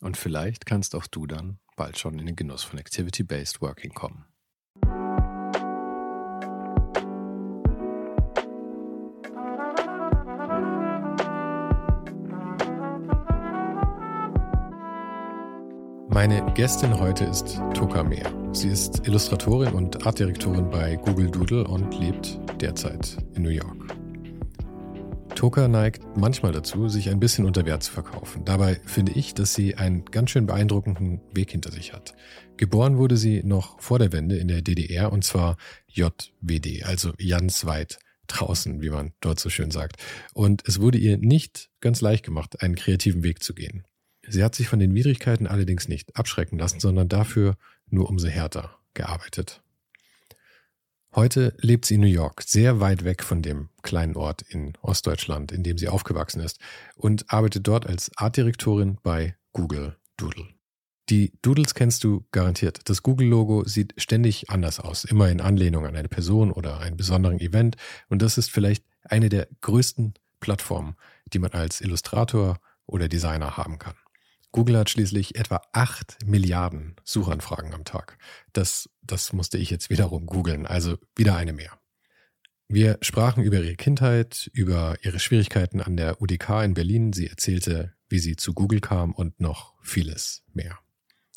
Und vielleicht kannst auch du dann bald schon in den Genuss von Activity-Based Working kommen. Meine Gästin heute ist Toka Mehr. Sie ist Illustratorin und Artdirektorin bei Google Doodle und lebt derzeit in New York. Toka neigt manchmal dazu, sich ein bisschen unter Wert zu verkaufen. Dabei finde ich, dass sie einen ganz schön beeindruckenden Weg hinter sich hat. Geboren wurde sie noch vor der Wende in der DDR und zwar JWD, also Jans weit draußen, wie man dort so schön sagt. Und es wurde ihr nicht ganz leicht gemacht, einen kreativen Weg zu gehen. Sie hat sich von den Widrigkeiten allerdings nicht abschrecken lassen, sondern dafür nur umso härter gearbeitet. Heute lebt sie in New York, sehr weit weg von dem kleinen Ort in Ostdeutschland, in dem sie aufgewachsen ist, und arbeitet dort als Artdirektorin bei Google Doodle. Die Doodles kennst du garantiert. Das Google-Logo sieht ständig anders aus, immer in Anlehnung an eine Person oder einen besonderen Event. Und das ist vielleicht eine der größten Plattformen, die man als Illustrator oder Designer haben kann. Google hat schließlich etwa 8 Milliarden Suchanfragen am Tag. Das, das musste ich jetzt wiederum googeln, also wieder eine mehr. Wir sprachen über ihre Kindheit, über ihre Schwierigkeiten an der UDK in Berlin. Sie erzählte, wie sie zu Google kam und noch vieles mehr.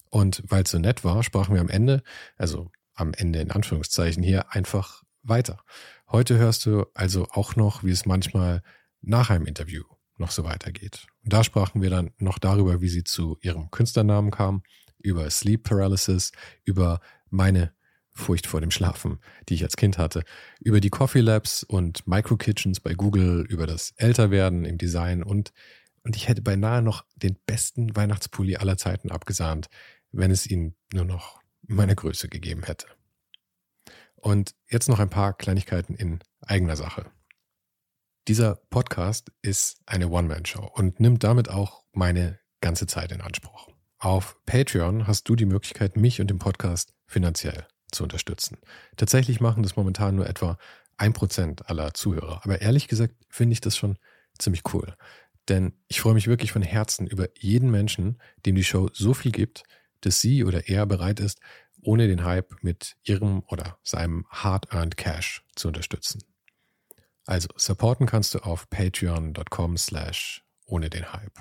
Und weil es so nett war, sprachen wir am Ende, also am Ende in Anführungszeichen hier, einfach weiter. Heute hörst du also auch noch, wie es manchmal nach einem Interview noch so weitergeht. Und da sprachen wir dann noch darüber, wie sie zu ihrem Künstlernamen kam, über Sleep Paralysis, über meine Furcht vor dem Schlafen, die ich als Kind hatte, über die Coffee Labs und Micro Kitchens bei Google, über das Älterwerden im Design und, und ich hätte beinahe noch den besten Weihnachtspulli aller Zeiten abgesahnt, wenn es ihn nur noch meine Größe gegeben hätte. Und jetzt noch ein paar Kleinigkeiten in eigener Sache. Dieser Podcast ist eine One-Man-Show und nimmt damit auch meine ganze Zeit in Anspruch. Auf Patreon hast du die Möglichkeit, mich und den Podcast finanziell zu unterstützen. Tatsächlich machen das momentan nur etwa ein Prozent aller Zuhörer. Aber ehrlich gesagt finde ich das schon ziemlich cool. Denn ich freue mich wirklich von Herzen über jeden Menschen, dem die Show so viel gibt, dass sie oder er bereit ist, ohne den Hype mit ihrem oder seinem hard-earned Cash zu unterstützen. Also supporten kannst du auf patreon.com slash ohne den Hype.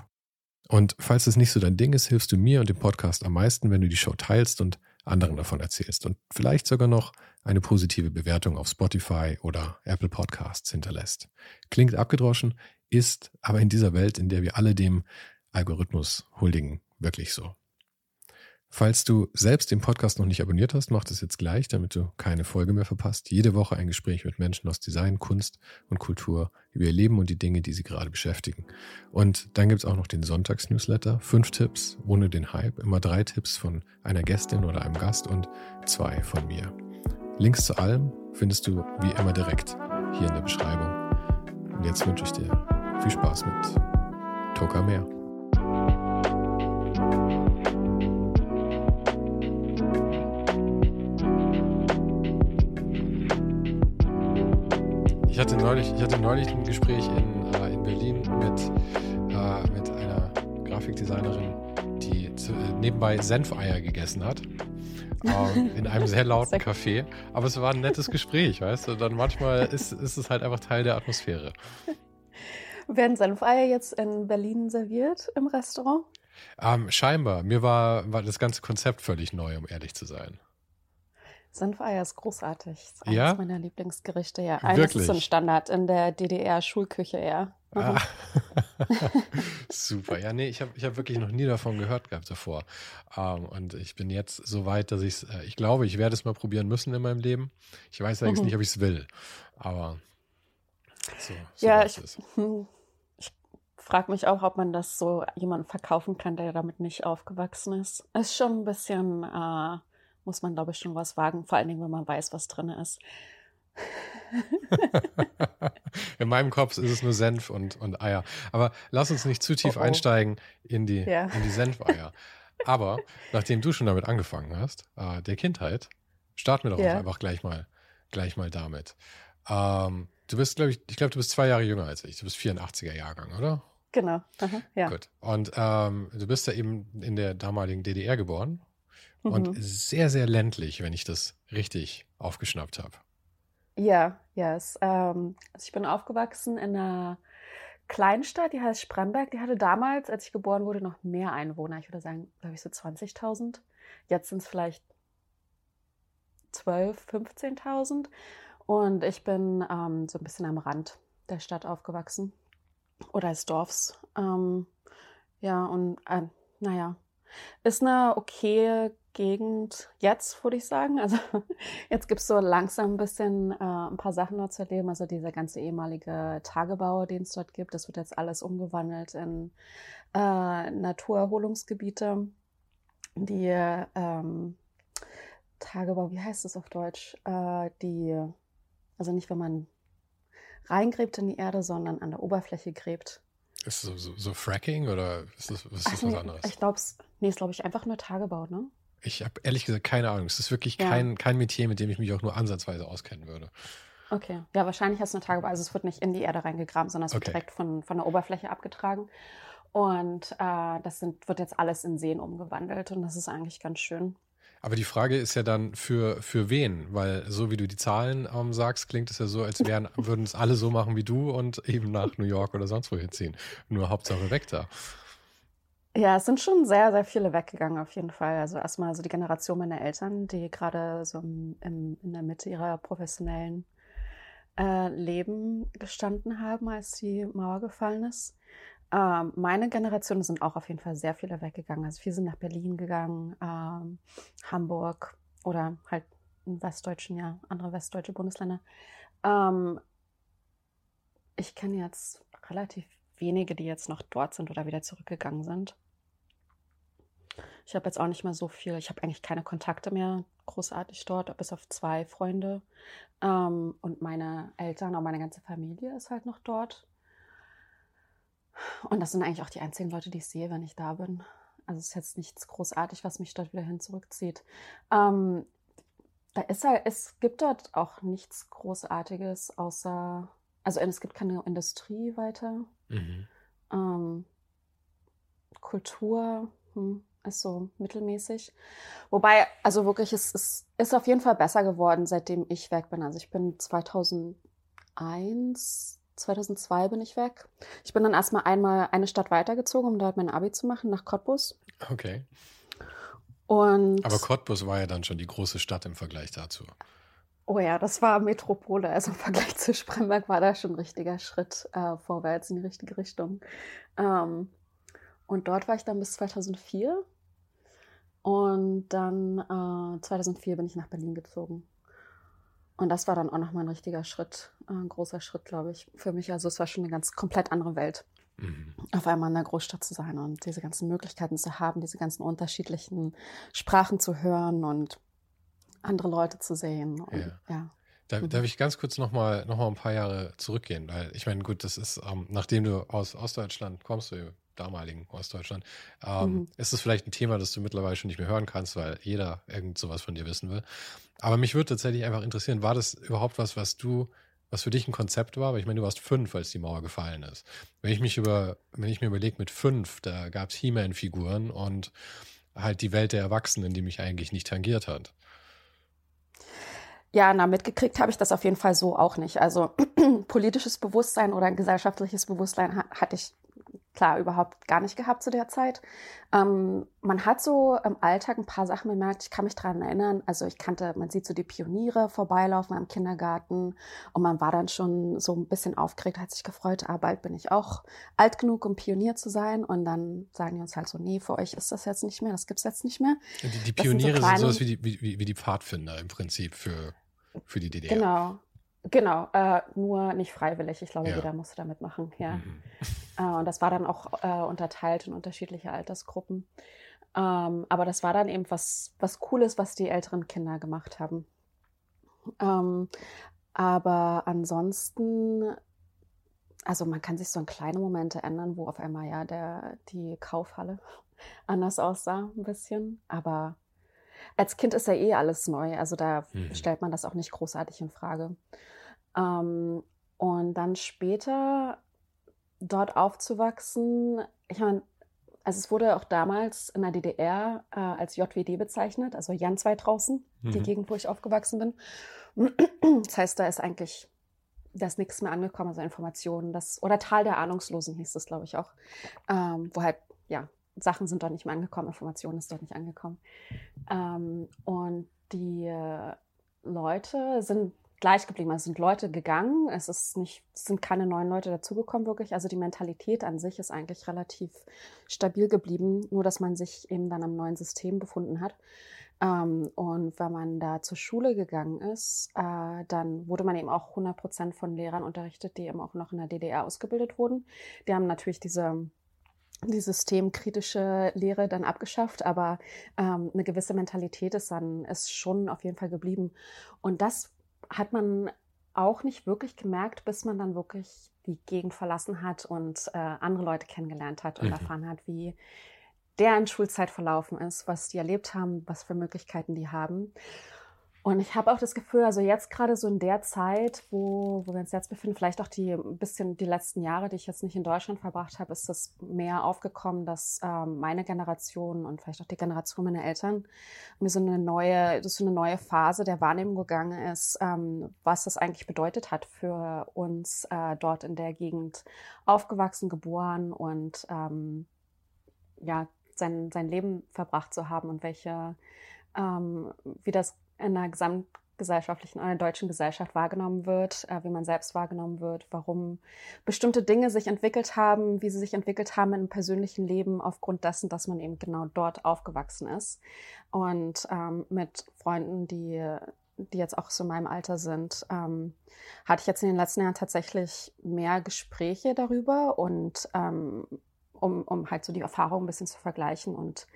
Und falls es nicht so dein Ding ist, hilfst du mir und dem Podcast am meisten, wenn du die Show teilst und anderen davon erzählst und vielleicht sogar noch eine positive Bewertung auf Spotify oder Apple Podcasts hinterlässt. Klingt abgedroschen, ist aber in dieser Welt, in der wir alle dem Algorithmus huldigen, wirklich so. Falls du selbst den Podcast noch nicht abonniert hast, mach das jetzt gleich, damit du keine Folge mehr verpasst. Jede Woche ein Gespräch mit Menschen aus Design, Kunst und Kultur über ihr Leben und die Dinge, die sie gerade beschäftigen. Und dann gibt's auch noch den Sonntags-Newsletter. Fünf Tipps ohne den Hype. Immer drei Tipps von einer Gästin oder einem Gast und zwei von mir. Links zu allem findest du wie immer direkt hier in der Beschreibung. Und jetzt wünsche ich dir viel Spaß mit Toka Meer. Hatte neulich, ich hatte neulich ein Gespräch in, äh, in Berlin mit, äh, mit einer Grafikdesignerin, die zu, äh, nebenbei Senfeier gegessen hat. Ähm, in einem sehr lauten Café. Aber es war ein nettes Gespräch, weißt du? Dann manchmal ist, ist es halt einfach Teil der Atmosphäre. Werden Senfeier jetzt in Berlin serviert im Restaurant? Ähm, scheinbar. Mir war, war das ganze Konzept völlig neu, um ehrlich zu sein. Senfeier ist großartig. Das ist eines Ja? meiner Lieblingsgerichte, ja. Eines Wirklich? ist so ein Standard in der DDR-Schulküche, ja. Mhm. Ah. Super. Ja, nee, ich habe ich hab wirklich noch nie davon gehört gehabt davor. Ähm, und ich bin jetzt so weit, dass ich äh, ich glaube, ich werde es mal probieren müssen in meinem Leben. Ich weiß allerdings Mhm. nicht, ob ich es will. Aber so, so Ja, ich- es. Hm. Ich frage mich auch, ob man das so jemandem verkaufen kann, der damit nicht aufgewachsen ist. Ist schon ein bisschen, äh, muss man, glaube ich, schon was wagen, vor allen Dingen, wenn man weiß, was drin ist. In meinem Kopf ist es nur Senf und, und Eier. Aber lass uns nicht zu tief Oh, oh. einsteigen in die, Ja. in die Senfeier. Aber nachdem du schon damit angefangen hast, äh, der Kindheit, starten wir doch Ja. einfach gleich mal, gleich mal damit. Ähm, du bist, glaube ich, ich glaube, du bist zwei Jahre jünger als ich. Du bist 84er Jahrgang, oder? Genau. Aha, ja. Gut. Und ähm, du bist ja eben in der damaligen DDR geboren und Mhm. sehr, sehr ländlich, wenn ich das richtig aufgeschnappt habe. Ja, ja. Es, ähm, also ich bin aufgewachsen in einer Kleinstadt, die heißt Spremberg. Die hatte damals, als ich geboren wurde, noch mehr Einwohner. Ich würde sagen, glaube ich, so 20.000. Jetzt sind es vielleicht 12.000, 15.000. Und ich bin ähm, so ein bisschen am Rand der Stadt aufgewachsen. Oder des Dorfs. Ähm, ja, und äh, naja, ist eine okaye Gegend jetzt, würde ich sagen. Also jetzt gibt es so langsam ein bisschen äh, ein paar Sachen dort zu erleben. Also dieser ganze ehemalige Tagebau, den es dort gibt, das wird jetzt alles umgewandelt in äh, Naturerholungsgebiete. Die ähm, Tagebau, wie heißt das auf Deutsch? Äh, die, also nicht, wenn man reingräbt in die Erde, sondern an der Oberfläche gräbt. Ist das so, so, so Fracking oder ist das, ist das was nee, anderes? ich glaube es, nee, ist glaube ich einfach nur Tagebau, ne? Ich habe ehrlich gesagt keine Ahnung. Es ist wirklich Ja. kein, kein Metier, mit dem ich mich auch nur ansatzweise auskennen würde. Okay, ja, wahrscheinlich hast du eine Tagebau. Also es wird nicht in die Erde reingegraben, sondern es wird Okay. direkt von, von der Oberfläche abgetragen. Und äh, das sind, wird jetzt alles in Seen umgewandelt und das ist eigentlich ganz schön. Aber die Frage ist ja dann für, für wen? Weil so wie du die Zahlen ähm, sagst, klingt es ja so, als wären, würden es alle so machen wie du und eben nach New York oder sonst wohin ziehen. Nur Hauptsache weg da. Ja, es sind schon sehr, sehr viele weggegangen auf jeden Fall. Also erstmal so die Generation meiner Eltern, die gerade so im, im, in der Mitte ihrer professionellen äh, Leben gestanden haben, als die Mauer gefallen ist. Ähm, meine Generation sind auch auf jeden Fall sehr viele weggegangen. Also viele sind nach Berlin gegangen, ähm, Hamburg oder halt in westdeutschen, ja, andere westdeutsche Bundesländer. Ähm, ich kenne jetzt relativ wenige, die jetzt noch dort sind oder wieder zurückgegangen sind. Ich habe jetzt auch nicht mehr so viel. Ich habe eigentlich keine Kontakte mehr großartig dort, bis auf zwei Freunde. Ähm, und meine Eltern und meine ganze Familie ist halt noch dort. Und das sind eigentlich auch die einzigen Leute, die ich sehe, wenn ich da bin. Also es ist jetzt nichts großartig, was mich dort wieder hin zurückzieht. Ähm, da ist halt, es gibt dort auch nichts Großartiges, außer, also es gibt keine Industrie weiter. Mhm. Ähm, Kultur hm, ist so mittelmäßig. Wobei, also wirklich, es ist, ist auf jeden Fall besser geworden, seitdem ich weg bin. Also ich bin 2001, 2002 bin ich weg. Ich bin dann erstmal einmal eine Stadt weitergezogen, um dort mein Abi zu machen, nach Cottbus. Okay. Und Aber Cottbus war ja dann schon die große Stadt im Vergleich dazu. Oh ja, das war Metropole. Also im Vergleich zu Spremberg war da schon ein richtiger Schritt äh, vorwärts in die richtige Richtung. Ähm, und dort war ich dann bis 2004. Und dann äh, 2004 bin ich nach Berlin gezogen. Und das war dann auch nochmal ein richtiger Schritt, äh, ein großer Schritt, glaube ich, für mich. Also es war schon eine ganz komplett andere Welt, Mhm. auf einmal in der Großstadt zu sein und diese ganzen Möglichkeiten zu haben, diese ganzen unterschiedlichen Sprachen zu hören und andere Leute zu sehen. Und, Ja. ja. Da, Mhm. Darf ich ganz kurz nochmal noch mal ein paar Jahre zurückgehen? Weil ich meine, gut, das ist, ähm, nachdem du aus Ostdeutschland kommst, du damaligen Ostdeutschland, ähm, Mhm. ist es vielleicht ein Thema, das du mittlerweile schon nicht mehr hören kannst, weil jeder irgend sowas von dir wissen will. Aber mich würde tatsächlich einfach interessieren, war das überhaupt was, was du, was für dich ein Konzept war? Weil ich meine, du warst fünf, als die Mauer gefallen ist. Wenn ich mich über, wenn ich mir überlege, mit fünf, da gab es He-Man-Figuren und halt die Welt der Erwachsenen, die mich eigentlich nicht tangiert hat. Ja, na, mitgekriegt habe ich das auf jeden Fall so auch nicht. Also politisches Bewusstsein oder ein gesellschaftliches Bewusstsein ha hatte ich klar überhaupt gar nicht gehabt zu der Zeit. Ähm, man hat so im Alltag ein paar Sachen bemerkt. Ich kann mich daran erinnern. Also ich kannte, man sieht so die Pioniere vorbeilaufen am Kindergarten und man war dann schon so ein bisschen aufgeregt, hat sich gefreut, ah, bald bin ich auch alt genug, um Pionier zu sein. Und dann sagen die uns halt so, nee, für euch ist das jetzt nicht mehr, das gibt's jetzt nicht mehr. Die, die Pioniere sind, so sind sowas wie die, wie, wie die Pfadfinder im Prinzip für, für die DDR. Genau. Genau, äh, nur nicht freiwillig. Ich glaube, ja. jeder musste da mitmachen. Ja. Mhm. Äh, und das war dann auch äh, unterteilt in unterschiedliche Altersgruppen. Ähm, aber das war dann eben was, was Cooles, was die älteren Kinder gemacht haben. Ähm, aber ansonsten, also man kann sich so an kleine Momente ändern, wo auf einmal ja der, die Kaufhalle anders aussah, ein bisschen. Aber als Kind ist ja eh alles neu. Also da mhm. stellt man das auch nicht großartig in Frage. Ähm, und dann später dort aufzuwachsen, ich meine, also es wurde auch damals in der DDR äh, als JWD bezeichnet, also Jan zwei draußen, mhm. die Gegend, wo ich aufgewachsen bin. Das heißt, da ist eigentlich, da ist nichts mehr angekommen, also Informationen, das, oder Tal der Ahnungslosen hieß das, glaube ich, auch, ähm, wo halt, ja, Sachen sind dort nicht mehr angekommen, Informationen ist dort nicht angekommen. Ähm, und die Leute sind gleich geblieben. Also sind Leute gegangen, es ist nicht, es sind keine neuen Leute dazugekommen, wirklich. Also die Mentalität an sich ist eigentlich relativ stabil geblieben, nur dass man sich eben dann am neuen System befunden hat. Ähm, und wenn man da zur Schule gegangen ist, äh, dann wurde man eben auch 100 Prozent von Lehrern unterrichtet, die eben auch noch in der DDR ausgebildet wurden. Die haben natürlich diese die systemkritische Lehre dann abgeschafft, aber ähm, eine gewisse Mentalität ist dann ist schon auf jeden Fall geblieben. Und das hat man auch nicht wirklich gemerkt, bis man dann wirklich die Gegend verlassen hat und äh, andere Leute kennengelernt hat und mhm. erfahren hat, wie deren Schulzeit verlaufen ist, was die erlebt haben, was für Möglichkeiten die haben. Und ich habe auch das Gefühl, also jetzt gerade so in der Zeit, wo, wo wir uns jetzt befinden, vielleicht auch die bisschen die letzten Jahre, die ich jetzt nicht in Deutschland verbracht habe, ist das mehr aufgekommen, dass ähm, meine Generation und vielleicht auch die Generation meiner Eltern mir so eine neue, das so eine neue Phase der Wahrnehmung gegangen ist, ähm, was das eigentlich bedeutet hat für uns äh, dort in der Gegend aufgewachsen, geboren und ähm, ja sein sein Leben verbracht zu haben und welche ähm, wie das in einer gesamtgesellschaftlichen, einer deutschen Gesellschaft wahrgenommen wird, äh, wie man selbst wahrgenommen wird, warum bestimmte Dinge sich entwickelt haben, wie sie sich entwickelt haben im persönlichen Leben aufgrund dessen, dass man eben genau dort aufgewachsen ist. Und ähm, mit Freunden, die die jetzt auch so in meinem Alter sind, ähm, hatte ich jetzt in den letzten Jahren tatsächlich mehr Gespräche darüber und ähm, um, um halt so die Erfahrung ein bisschen zu vergleichen und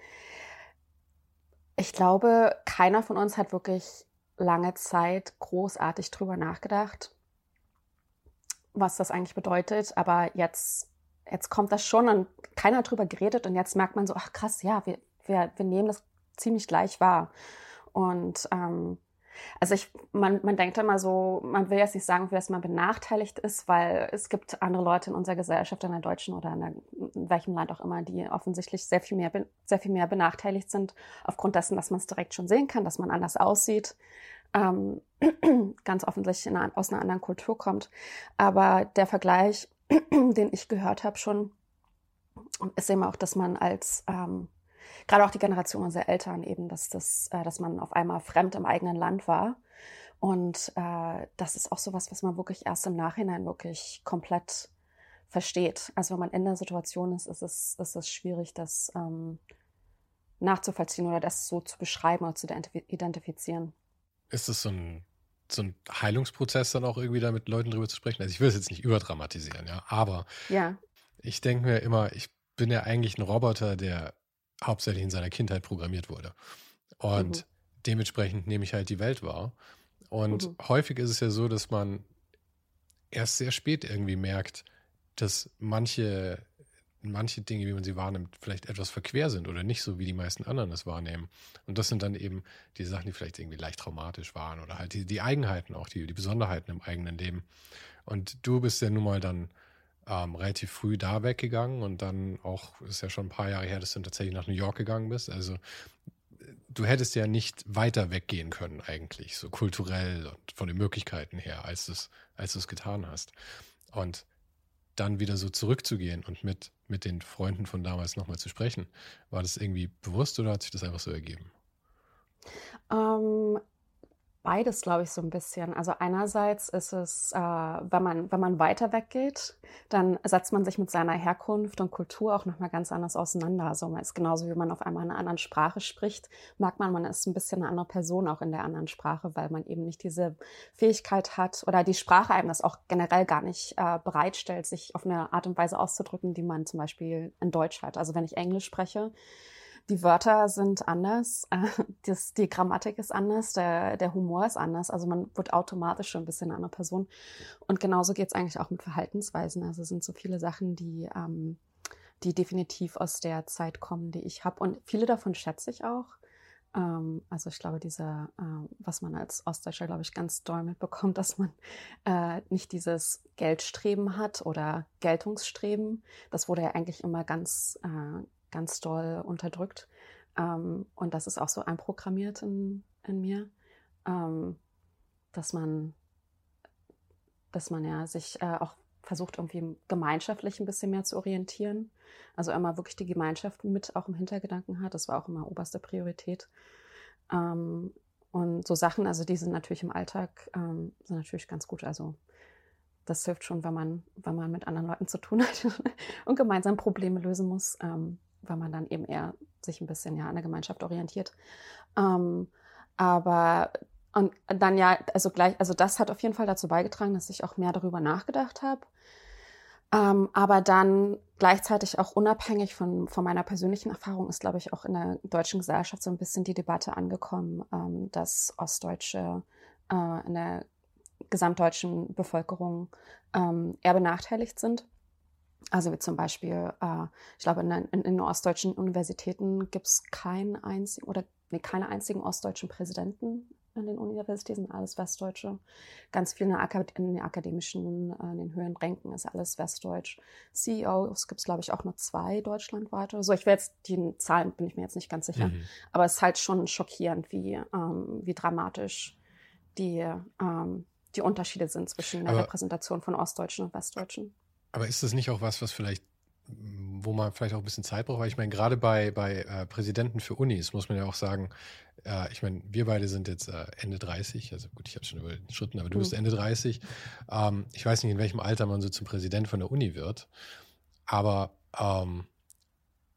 ich glaube, keiner von uns hat wirklich lange Zeit großartig drüber nachgedacht, was das eigentlich bedeutet. Aber jetzt, jetzt kommt das schon und keiner hat drüber geredet und jetzt merkt man so, ach krass, ja, wir, wir, wir nehmen das ziemlich gleich wahr. Und ähm, also ich, man, man denkt immer so, man will jetzt nicht sagen, dass man benachteiligt ist, weil es gibt andere Leute in unserer Gesellschaft, in der deutschen oder in, der, in welchem Land auch immer, die offensichtlich sehr viel mehr, sehr viel mehr benachteiligt sind, aufgrund dessen, dass man es direkt schon sehen kann, dass man anders aussieht, ähm, ganz offensichtlich einer, aus einer anderen Kultur kommt. Aber der Vergleich, den ich gehört habe schon, ist eben auch, dass man als ähm, gerade auch die Generation unserer Eltern eben, dass das, äh, dass man auf einmal fremd im eigenen Land war. Und äh, das ist auch sowas, was man wirklich erst im Nachhinein wirklich komplett versteht. Also wenn man in der Situation ist, ist es, ist es schwierig, das ähm, nachzuvollziehen oder das so zu beschreiben oder zu identifizieren. Ist es so ein, so ein Heilungsprozess dann auch irgendwie da mit Leuten drüber zu sprechen? Also ich will es jetzt nicht überdramatisieren, ja, aber ja. ich denke mir immer, ich bin ja eigentlich ein Roboter, der hauptsächlich in seiner Kindheit programmiert wurde. Und mhm. dementsprechend nehme ich halt die Welt wahr. Und mhm. häufig ist es ja so, dass man erst sehr spät irgendwie merkt, dass manche, manche Dinge, wie man sie wahrnimmt, vielleicht etwas verquer sind oder nicht so, wie die meisten anderen es wahrnehmen. Und das sind dann eben die Sachen, die vielleicht irgendwie leicht traumatisch waren oder halt die, die Eigenheiten auch, die, die Besonderheiten im eigenen Leben. Und du bist ja nun mal dann ähm, relativ früh da weggegangen und dann auch, ist ja schon ein paar Jahre her, dass du tatsächlich nach New York gegangen bist. Also du hättest ja nicht weiter weggehen können eigentlich, so kulturell und von den Möglichkeiten her, als du es als getan hast. Und dann wieder so zurückzugehen und mit mit den Freunden von damals nochmal zu sprechen. War das irgendwie bewusst oder hat sich das einfach so ergeben? Ähm, beides, glaube ich, so ein bisschen. Also einerseits ist es, äh, wenn man, wenn man weiter weggeht, dann setzt man sich mit seiner Herkunft und Kultur auch nochmal ganz anders auseinander. Also man ist genauso, wie man auf einmal eine andere Sprache spricht, merkt man, man ist ein bisschen eine andere Person auch in der anderen Sprache, weil man eben nicht diese Fähigkeit hat oder die Sprache einem das auch generell gar nicht äh, bereitstellt, sich auf eine Art und Weise auszudrücken, die man zum Beispiel in Deutsch hat. Also wenn ich Englisch spreche, die Wörter sind anders, das, die Grammatik ist anders, der, der Humor ist anders. Also man wird automatisch schon ein bisschen eine andere Person. Und genauso geht es eigentlich auch mit Verhaltensweisen. Also es sind so viele Sachen, die, ähm, die definitiv aus der Zeit kommen, die ich habe. Und viele davon schätze ich auch. Ähm, also ich glaube, dieser, äh, was man als Ostdeutscher, glaube ich, ganz doll mitbekommt, dass man äh, nicht dieses Geldstreben hat oder Geltungsstreben. Das wurde ja eigentlich immer ganz, äh, ganz doll unterdrückt. Ähm, und das ist auch so einprogrammiert in, in mir, ähm, dass man, dass man ja sich äh, auch versucht, irgendwie gemeinschaftlich ein bisschen mehr zu orientieren. Also immer wirklich die Gemeinschaft mit auch im Hintergedanken hat. Das war auch immer oberste Priorität. Ähm, und so Sachen, also die sind natürlich im Alltag, ähm, sind natürlich ganz gut. Also das hilft schon, wenn man, wenn man mit anderen Leuten zu tun hat und gemeinsam Probleme lösen muss. Ähm, weil man dann eben eher sich ein bisschen ja an der Gemeinschaft orientiert. Ähm, aber und dann ja, also gleich, also das hat auf jeden Fall dazu beigetragen, dass ich auch mehr darüber nachgedacht habe. Ähm, aber dann gleichzeitig auch unabhängig von, von meiner persönlichen Erfahrung ist, glaube ich, auch in der deutschen Gesellschaft so ein bisschen die Debatte angekommen, ähm, dass Ostdeutsche äh, in der gesamtdeutschen Bevölkerung ähm, eher benachteiligt sind. Also wie zum Beispiel, äh, ich glaube, in, in, in ostdeutschen Universitäten gibt es keinen einzigen oder nee, keine einzigen ostdeutschen Präsidenten an den Universitäten, alles Westdeutsche. Ganz viel in, in den akademischen, äh, in den höheren Ränken ist alles Westdeutsch. CEOs gibt es, glaube ich, auch nur zwei deutschlandweit oder so. Ich will jetzt, die Zahlen bin ich mir jetzt nicht ganz sicher. Mhm. Aber es ist halt schon schockierend, wie, ähm, wie dramatisch die, ähm, die Unterschiede sind zwischen der Repräsentation von Ostdeutschen und Westdeutschen. Aber ist das nicht auch was, was vielleicht, wo man vielleicht auch ein bisschen Zeit braucht? Weil ich meine, gerade bei, bei äh, Präsidenten für Unis muss man ja auch sagen, äh, ich meine, wir beide sind jetzt äh, Ende 30, also gut, ich habe schon über den Schritten, aber du mhm. bist Ende 30. Ähm, ich weiß nicht, in welchem Alter man so zum Präsident von der Uni wird, aber ähm,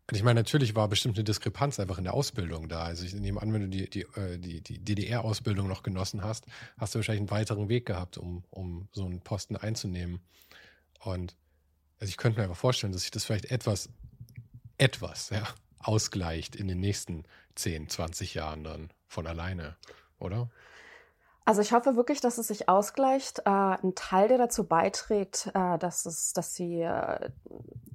ich meine, natürlich war bestimmt eine Diskrepanz einfach in der Ausbildung da. Also ich nehme an, wenn du die, die, äh, die, die DDR-Ausbildung noch genossen hast, hast du wahrscheinlich einen weiteren Weg gehabt, um, um so einen Posten einzunehmen. Und also ich könnte mir einfach vorstellen, dass sich das vielleicht etwas, etwas, ja, ausgleicht in den nächsten 10, 20 Jahren dann von alleine, oder? Also ich hoffe wirklich, dass es sich ausgleicht. Äh, ein Teil, der dazu beiträgt, äh, dass, es, dass, die, äh,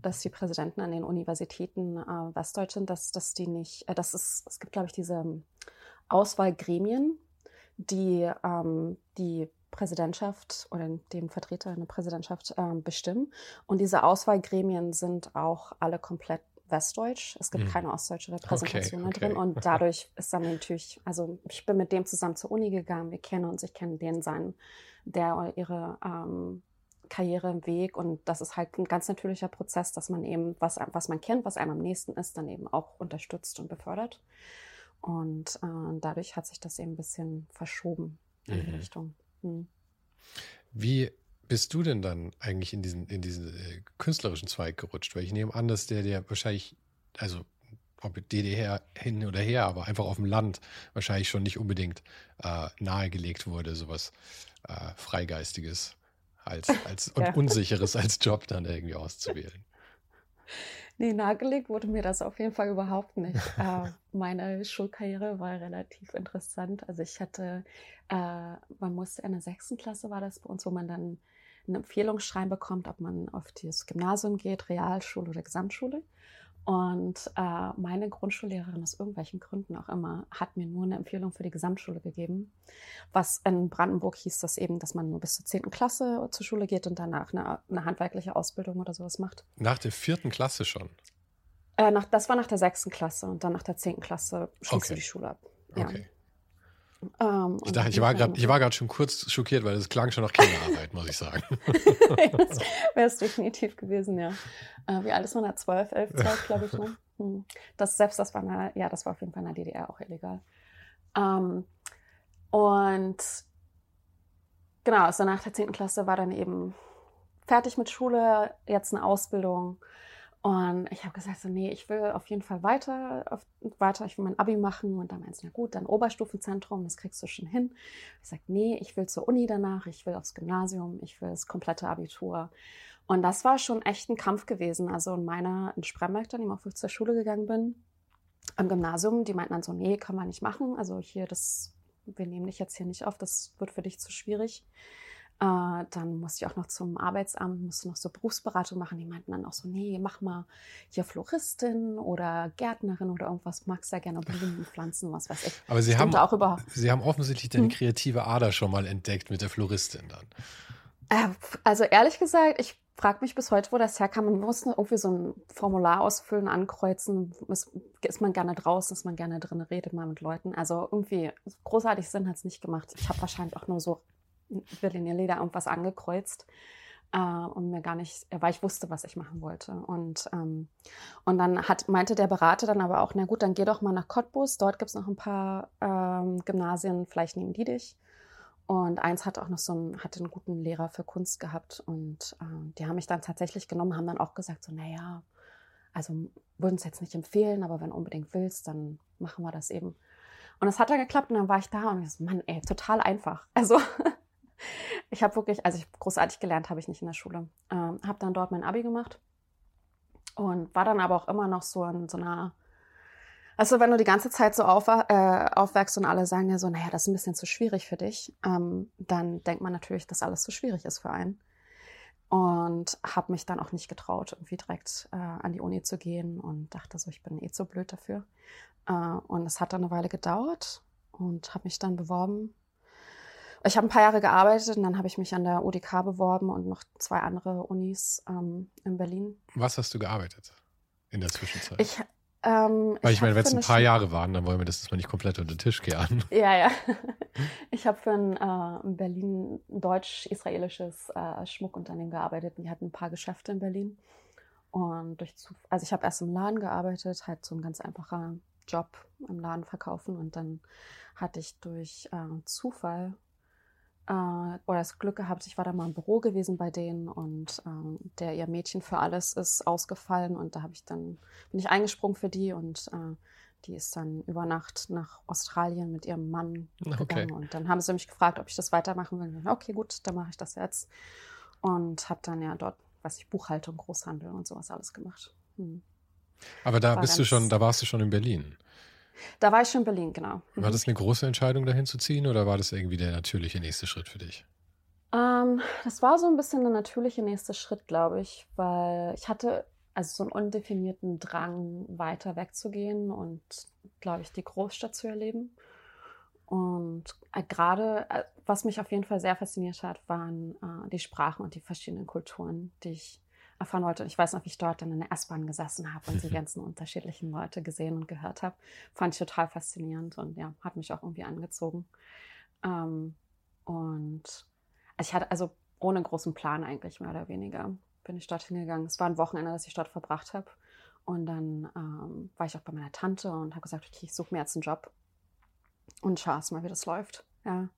dass die Präsidenten an den Universitäten äh, Westdeutsch sind, dass, dass die nicht, äh, dass es, es gibt, glaube ich, diese Auswahlgremien, die ähm, die Präsidentschaft oder den Vertreter in der Präsidentschaft äh, bestimmen. Und diese Auswahlgremien sind auch alle komplett westdeutsch. Es gibt hm. keine ostdeutsche Repräsentation okay, okay. drin. Und dadurch ist dann natürlich, also ich bin mit dem zusammen zur Uni gegangen, wir kennen uns, ich kenne den seinen, der ihre ähm, Karriere im Weg. Und das ist halt ein ganz natürlicher Prozess, dass man eben, was, was man kennt, was einem am nächsten ist, dann eben auch unterstützt und befördert. Und äh, dadurch hat sich das eben ein bisschen verschoben in die mhm. Richtung. Hm. Wie bist du denn dann eigentlich in diesen, in diesen äh, künstlerischen Zweig gerutscht? Weil ich nehme an, dass der dir wahrscheinlich, also ob DDR hin oder her, aber einfach auf dem Land wahrscheinlich schon nicht unbedingt äh, nahegelegt wurde, sowas äh, Freigeistiges als, als ja. und Unsicheres als Job dann irgendwie auszuwählen. Nee, nahegelegt wurde mir das auf jeden Fall überhaupt nicht. äh, meine Schulkarriere war relativ interessant. Also ich hatte, äh, man musste in der sechsten Klasse war das bei uns, wo man dann ein Empfehlungsschreiben bekommt, ob man auf das Gymnasium geht, Realschule oder Gesamtschule. Und äh, meine Grundschullehrerin aus irgendwelchen Gründen auch immer hat mir nur eine Empfehlung für die Gesamtschule gegeben. Was in Brandenburg hieß das eben, dass man nur bis zur zehnten Klasse zur Schule geht und danach eine, eine, handwerkliche Ausbildung oder sowas macht. Nach der vierten Klasse schon? Äh, nach, das war nach der sechsten Klasse und dann nach der zehnten Klasse schließt okay. du die Schule ab. Ja. Okay. Ähm, ich dachte, ich war gerade, ich war gerade schon kurz schockiert, weil es klang schon nach Kinderarbeit, muss ich sagen. Wäre es definitiv gewesen, ja. Äh, wie alt ist man da? Zwölf, elf, zwölf, glaube ich. Ne? Hm. Das selbst, das war eine, ja, das war auf jeden Fall in der DDR auch illegal. Ähm, und genau, also nach der zehnten Klasse war dann eben fertig mit Schule, jetzt eine Ausbildung und ich habe gesagt, so, nee, ich will auf jeden Fall weiter, auf, weiter, ich will mein Abi machen. Und dann meinst du, na gut, dann Oberstufenzentrum, das kriegst du schon hin. Ich sage, nee, ich will zur Uni danach, ich will aufs Gymnasium, ich will das komplette Abitur. Und das war schon echt ein Kampf gewesen. Also in meiner, in Spremberg dann, auch wo ich zur Schule gegangen bin, am Gymnasium, die meinten dann so, nee, kann man nicht machen. Also hier, das, wir nehmen dich jetzt hier nicht auf, das wird für dich zu schwierig. Äh, dann musste ich auch noch zum Arbeitsamt, musste noch so Berufsberatung machen. Die meinten dann auch so, nee, mach mal hier Floristin oder Gärtnerin oder irgendwas. Magst ja gerne Blumen, Pflanzen, was weiß ich. Aber Sie haben, auch über Sie haben offensichtlich deine hm. kreative Ader schon mal entdeckt mit der Floristin dann. Äh, also ehrlich gesagt, ich frage mich bis heute, wo das herkam. Man muss irgendwie so ein Formular ausfüllen, ankreuzen. Ist, ist man gerne draußen, ist man gerne drin, redet man mit Leuten. Also irgendwie großartig Sinn hat es nicht gemacht. Ich habe wahrscheinlich auch nur so Berliner Leder irgendwas angekreuzt äh, und mir gar nicht, weil ich wusste, was ich machen wollte. Und, ähm, und dann hat, meinte der Berater dann aber auch, na gut, dann geh doch mal nach Cottbus, dort gibt es noch ein paar ähm, Gymnasien, vielleicht nehmen die dich. Und eins hat auch noch so einen, hatte einen guten Lehrer für Kunst gehabt und äh, die haben mich dann tatsächlich genommen, haben dann auch gesagt, so, naja, also würden es jetzt nicht empfehlen, aber wenn du unbedingt willst, dann machen wir das eben. Und es hat dann geklappt und dann war ich da und ich so, Mann, ey, total einfach. Also ich habe wirklich, also ich großartig gelernt habe ich nicht in der Schule. Ähm, habe dann dort mein Abi gemacht und war dann aber auch immer noch so in so einer, also wenn du die ganze Zeit so auf, äh, aufwächst und alle sagen ja so, naja, das ist ein bisschen zu schwierig für dich, ähm, dann denkt man natürlich, dass alles zu schwierig ist für einen. Und habe mich dann auch nicht getraut, irgendwie direkt äh, an die Uni zu gehen und dachte so, ich bin eh zu blöd dafür. Äh, und es hat dann eine Weile gedauert und habe mich dann beworben ich habe ein paar Jahre gearbeitet und dann habe ich mich an der UDK beworben und noch zwei andere Unis ähm, in Berlin. Was hast du gearbeitet in der Zwischenzeit? Ich, ähm, Weil ich, ich meine, wenn es ein paar Jahre waren, dann wollen wir das mal nicht komplett unter den Tisch kehren. Ja, ja. Ich habe für ein äh, in Berlin deutsch-israelisches äh, Schmuckunternehmen gearbeitet. Die hatten ein paar Geschäfte in Berlin. Und durch Zuf also ich habe erst im Laden gearbeitet, halt so ein ganz einfacher Job im Laden verkaufen. Und dann hatte ich durch äh, Zufall äh, oder das Glück gehabt, ich war da mal im Büro gewesen bei denen und ähm, der ihr Mädchen für alles ist ausgefallen und da habe ich dann bin ich eingesprungen für die und äh, die ist dann über Nacht nach Australien mit ihrem Mann okay. gegangen und dann haben sie mich gefragt, ob ich das weitermachen will. Okay, gut, dann mache ich das jetzt und habe dann ja dort, was ich Buchhaltung, Großhandel und sowas alles gemacht. Hm. Aber da war bist du schon, da warst du schon in Berlin. Da war ich schon in Berlin, genau. Mhm. War das eine große Entscheidung, dahin zu ziehen oder war das irgendwie der natürliche nächste Schritt für dich? Ähm, das war so ein bisschen der natürliche nächste Schritt, glaube ich, weil ich hatte also so einen undefinierten Drang, weiter wegzugehen und, glaube ich, die Großstadt zu erleben. Und äh, gerade, äh, was mich auf jeden Fall sehr fasziniert hat, waren äh, die Sprachen und die verschiedenen Kulturen, die ich erfahren wollte. Und ich weiß noch, wie ich dort dann in der S-Bahn gesessen habe und die ganzen unterschiedlichen Leute gesehen und gehört habe. Fand ich total faszinierend und ja, hat mich auch irgendwie angezogen. Ähm, und ich hatte also ohne großen Plan eigentlich mehr oder weniger bin ich dort hingegangen. Es war ein Wochenende, das ich dort verbracht habe. Und dann ähm, war ich auch bei meiner Tante und habe gesagt, okay, ich suche mir jetzt einen Job und schau mal, wie das läuft. Ja.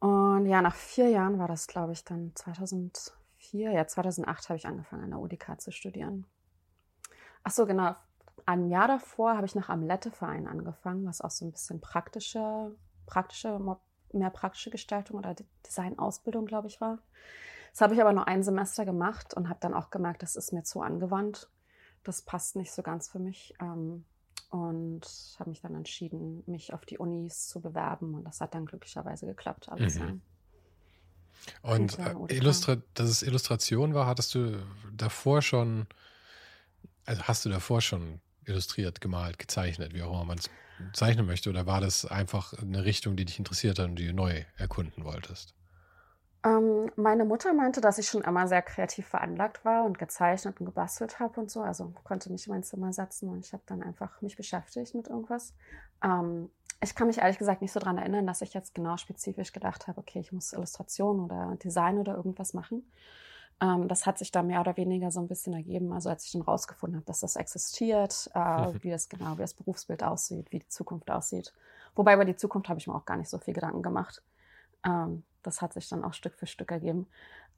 Und ja, nach vier Jahren war das, glaube ich, dann 2000, 2004, ja 2008 habe ich angefangen an der UDK zu studieren. Ach so, genau. Ein Jahr davor habe ich nach Amlette-Verein angefangen, was auch so ein bisschen praktische, praktische, mehr praktische Gestaltung oder Designausbildung, glaube ich, war. Das habe ich aber nur ein Semester gemacht und habe dann auch gemerkt, das ist mir zu angewandt. Das passt nicht so ganz für mich. Ähm, und habe mich dann entschieden, mich auf die Unis zu bewerben. Und das hat dann glücklicherweise geklappt, alles. Mhm. Und äh, Illustra dass es Illustration war, hattest du davor schon, also hast du davor schon illustriert, gemalt, gezeichnet, wie auch immer man es zeichnen möchte, oder war das einfach eine Richtung, die dich interessiert hat und die du neu erkunden wolltest? Ähm, meine Mutter meinte, dass ich schon immer sehr kreativ veranlagt war und gezeichnet und gebastelt habe und so. Also konnte mich in mein Zimmer setzen und ich habe dann einfach mich beschäftigt mit irgendwas. Ähm, ich kann mich ehrlich gesagt nicht so daran erinnern, dass ich jetzt genau spezifisch gedacht habe, okay, ich muss Illustration oder Design oder irgendwas machen. Ähm, das hat sich da mehr oder weniger so ein bisschen ergeben. Also als ich dann rausgefunden habe, dass das existiert, äh, mhm. wie das genau, wie das Berufsbild aussieht, wie die Zukunft aussieht. Wobei über die Zukunft habe ich mir auch gar nicht so viel Gedanken gemacht. Ähm, das hat sich dann auch Stück für Stück ergeben.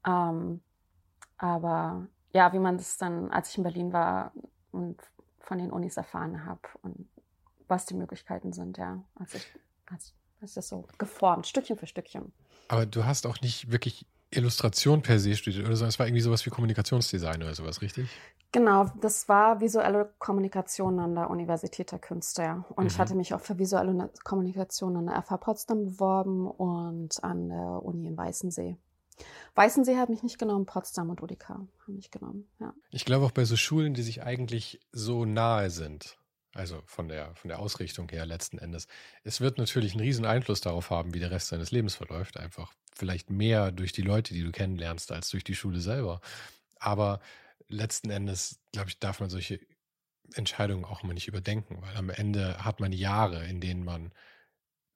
Ähm, aber ja, wie man das dann, als ich in Berlin war und von den Unis erfahren habe und was die Möglichkeiten sind, ja, als ich, als, als das so geformt, Stückchen für Stückchen. Aber du hast auch nicht wirklich Illustration per se studiert oder so, es war irgendwie sowas wie Kommunikationsdesign oder sowas, richtig? Genau, das war visuelle Kommunikation an der Universität der Künste. Und mhm. ich hatte mich auch für visuelle Kommunikation an der FH Potsdam beworben und an der Uni in Weißensee. Weißensee hat mich nicht genommen, Potsdam und UDK haben mich genommen, ja. Ich glaube auch bei so Schulen, die sich eigentlich so nahe sind, also von der, von der Ausrichtung her letzten Endes. Es wird natürlich einen riesen Einfluss darauf haben, wie der Rest deines Lebens verläuft. Einfach vielleicht mehr durch die Leute, die du kennenlernst, als durch die Schule selber. Aber letzten Endes, glaube ich, darf man solche Entscheidungen auch immer nicht überdenken, weil am Ende hat man Jahre, in denen man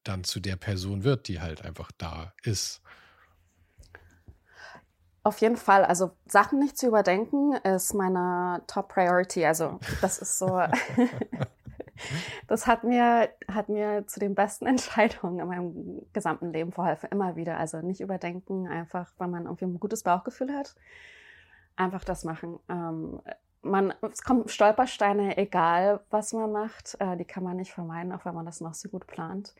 dann zu der Person wird, die halt einfach da ist. Auf jeden Fall, also Sachen nicht zu überdenken ist meine Top Priority. Also das ist so, das hat mir, hat mir zu den besten Entscheidungen in meinem gesamten Leben verholfen, immer wieder. Also nicht überdenken, einfach, weil man irgendwie ein gutes Bauchgefühl hat. Einfach das machen. Ähm, man, es kommen Stolpersteine, egal was man macht, äh, die kann man nicht vermeiden, auch wenn man das noch so gut plant.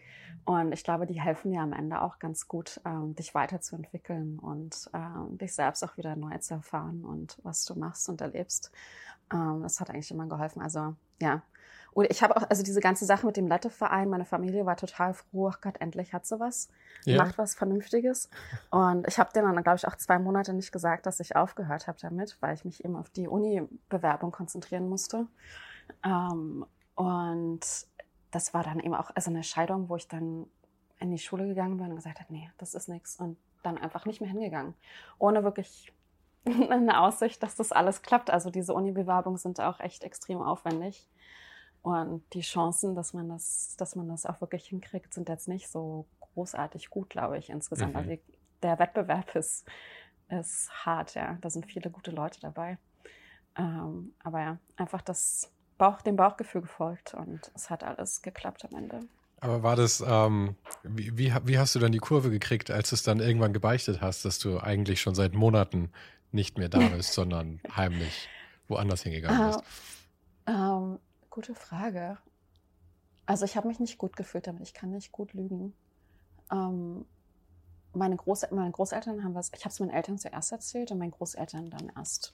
Und ich glaube, die helfen dir am Ende auch ganz gut, ähm, dich weiterzuentwickeln und ähm, dich selbst auch wieder neu zu erfahren und was du machst und erlebst. Ähm, das hat eigentlich immer geholfen. Also ja, und ich habe auch, also diese ganze Sache mit dem Letteverein, meine Familie war total froh, ach Gott, endlich hat sie was, ja. macht was Vernünftiges. Und ich habe denen dann, glaube ich, auch zwei Monate nicht gesagt, dass ich aufgehört habe damit, weil ich mich eben auf die Uni-Bewerbung konzentrieren musste. Ähm, und das war dann eben auch also eine Scheidung, wo ich dann in die Schule gegangen bin und gesagt habe, nee, das ist nichts. Und dann einfach nicht mehr hingegangen. Ohne wirklich eine Aussicht, dass das alles klappt. Also diese Uni-Bewerbungen sind auch echt extrem aufwendig. Und die Chancen, dass man das, dass man das auch wirklich hinkriegt, sind jetzt nicht so großartig gut, glaube ich, insgesamt. Mhm. Also der Wettbewerb ist, ist hart, ja. Da sind viele gute Leute dabei. Ähm, aber ja, einfach das Bauch, dem Bauchgefühl gefolgt und es hat alles geklappt am Ende. Aber war das, ähm, wie, wie, wie, hast du dann die Kurve gekriegt, als du es dann irgendwann gebeichtet hast, dass du eigentlich schon seit Monaten nicht mehr da bist, sondern heimlich woanders hingegangen bist? Uh, um, Gute Frage. Also ich habe mich nicht gut gefühlt damit. Ich kann nicht gut lügen. Ähm, meine, Groß meine Großeltern haben was, ich habe es meinen Eltern zuerst erzählt und meinen Großeltern dann erst,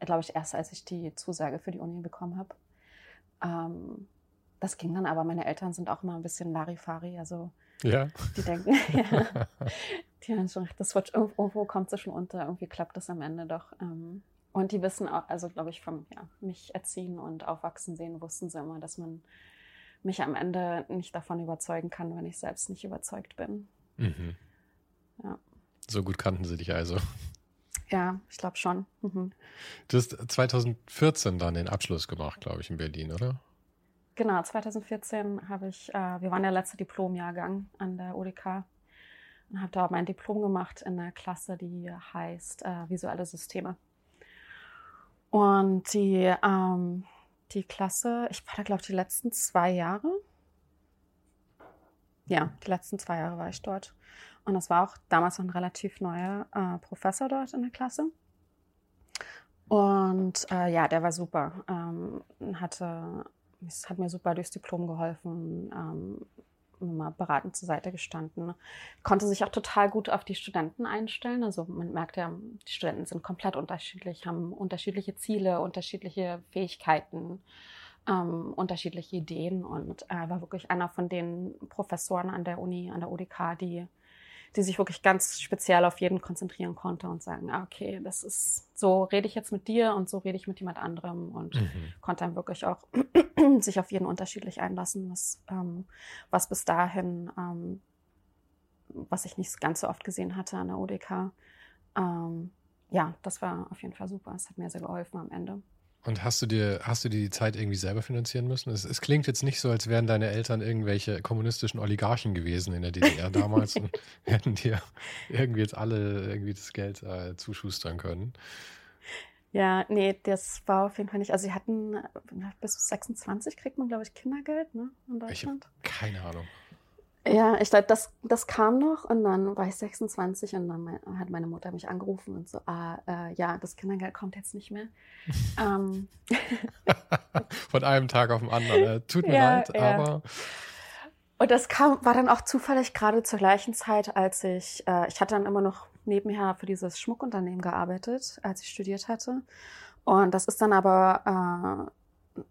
glaube ich, erst als ich die Zusage für die Uni bekommen habe. Ähm, das ging dann aber, meine Eltern sind auch immer ein bisschen Larifari, also ja. die denken, ja, die haben schon, das wird irgendwo kommt es schon unter, irgendwie klappt das am Ende doch. Ähm, und die wissen auch, also glaube ich, vom ja, mich erziehen und aufwachsen sehen, wussten sie immer, dass man mich am Ende nicht davon überzeugen kann, wenn ich selbst nicht überzeugt bin. Mhm. Ja. So gut kannten sie dich also. Ja, ich glaube schon. Mhm. Du hast 2014 dann den Abschluss gemacht, glaube ich, in Berlin, oder? Genau, 2014 habe ich, äh, wir waren der letzte Diplomjahrgang an der UDK und habe da mein Diplom gemacht in einer Klasse, die heißt äh, Visuelle Systeme. Und die, ähm, die Klasse, ich war da, glaube ich, die letzten zwei Jahre. Ja, die letzten zwei Jahre war ich dort. Und es war auch damals noch ein relativ neuer äh, Professor dort in der Klasse. Und äh, ja, der war super. Ähm, hatte, hat mir super durchs Diplom geholfen. Ähm, immer beratend zur Seite gestanden. Konnte sich auch total gut auf die Studenten einstellen. Also man merkt ja, die Studenten sind komplett unterschiedlich, haben unterschiedliche Ziele, unterschiedliche Fähigkeiten, ähm, unterschiedliche Ideen und er war wirklich einer von den Professoren an der Uni, an der UDK, die die sich wirklich ganz speziell auf jeden konzentrieren konnte und sagen, ah, okay, das ist, so rede ich jetzt mit dir und so rede ich mit jemand anderem und mhm. konnte dann wirklich auch sich auf jeden unterschiedlich einlassen, was, ähm, was bis dahin, ähm, was ich nicht ganz so oft gesehen hatte an der ODK. Ähm, ja, das war auf jeden Fall super. Es hat mir sehr geholfen am Ende. Und hast du dir, hast du dir die Zeit irgendwie selber finanzieren müssen? Es, es, klingt jetzt nicht so, als wären deine Eltern irgendwelche kommunistischen Oligarchen gewesen in der DDR damals und hätten dir irgendwie jetzt alle irgendwie das Geld äh, zuschustern können. Ja, nee, das war auf jeden Fall nicht. Also sie hatten bis 26 kriegt man, glaube ich, Kindergeld, ne? In Deutschland. Ich keine Ahnung. Ja, ich glaube, das, das kam noch und dann war ich 26 und dann hat meine Mutter mich angerufen und so, ah, äh, ja, das Kindergeld kommt jetzt nicht mehr. ähm. Von einem Tag auf den anderen. Äh, tut mir ja, leid, ja. aber. Und das kam, war dann auch zufällig gerade zur gleichen Zeit, als ich, äh, ich hatte dann immer noch nebenher für dieses Schmuckunternehmen gearbeitet, als ich studiert hatte. Und das ist dann aber äh,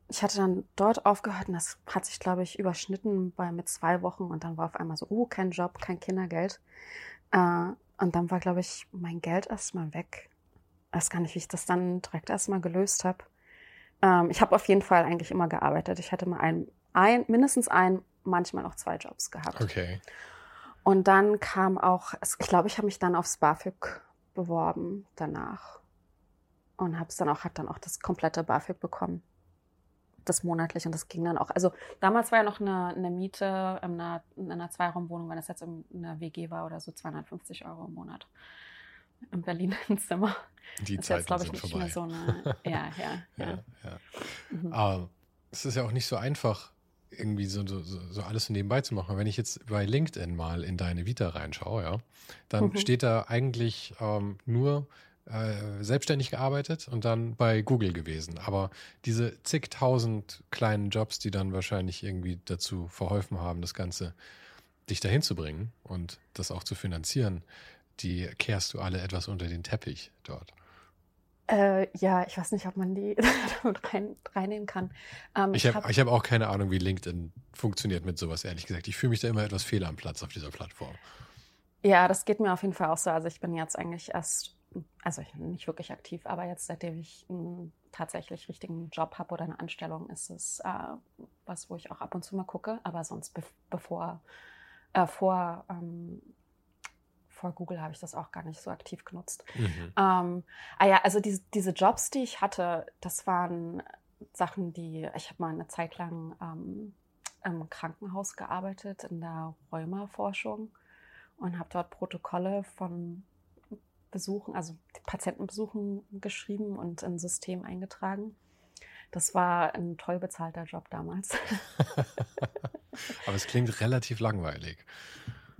ich hatte dann dort aufgehört und das hat sich, glaube ich, überschnitten bei mit zwei Wochen und dann war auf einmal so, oh, kein Job, kein Kindergeld. Äh, und dann war, glaube ich, mein Geld erstmal weg. Ich weiß gar nicht, wie ich das dann direkt erstmal gelöst habe. Ähm, ich habe auf jeden Fall eigentlich immer gearbeitet. Ich hatte mal ein, ein, mindestens ein, manchmal auch zwei Jobs gehabt. Okay. Und dann kam auch, ich glaube, ich habe mich dann aufs BAföG beworben danach und habe es dann auch, hat dann auch das komplette BAföG bekommen das monatlich und das ging dann auch. Also damals war ja noch eine, eine Miete in einer, in einer Zweiraumwohnung, wenn das jetzt in einer WG war oder so, 250 Euro im Monat. In Berlin ein Zimmer. Die das Zeiten jetzt, sind ich, vorbei. So eine, ja, ja, ja. ja, ja. Mhm. Aber es ist ja auch nicht so einfach, irgendwie so, so, so alles nebenbei zu machen. Wenn ich jetzt bei LinkedIn mal in deine Vita reinschaue, ja, dann mhm. steht da eigentlich ähm, nur äh, selbstständig gearbeitet und dann bei Google gewesen. Aber diese zigtausend kleinen Jobs, die dann wahrscheinlich irgendwie dazu verholfen haben, das Ganze dich dahin zu bringen und das auch zu finanzieren, die kehrst du alle etwas unter den Teppich dort. Äh, ja, ich weiß nicht, ob man die damit rein, reinnehmen kann. Ähm, ich habe hab, hab auch keine Ahnung, wie LinkedIn funktioniert mit sowas, ehrlich gesagt. Ich fühle mich da immer etwas fehl am Platz auf dieser Plattform. Ja, das geht mir auf jeden Fall auch so. Also ich bin jetzt eigentlich erst also ich bin nicht wirklich aktiv, aber jetzt seitdem ich einen tatsächlich richtigen Job habe oder eine Anstellung, ist es äh, was, wo ich auch ab und zu mal gucke. Aber sonst be bevor, äh, vor, ähm, vor Google habe ich das auch gar nicht so aktiv genutzt. Mhm. Ähm, ah ja, also diese, diese Jobs, die ich hatte, das waren Sachen, die ich habe mal eine Zeit lang ähm, im Krankenhaus gearbeitet in der Rheumaforschung und habe dort Protokolle von Besuchen, also Patientenbesuchen geschrieben und ein System eingetragen. Das war ein toll bezahlter Job damals. Aber es klingt relativ langweilig.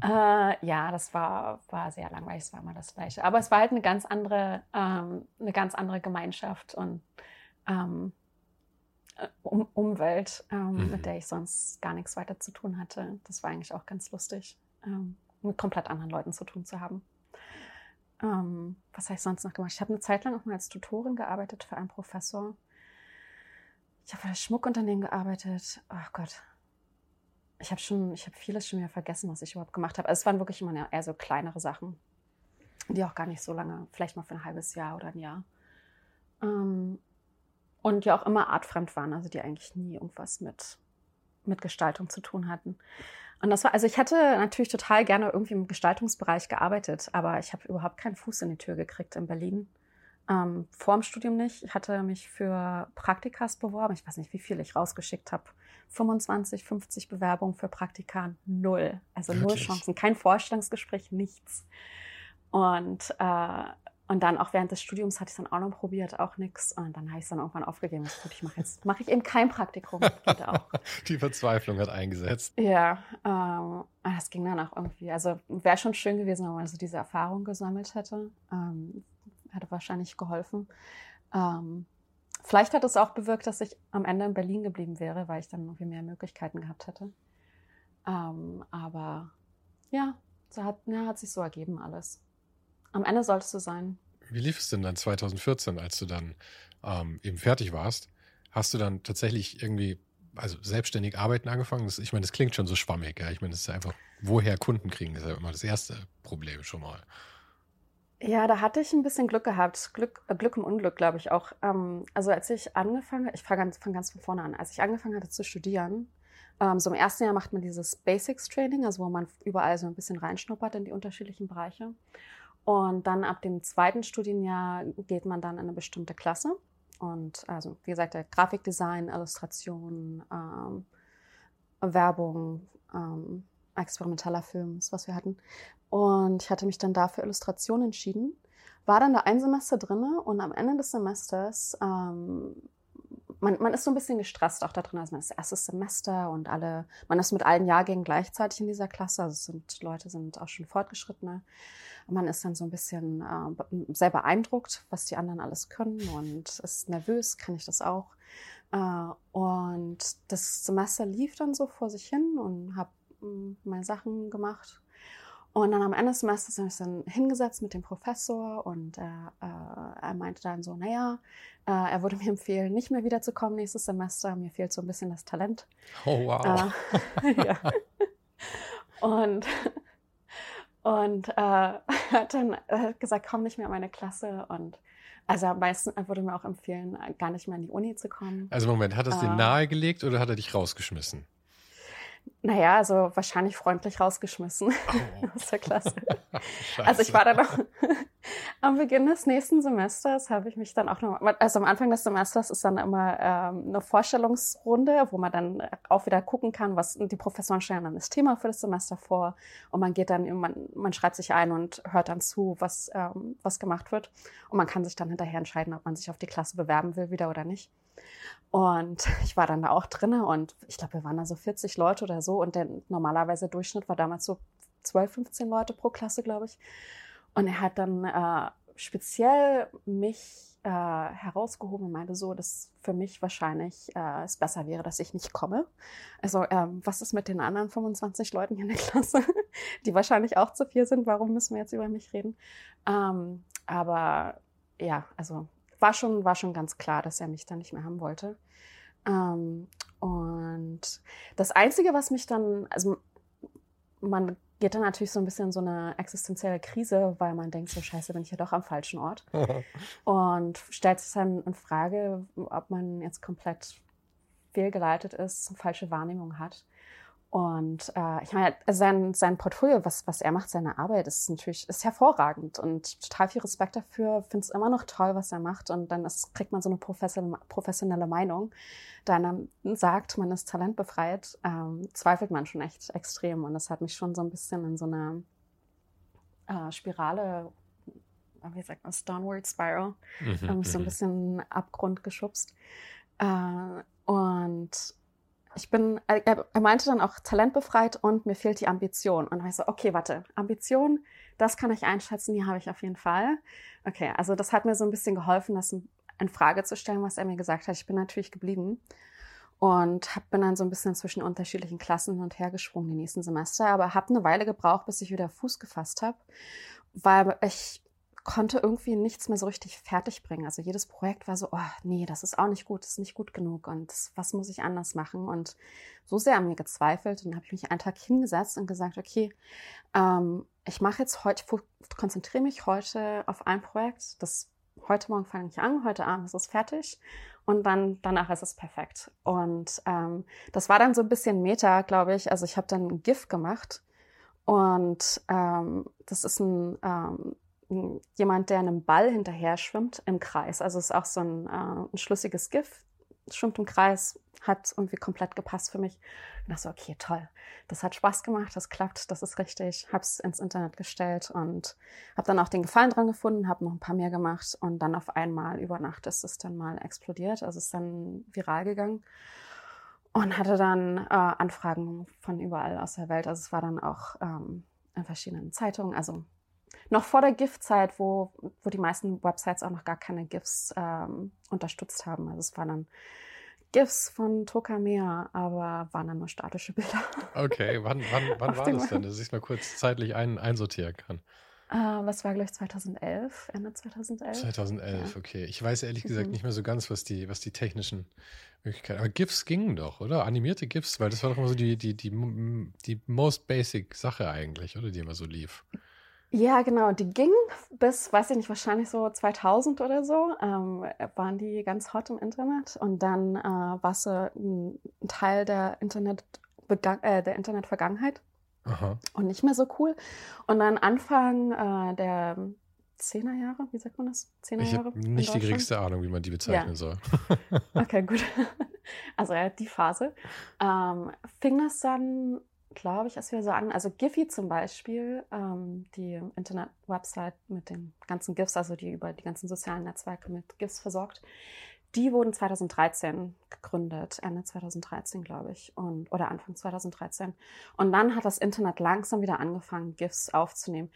Äh, ja, das war, war sehr langweilig, es war immer das Gleiche. Aber es war halt eine ganz andere, ähm, eine ganz andere Gemeinschaft und ähm, um, Umwelt, ähm, mhm. mit der ich sonst gar nichts weiter zu tun hatte. Das war eigentlich auch ganz lustig, ähm, mit komplett anderen Leuten zu tun zu haben. Ähm, was habe ich sonst noch gemacht? Ich habe eine Zeit lang auch mal als Tutorin gearbeitet für einen Professor. Ich habe für das Schmuckunternehmen gearbeitet. Ach oh Gott. Ich habe schon, ich habe vieles schon wieder vergessen, was ich überhaupt gemacht habe. Also es waren wirklich immer eher so kleinere Sachen, die auch gar nicht so lange, vielleicht mal für ein halbes Jahr oder ein Jahr. Ähm, und ja auch immer artfremd waren, also die eigentlich nie irgendwas mit, mit Gestaltung zu tun hatten. Und das war, also ich hätte natürlich total gerne irgendwie im Gestaltungsbereich gearbeitet, aber ich habe überhaupt keinen Fuß in die Tür gekriegt in Berlin. Ähm, vor dem Studium nicht. Ich hatte mich für Praktikas beworben. Ich weiß nicht, wie viele ich rausgeschickt habe. 25, 50 Bewerbungen für Praktika, null. Also Wirklich? null Chancen. Kein Vorstellungsgespräch, nichts. Und äh, und dann auch während des Studiums hatte ich es dann auch noch probiert, auch nichts. Und dann habe ich es dann irgendwann aufgegeben. Gut, ich mache jetzt mache ich eben kein Praktikum. Die Verzweiflung hat eingesetzt. Ja, ähm, das ging dann auch irgendwie. Also wäre schon schön gewesen, wenn man so diese Erfahrung gesammelt hätte. Ähm, hätte wahrscheinlich geholfen. Ähm, vielleicht hat es auch bewirkt, dass ich am Ende in Berlin geblieben wäre, weil ich dann irgendwie mehr Möglichkeiten gehabt hätte. Ähm, aber ja, so hat, ja, hat sich so ergeben alles. Am Ende solltest du sein. Wie lief es denn dann 2014, als du dann ähm, eben fertig warst? Hast du dann tatsächlich irgendwie, also selbstständig arbeiten angefangen? Das, ich meine, das klingt schon so schwammig. Ja? Ich meine, das ist einfach, woher Kunden kriegen, ist ja immer das erste Problem schon mal. Ja, da hatte ich ein bisschen Glück gehabt. Glück, äh, Glück im Unglück, glaube ich auch. Ähm, also als ich angefangen habe, ich fange ganz, fang ganz von vorne an, als ich angefangen hatte zu studieren, ähm, so im ersten Jahr macht man dieses Basics Training, also wo man überall so ein bisschen reinschnuppert in die unterschiedlichen Bereiche. Und dann ab dem zweiten Studienjahr geht man dann in eine bestimmte Klasse. und also wie gesagt, Grafikdesign, Illustration, ähm, Werbung, ähm, experimenteller Film, ist, was wir hatten. Und ich hatte mich dann dafür Illustration entschieden. War dann da ein Semester drinne und am Ende des Semesters ähm, man, man ist so ein bisschen gestresst auch da drin. Also man ist erstes Semester und alle, man ist mit allen Jahrgängen gleichzeitig in dieser Klasse. Also es sind Leute sind auch schon fortgeschrittene. Man ist dann so ein bisschen äh, sehr beeindruckt, was die anderen alles können und ist nervös, kann ich das auch. Äh, und das Semester lief dann so vor sich hin und habe mm, meine Sachen gemacht und dann am Ende des Semesters habe ich dann hingesetzt mit dem Professor und er, äh, er meinte dann so, naja, äh, er würde mir empfehlen, nicht mehr wiederzukommen nächstes Semester. Mir fehlt so ein bisschen das Talent. Oh, wow. Äh, ja. Und, und äh, hat dann äh, gesagt, komm nicht mehr in meine Klasse. Und also am meisten er würde mir auch empfehlen, gar nicht mehr in die Uni zu kommen. Also Moment, hat er es dir äh. nahegelegt oder hat er dich rausgeschmissen? Naja, also wahrscheinlich freundlich rausgeschmissen oh. aus der Klasse. also ich war dann auch am Beginn des nächsten Semesters habe ich mich dann auch noch, also am Anfang des Semesters ist dann immer ähm, eine Vorstellungsrunde, wo man dann auch wieder gucken kann, was die Professoren stellen dann das Thema für das Semester vor und man geht dann, man, man schreibt sich ein und hört dann zu, was, ähm, was gemacht wird und man kann sich dann hinterher entscheiden, ob man sich auf die Klasse bewerben will wieder oder nicht. Und ich war dann da auch drinne und ich glaube, wir waren da so 40 Leute oder so und der normalerweise Durchschnitt war damals so 12, 15 Leute pro Klasse, glaube ich. Und er hat dann äh, speziell mich äh, herausgehoben und meinte so, dass für mich wahrscheinlich äh, es besser wäre, dass ich nicht komme. Also ähm, was ist mit den anderen 25 Leuten hier in der Klasse, die wahrscheinlich auch zu viel sind? Warum müssen wir jetzt über mich reden? Ähm, aber ja, also war schon, war schon ganz klar, dass er mich dann nicht mehr haben wollte. Ähm, und das Einzige, was mich dann, also man geht dann natürlich so ein bisschen in so eine existenzielle Krise, weil man denkt, so scheiße, bin ich ja doch am falschen Ort. und stellt sich dann in Frage, ob man jetzt komplett fehlgeleitet ist, falsche Wahrnehmung hat. Und äh, ich meine, sein, sein Portfolio, was, was er macht, seine Arbeit, ist natürlich ist hervorragend und total viel Respekt dafür. Finde es immer noch toll, was er macht. Und dann ist, kriegt man so eine professionelle Meinung. Dann sagt, man ist talentbefreit, ähm, zweifelt man schon echt extrem. Und das hat mich schon so ein bisschen in so eine äh, Spirale, wie sagt man, Downward Spiral, mhm, ähm, so ein mhm. bisschen Abgrund geschubst. Äh, und ich bin, äh, er, meinte dann auch talentbefreit und mir fehlt die Ambition. Und ich so, okay, warte, Ambition, das kann ich einschätzen, die habe ich auf jeden Fall. Okay, also das hat mir so ein bisschen geholfen, das in Frage zu stellen, was er mir gesagt hat. Ich bin natürlich geblieben und hab, bin dann so ein bisschen zwischen unterschiedlichen Klassen hin und her gesprungen die nächsten Semester, aber habe eine Weile gebraucht, bis ich wieder Fuß gefasst habe, weil ich konnte irgendwie nichts mehr so richtig fertig bringen. Also jedes Projekt war so, oh nee, das ist auch nicht gut, das ist nicht gut genug und was muss ich anders machen? Und so sehr an mir gezweifelt und habe ich mich einen Tag hingesetzt und gesagt, okay, ähm, ich mache jetzt heute, konzentriere mich heute auf ein Projekt, das heute Morgen fange ich an, heute Abend ist es fertig und dann danach ist es perfekt. Und ähm, das war dann so ein bisschen Meta, glaube ich. Also ich habe dann ein GIF gemacht und ähm, das ist ein ähm, jemand, der einem Ball hinterher schwimmt im Kreis. Also es ist auch so ein, äh, ein schlüssiges GIF, schwimmt im Kreis, hat irgendwie komplett gepasst für mich. Ich dachte so, okay, toll. Das hat Spaß gemacht, das klappt, das ist richtig. Hab's ins Internet gestellt und habe dann auch den Gefallen dran gefunden, habe noch ein paar mehr gemacht und dann auf einmal über Nacht ist es dann mal explodiert. Also es ist dann viral gegangen und hatte dann äh, Anfragen von überall aus der Welt. Also es war dann auch ähm, in verschiedenen Zeitungen, also noch vor der GIF-Zeit, wo, wo die meisten Websites auch noch gar keine GIFs ähm, unterstützt haben. Also es waren dann GIFs von Tokamea, aber waren dann nur statische Bilder. Okay, wann, wann, wann war das denn, dass ich es mal kurz zeitlich ein, einsortieren kann? Uh, was war, glaube ich, 2011, Ende 2011. 2011, ja. okay. Ich weiß ehrlich gesagt mhm. nicht mehr so ganz, was die, was die technischen Möglichkeiten. Aber GIFs gingen doch, oder? Animierte GIFs, weil das war doch immer so die, die, die, die most basic Sache eigentlich, oder? Die immer so lief. Ja, genau. Die ging bis, weiß ich nicht, wahrscheinlich so 2000 oder so, ähm, waren die ganz hot im Internet. Und dann äh, war es ein, Teil der Internet äh, der Internetvergangenheit und nicht mehr so cool. Und dann Anfang äh, der Zehnerjahre, wie sagt man das? Zehnerjahre? Ich habe nicht die geringste Ahnung, wie man die bezeichnen ja. soll. okay, gut. Also ja, die Phase. Ähm, fing das dann, glaube ich, erst wieder so an. Also Giphy zum Beispiel, ähm, die Internet-Website mit den ganzen GIFs, also die über die ganzen sozialen Netzwerke mit GIFs versorgt, die wurden 2013 gegründet, Ende 2013, glaube ich, und, oder Anfang 2013. Und dann hat das Internet langsam wieder angefangen, GIFs aufzunehmen.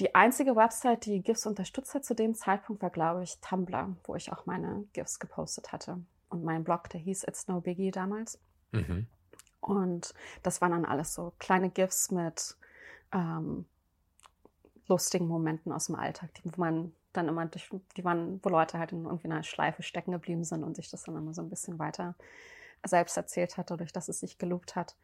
Die einzige Website, die GIFs unterstützt hat zu dem Zeitpunkt, war, glaube ich, Tumblr, wo ich auch meine GIFs gepostet hatte. Und mein Blog, der hieß It's No Biggie damals. Mhm. Und das waren dann alles so kleine GIFs mit ähm, lustigen Momenten aus dem Alltag, die, wo man dann immer durch, die waren, wo Leute halt in irgendwie einer Schleife stecken geblieben sind und sich das dann immer so ein bisschen weiter selbst erzählt hat, dadurch, dass es sich gelobt hat.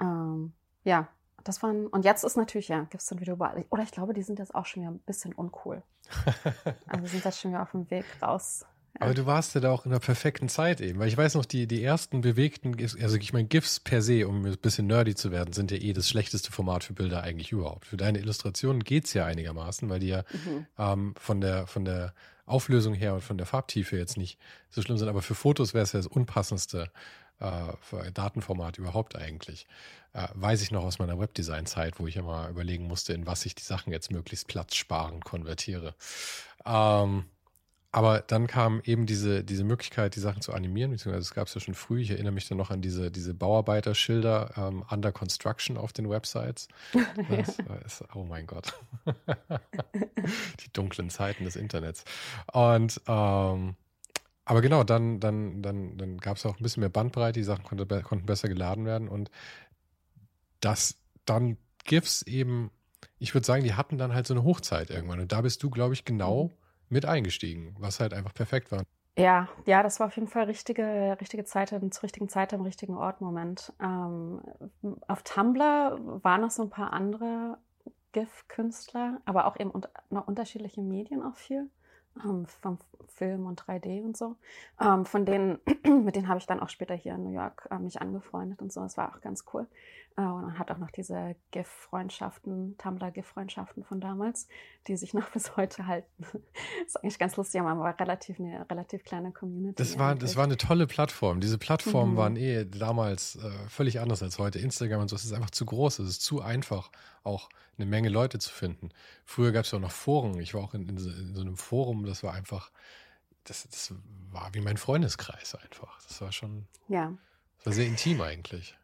Ähm, ja, das waren, und jetzt ist natürlich, ja, gibt es dann wieder überall. Oder ich glaube, die sind jetzt auch schon wieder ein bisschen uncool. also sind jetzt schon wieder auf dem Weg raus. Aber du warst ja da auch in der perfekten Zeit eben, weil ich weiß noch, die, die ersten bewegten, also ich meine, GIFs per se, um ein bisschen nerdy zu werden, sind ja eh das schlechteste Format für Bilder eigentlich überhaupt. Für deine Illustrationen geht es ja einigermaßen, weil die ja mhm. ähm, von, der, von der Auflösung her und von der Farbtiefe jetzt nicht so schlimm sind. Aber für Fotos wäre es ja das unpassendste äh, Datenformat überhaupt eigentlich. Äh, weiß ich noch aus meiner Webdesign-Zeit, wo ich immer überlegen musste, in was ich die Sachen jetzt möglichst platzsparend konvertiere. Ähm, aber dann kam eben diese, diese Möglichkeit, die Sachen zu animieren, beziehungsweise es gab es ja schon früh. Ich erinnere mich dann noch an diese, diese Bauarbeiterschilder ähm, under construction auf den Websites. Das, ist, oh mein Gott. die dunklen Zeiten des Internets. Und ähm, aber genau, dann, dann, dann, dann gab es auch ein bisschen mehr Bandbreite, die Sachen konnte, konnten besser geladen werden und dass dann GIFs eben, ich würde sagen, die hatten dann halt so eine Hochzeit irgendwann. Und da bist du, glaube ich, genau mhm. Mit eingestiegen, was halt einfach perfekt war. Ja, ja, das war auf jeden Fall richtige, richtige Zeit, zur richtigen Zeit am richtigen Ort, Moment. Ähm, auf Tumblr waren noch so ein paar andere GIF-Künstler, aber auch eben unter, noch unterschiedliche Medien auch viel ähm, vom Film und 3D und so. Ähm, von denen, mit denen habe ich dann auch später hier in New York äh, mich angefreundet und so. Das war auch ganz cool. Äh, und man hat auch noch diese GIF-Freundschaften, Tumblr-GIF-Freundschaften von damals, die sich noch bis heute halten. das ist eigentlich ganz lustig, aber war relativ eine relativ kleine Community. Das war, das war eine tolle Plattform. Diese Plattformen mhm. waren eh damals äh, völlig anders als heute. Instagram und so, es ist einfach zu groß, es ist zu einfach, auch eine Menge Leute zu finden. Früher gab es ja auch noch Foren. Ich war auch in, in, so, in so einem Forum, das war einfach, das, das war wie mein Freundeskreis einfach. Das war schon, ja. das war sehr intim eigentlich.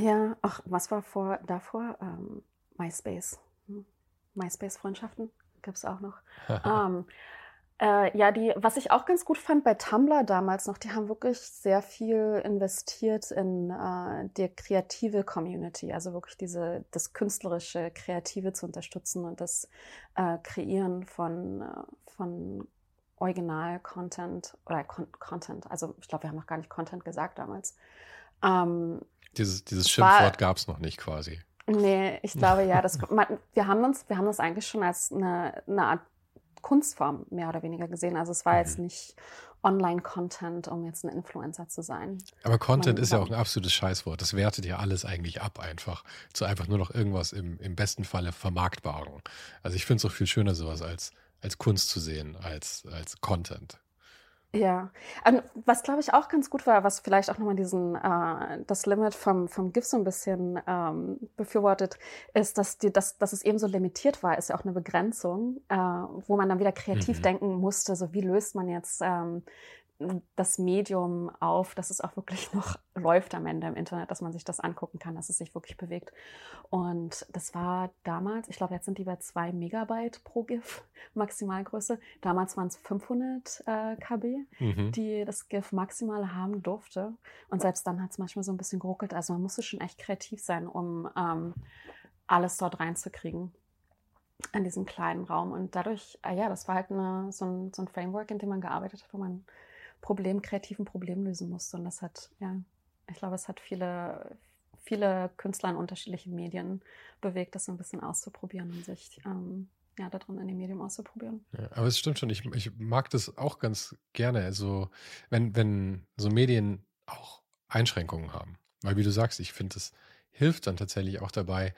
Ja, ach, was war vor davor? Ähm, MySpace. Hm. MySpace-Freundschaften gab es auch noch. ähm, äh, ja, die, was ich auch ganz gut fand bei Tumblr damals noch, die haben wirklich sehr viel investiert in äh, die kreative Community, also wirklich diese, das künstlerische, kreative zu unterstützen und das äh, Kreieren von, äh, von Original-Content oder Con Content. Also ich glaube, wir haben noch gar nicht Content gesagt damals. Ähm, dieses, dieses Schimpfwort gab es noch nicht quasi. Nee, ich glaube ja, das, wir, haben uns, wir haben das eigentlich schon als eine, eine Art Kunstform mehr oder weniger gesehen. Also es war jetzt mhm. nicht Online-Content, um jetzt ein Influencer zu sein. Aber Content Man, ist ja auch ein absolutes Scheißwort. Das wertet ja alles eigentlich ab einfach. Zu einfach nur noch irgendwas im, im besten Falle vermarktbaren. Also ich finde es auch viel schöner, sowas als, als Kunst zu sehen, als, als Content. Ja, ähm, was glaube ich auch ganz gut war, was vielleicht auch nochmal diesen äh, das Limit vom vom GIF so ein bisschen ähm, befürwortet, ist, dass die, dass, dass es eben so limitiert war, ist ja auch eine Begrenzung, äh, wo man dann wieder kreativ mhm. denken musste, so wie löst man jetzt ähm, das Medium auf, dass es auch wirklich noch läuft am Ende im Internet, dass man sich das angucken kann, dass es sich wirklich bewegt. Und das war damals, ich glaube, jetzt sind die bei zwei Megabyte pro GIF Maximalgröße. Damals waren es 500 äh, KB, mhm. die das GIF maximal haben durfte. Und selbst dann hat es manchmal so ein bisschen geruckelt. Also man musste schon echt kreativ sein, um ähm, alles dort reinzukriegen in diesem kleinen Raum. Und dadurch, äh, ja, das war halt eine, so, ein, so ein Framework, in dem man gearbeitet hat, wo man Problem, kreativen Problem lösen musste. Und das hat, ja, ich glaube, es hat viele, viele Künstler in unterschiedlichen Medien bewegt, das so ein bisschen auszuprobieren und sich ähm, ja, darin in dem Medium auszuprobieren. Ja, aber es stimmt schon, ich, ich mag das auch ganz gerne, also wenn, wenn so Medien auch Einschränkungen haben. Weil wie du sagst, ich finde, es hilft dann tatsächlich auch dabei,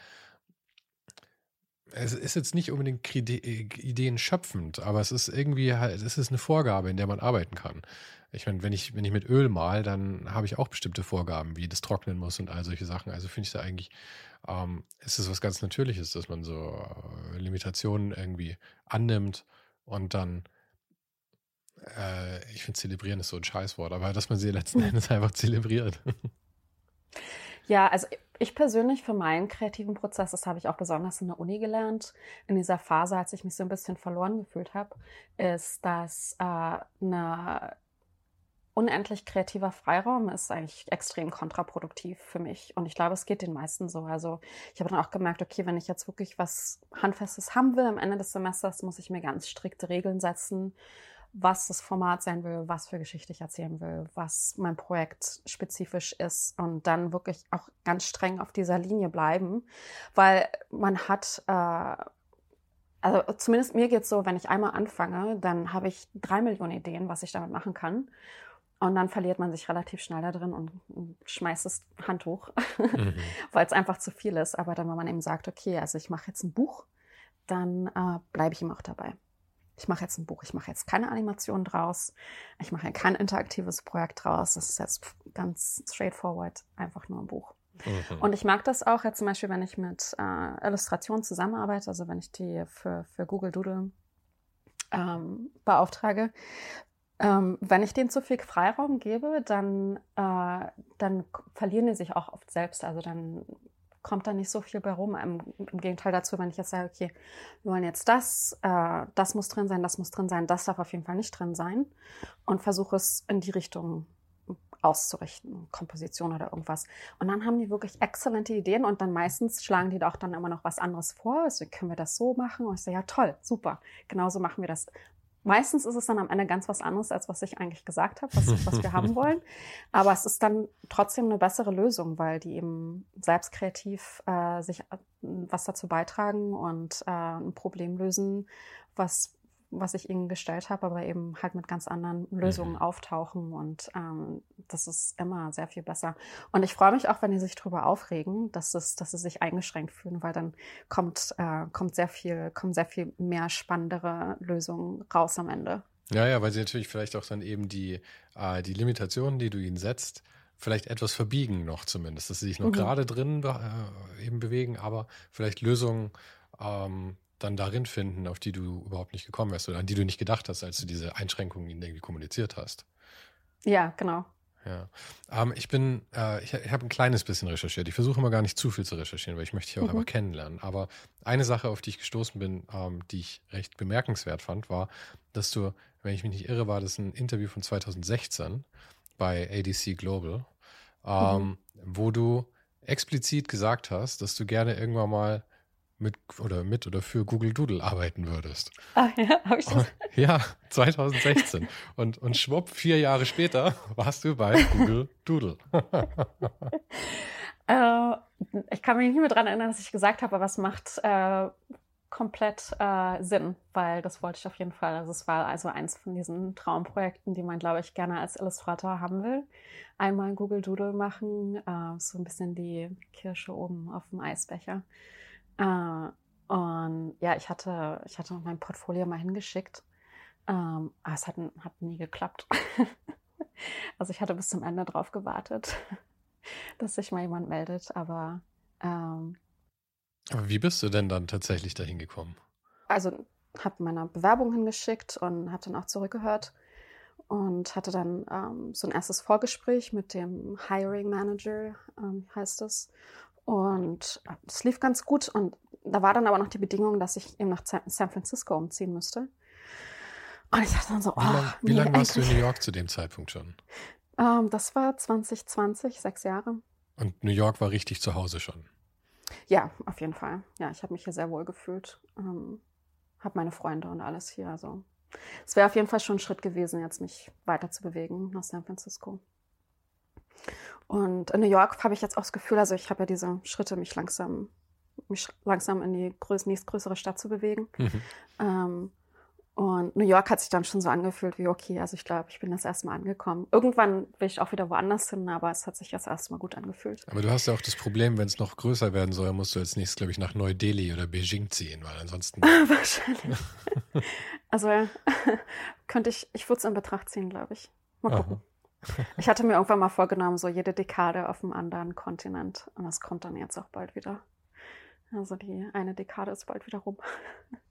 es ist jetzt nicht unbedingt Ideen schöpfend, aber es ist irgendwie halt, es ist eine Vorgabe, in der man arbeiten kann. Ich meine, wenn ich, wenn ich mit Öl mal, dann habe ich auch bestimmte Vorgaben, wie das trocknen muss und all solche Sachen. Also finde ich da eigentlich, ähm, ist es was ganz Natürliches, dass man so äh, Limitationen irgendwie annimmt und dann, äh, ich finde, zelebrieren ist so ein Scheißwort, aber dass man sie letzten. Endes einfach zelebriert. Ja, also ich persönlich für meinen kreativen Prozess, das habe ich auch besonders in der Uni gelernt, in dieser Phase, als ich mich so ein bisschen verloren gefühlt habe, ist, dass äh, eine unendlich kreativer Freiraum ist eigentlich extrem kontraproduktiv für mich. Und ich glaube, es geht den meisten so. Also ich habe dann auch gemerkt, okay, wenn ich jetzt wirklich was Handfestes haben will am Ende des Semesters, muss ich mir ganz strikte Regeln setzen, was das Format sein will, was für Geschichte ich erzählen will, was mein Projekt spezifisch ist und dann wirklich auch ganz streng auf dieser Linie bleiben, weil man hat äh, also zumindest mir geht's so, wenn ich einmal anfange, dann habe ich drei Millionen Ideen, was ich damit machen kann. Und dann verliert man sich relativ schnell da drin und, schmeißt das Handtuch, mhm. weil es einfach zu viel ist. Aber dann, wenn man eben sagt, okay, also ich mache jetzt ein Buch, dann äh, bleibe ich ihm auch dabei. Ich mache jetzt ein Buch, ich mache jetzt keine Animation draus, ich mache kein interaktives Projekt draus. Das ist jetzt ganz straightforward, einfach nur ein Buch. Mhm. Und ich mag das auch jetzt zum Beispiel, wenn ich mit äh, Illustrationen zusammenarbeite, also wenn ich die für, für Google Doodle ähm, beauftrage, ähm, wenn ich denen zu viel Freiraum gebe, dann, äh, dann verlieren die sich auch oft selbst. Also dann kommt da nicht so viel bei rum. Im, Im, Gegenteil dazu, wenn ich jetzt sage, okay, wir wollen jetzt das, äh, das muss drin sein, das muss drin sein, das darf auf jeden Fall nicht drin sein und versuche es in die Richtung auszurichten, Komposition oder irgendwas. Und dann haben die wirklich exzellente Ideen und dann meistens schlagen die auch dann immer noch was anderes vor. Also können wir das so machen? Und ich sage, ja toll, super, genauso machen wir das. Meistens ist es dann am Ende ganz was anderes, als was ich eigentlich gesagt habe, was, was wir haben wollen. Aber es ist dann trotzdem eine bessere Lösung, weil die eben selbst kreativ äh, sich äh, was dazu beitragen und äh, ein Problem lösen, was was ich ihnen gestellt habe, aber eben halt mit ganz anderen Lösungen mhm. auftauchen und ähm, das ist immer sehr viel besser. Und ich freue mich auch, wenn die sich darüber aufregen, dass es, dass sie sich eingeschränkt fühlen, weil dann kommt, äh, kommt sehr viel, kommen sehr viel mehr spannendere Lösungen raus am Ende. Ja, ja, weil sie natürlich vielleicht auch dann eben die, äh, die Limitationen, die du ihnen setzt, vielleicht etwas verbiegen noch zumindest, dass sie sich noch mhm. gerade drin äh, eben bewegen, aber vielleicht Lösungen ähm, dann darin finden, auf die du überhaupt nicht gekommen wärst oder an die du nicht gedacht hast, als du diese Einschränkungen irgendwie kommuniziert hast. Ja, genau. Ja. Ähm, ich bin, äh, ich, ich habe ein kleines bisschen recherchiert. Ich versuche immer gar nicht zu viel zu recherchieren, weil ich möchte dich auch mhm. einfach kennenlernen. Aber eine Sache, auf die ich gestoßen bin, ähm, die ich recht bemerkenswert fand, war, dass du, wenn ich mich nicht irre, war das ein Interview von 2016 bei ADC Global, ähm, mhm. wo du explizit gesagt hast, dass du gerne irgendwann mal mit oder mit oder für Google Doodle arbeiten würdest. Ah ja, habe ich das? Ja, 2016. und, und schwupp, vier Jahre später warst du bei Google Doodle. äh, ich kann mich nicht mehr daran erinnern, dass ich gesagt habe, aber es macht äh, komplett äh, Sinn, weil das wollte ich auf jeden Fall. Also es war also eins von diesen Traumprojekten, die man, glaube ich, gerne als Illustrator haben will. Einmal Google Doodle machen, äh, so ein bisschen die Kirsche oben auf dem Eisbecher. Äh, und ja, ich hatte, ich hatte mein Portfolio mal hingeschickt. Ähm, aber es hat, hat nie geklappt. also ich hatte bis zum Ende drauf gewartet, dass sich mal jemand meldet, aber ähm, aber wie bist du denn dann tatsächlich dahin gekommen? Also habe meine Bewerbung hingeschickt und habe dann auch zurückgehört und hatte dann ähm, so ein erstes Vorgespräch mit dem Hiring Manager, ähm, heißt es. Und es lief ganz gut. Und da war dann aber noch die Bedingung, dass ich eben nach San Francisco umziehen müsste. Und ich dachte dann so, oh, Wie lange nee, lang warst du in New York zu dem Zeitpunkt schon? Ähm, das war 2020, sechs Jahre. Und New York war richtig zu Hause schon? Ja, auf jeden Fall. Ja, ich habe mich hier sehr wohl gefühlt. Ähm, habe meine Freunde und alles hier. Also es wäre auf jeden Fall schon ein Schritt gewesen, jetzt mich weiter zu bewegen nach San Francisco. Und in New York habe ich jetzt auch das Gefühl, also ich habe ja diese Schritte, mich langsam, mich langsam in die größ nächstgrößere Stadt zu bewegen. Mhm. Ähm, Und New York hat sich dann schon so angefühlt wie, okay, also ich glaube, ich bin das erste Mal angekommen. Irgendwann will ich auch wieder woanders hin, aber es hat sich das erste Mal gut angefühlt. Aber du hast ja auch das Problem, wenn es noch größer werden soll, musst du jetzt nächstes, glaube ich, nach Neu-Delhi oder Beijing ziehen, weil ansonsten. Wahrscheinlich. also könnte ich, ich würde es in Betracht ziehen, glaube ich. Mal gucken. Aha. Ich hatte mir irgendwann mal vorgenommen, so jede Dekade auf einem anderen Kontinent. Und das kommt dann jetzt auch bald wieder. Also die eine Dekade ist bald wieder rum.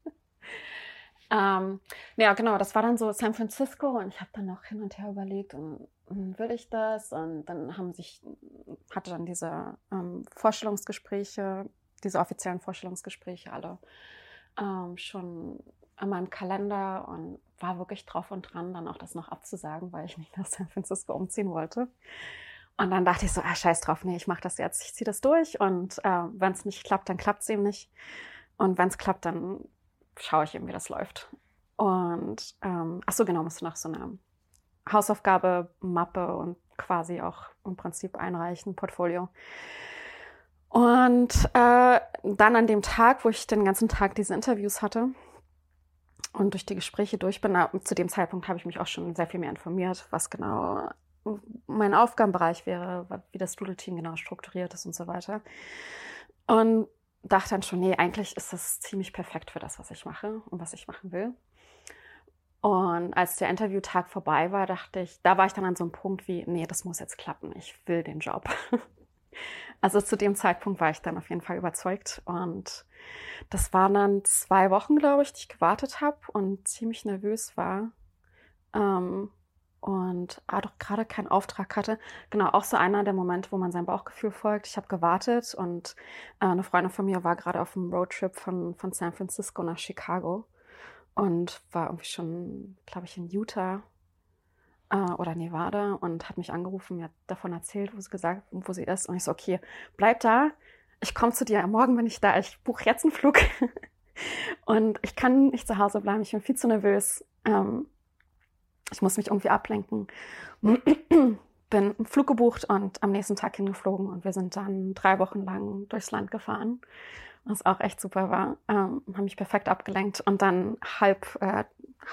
Ähm, ja, genau, das war dann so San Francisco und ich habe dann noch hin und her überlegt, und, und, will ich das? Und dann haben sich, hatte dann diese ähm, Vorstellungsgespräche, diese offiziellen Vorstellungsgespräche alle ähm, schon an meinem Kalender und war wirklich drauf und dran, dann auch das noch abzusagen, weil ich nicht nach San Francisco umziehen wollte. Und dann dachte ich so, ah, scheiß drauf, nee, ich mache das jetzt, ich ziehe das durch und äh, wenn es nicht klappt, dann klappt es eben nicht. Und wenn es klappt, dann schaue ich eben, wie das läuft. Und ähm, ach so, genau, musst du noch so eine Hausaufgabe, Mappe und quasi auch im Prinzip einreichen, Portfolio. Und äh, dann an dem Tag, wo ich den ganzen Tag diese Interviews hatte und durch die Gespräche durch bin, zu dem Zeitpunkt habe ich mich auch schon sehr viel mehr informiert, was genau mein Aufgabenbereich wäre, wie das Doodle-Team genau strukturiert ist und so weiter. Und dachte dann schon, nee, eigentlich ist das ziemlich perfekt für das, was ich mache und was ich machen will. Und als der Interviewtag vorbei war, dachte ich, da war ich dann an so einem Punkt wie, nee, das muss jetzt klappen, ich will den Job. Also zu dem Zeitpunkt war ich dann auf jeden Fall überzeugt. Und das waren dann zwei Wochen, glaube ich, die ich gewartet habe und ziemlich nervös war. Ähm, und ah, doch gerade keinen Auftrag hatte. Genau, auch so einer der Momente, wo man seinem Bauchgefühl folgt. Ich habe gewartet und äh, eine Freundin von mir war gerade auf einem Roadtrip von, von San Francisco nach Chicago und war irgendwie schon, glaube ich, in Utah äh, oder Nevada und hat mich angerufen, mir hat davon erzählt, wo sie gesagt, wo sie ist. Und ich so, okay, bleib da, ich komme zu dir, morgen bin ich da, ich buche jetzt einen Flug. und ich kann nicht zu Hause bleiben, ich bin viel zu nervös. Ähm, ich muss mich irgendwie ablenken. Bin einen Flug gebucht und am nächsten Tag hingeflogen und wir sind dann drei Wochen lang durchs Land gefahren, was auch echt super war. Ähm, haben mich perfekt abgelenkt und dann halb, äh,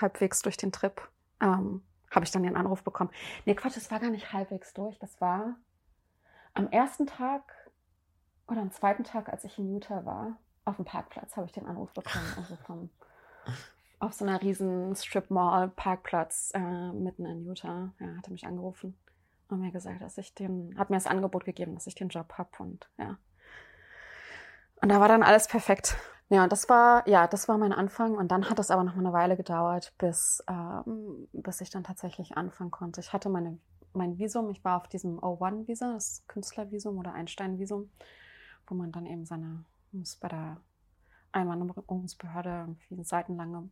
halbwegs durch den Trip ähm, habe ich dann den Anruf bekommen. Nee, Quatsch, das war gar nicht halbwegs durch. Das war am ersten Tag oder am zweiten Tag, als ich in Utah war, auf dem Parkplatz habe ich den Anruf bekommen. Also vom auf so einer riesen Strip Mall Parkplatz äh, mitten in Utah. Ja, hat er mich angerufen und mir gesagt, dass ich den, hat mir das Angebot gegeben, dass ich den Job habe und ja. Und da war dann alles perfekt. Ja, das war, ja, das war mein Anfang. Und dann hat es aber noch mal eine Weile gedauert, bis, ähm, bis ich dann tatsächlich anfangen konnte. Ich hatte meine, mein Visum, ich war auf diesem O1-Visa, das Künstlervisum oder Einstein-Visum, wo man dann eben seine, muss bei der Einwanderungsbehörde irgendwie seitenlange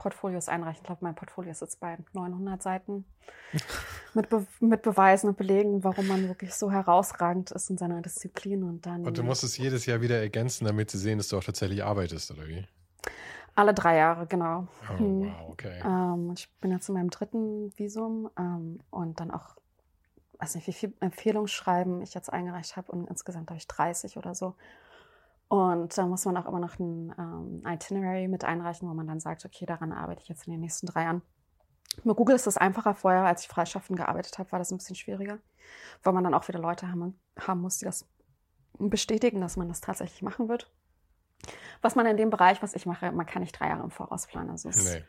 Portfolios einreichen. Ich glaube, mein Portfolio ist jetzt bei 900 Seiten mit, Be mit Beweisen und Belegen, warum man wirklich so herausragend ist in seiner Disziplin. Und dann. Und du musst es jedes Jahr wieder ergänzen, damit sie sehen, dass du auch tatsächlich arbeitest, oder wie? Alle drei Jahre, genau. Oh, hm. wow, okay. Ähm, ich bin jetzt in meinem dritten Visum ähm, und dann auch, weiß nicht, wie viel Empfehlungsschreiben ich jetzt eingereicht habe und insgesamt habe ich 30 oder so. Und da muss man auch immer noch ein ähm, Itinerary mit einreichen, wo man dann sagt, okay, daran arbeite ich jetzt in den nächsten drei Jahren. Mit Google ist das einfacher. Vorher, als ich freischaffend gearbeitet habe, war das ein bisschen schwieriger, weil man dann auch wieder Leute haben, haben muss, die das bestätigen, dass man das tatsächlich machen wird. Was man in dem Bereich, was ich mache, man kann nicht drei Jahre im Voraus planen. Also nee.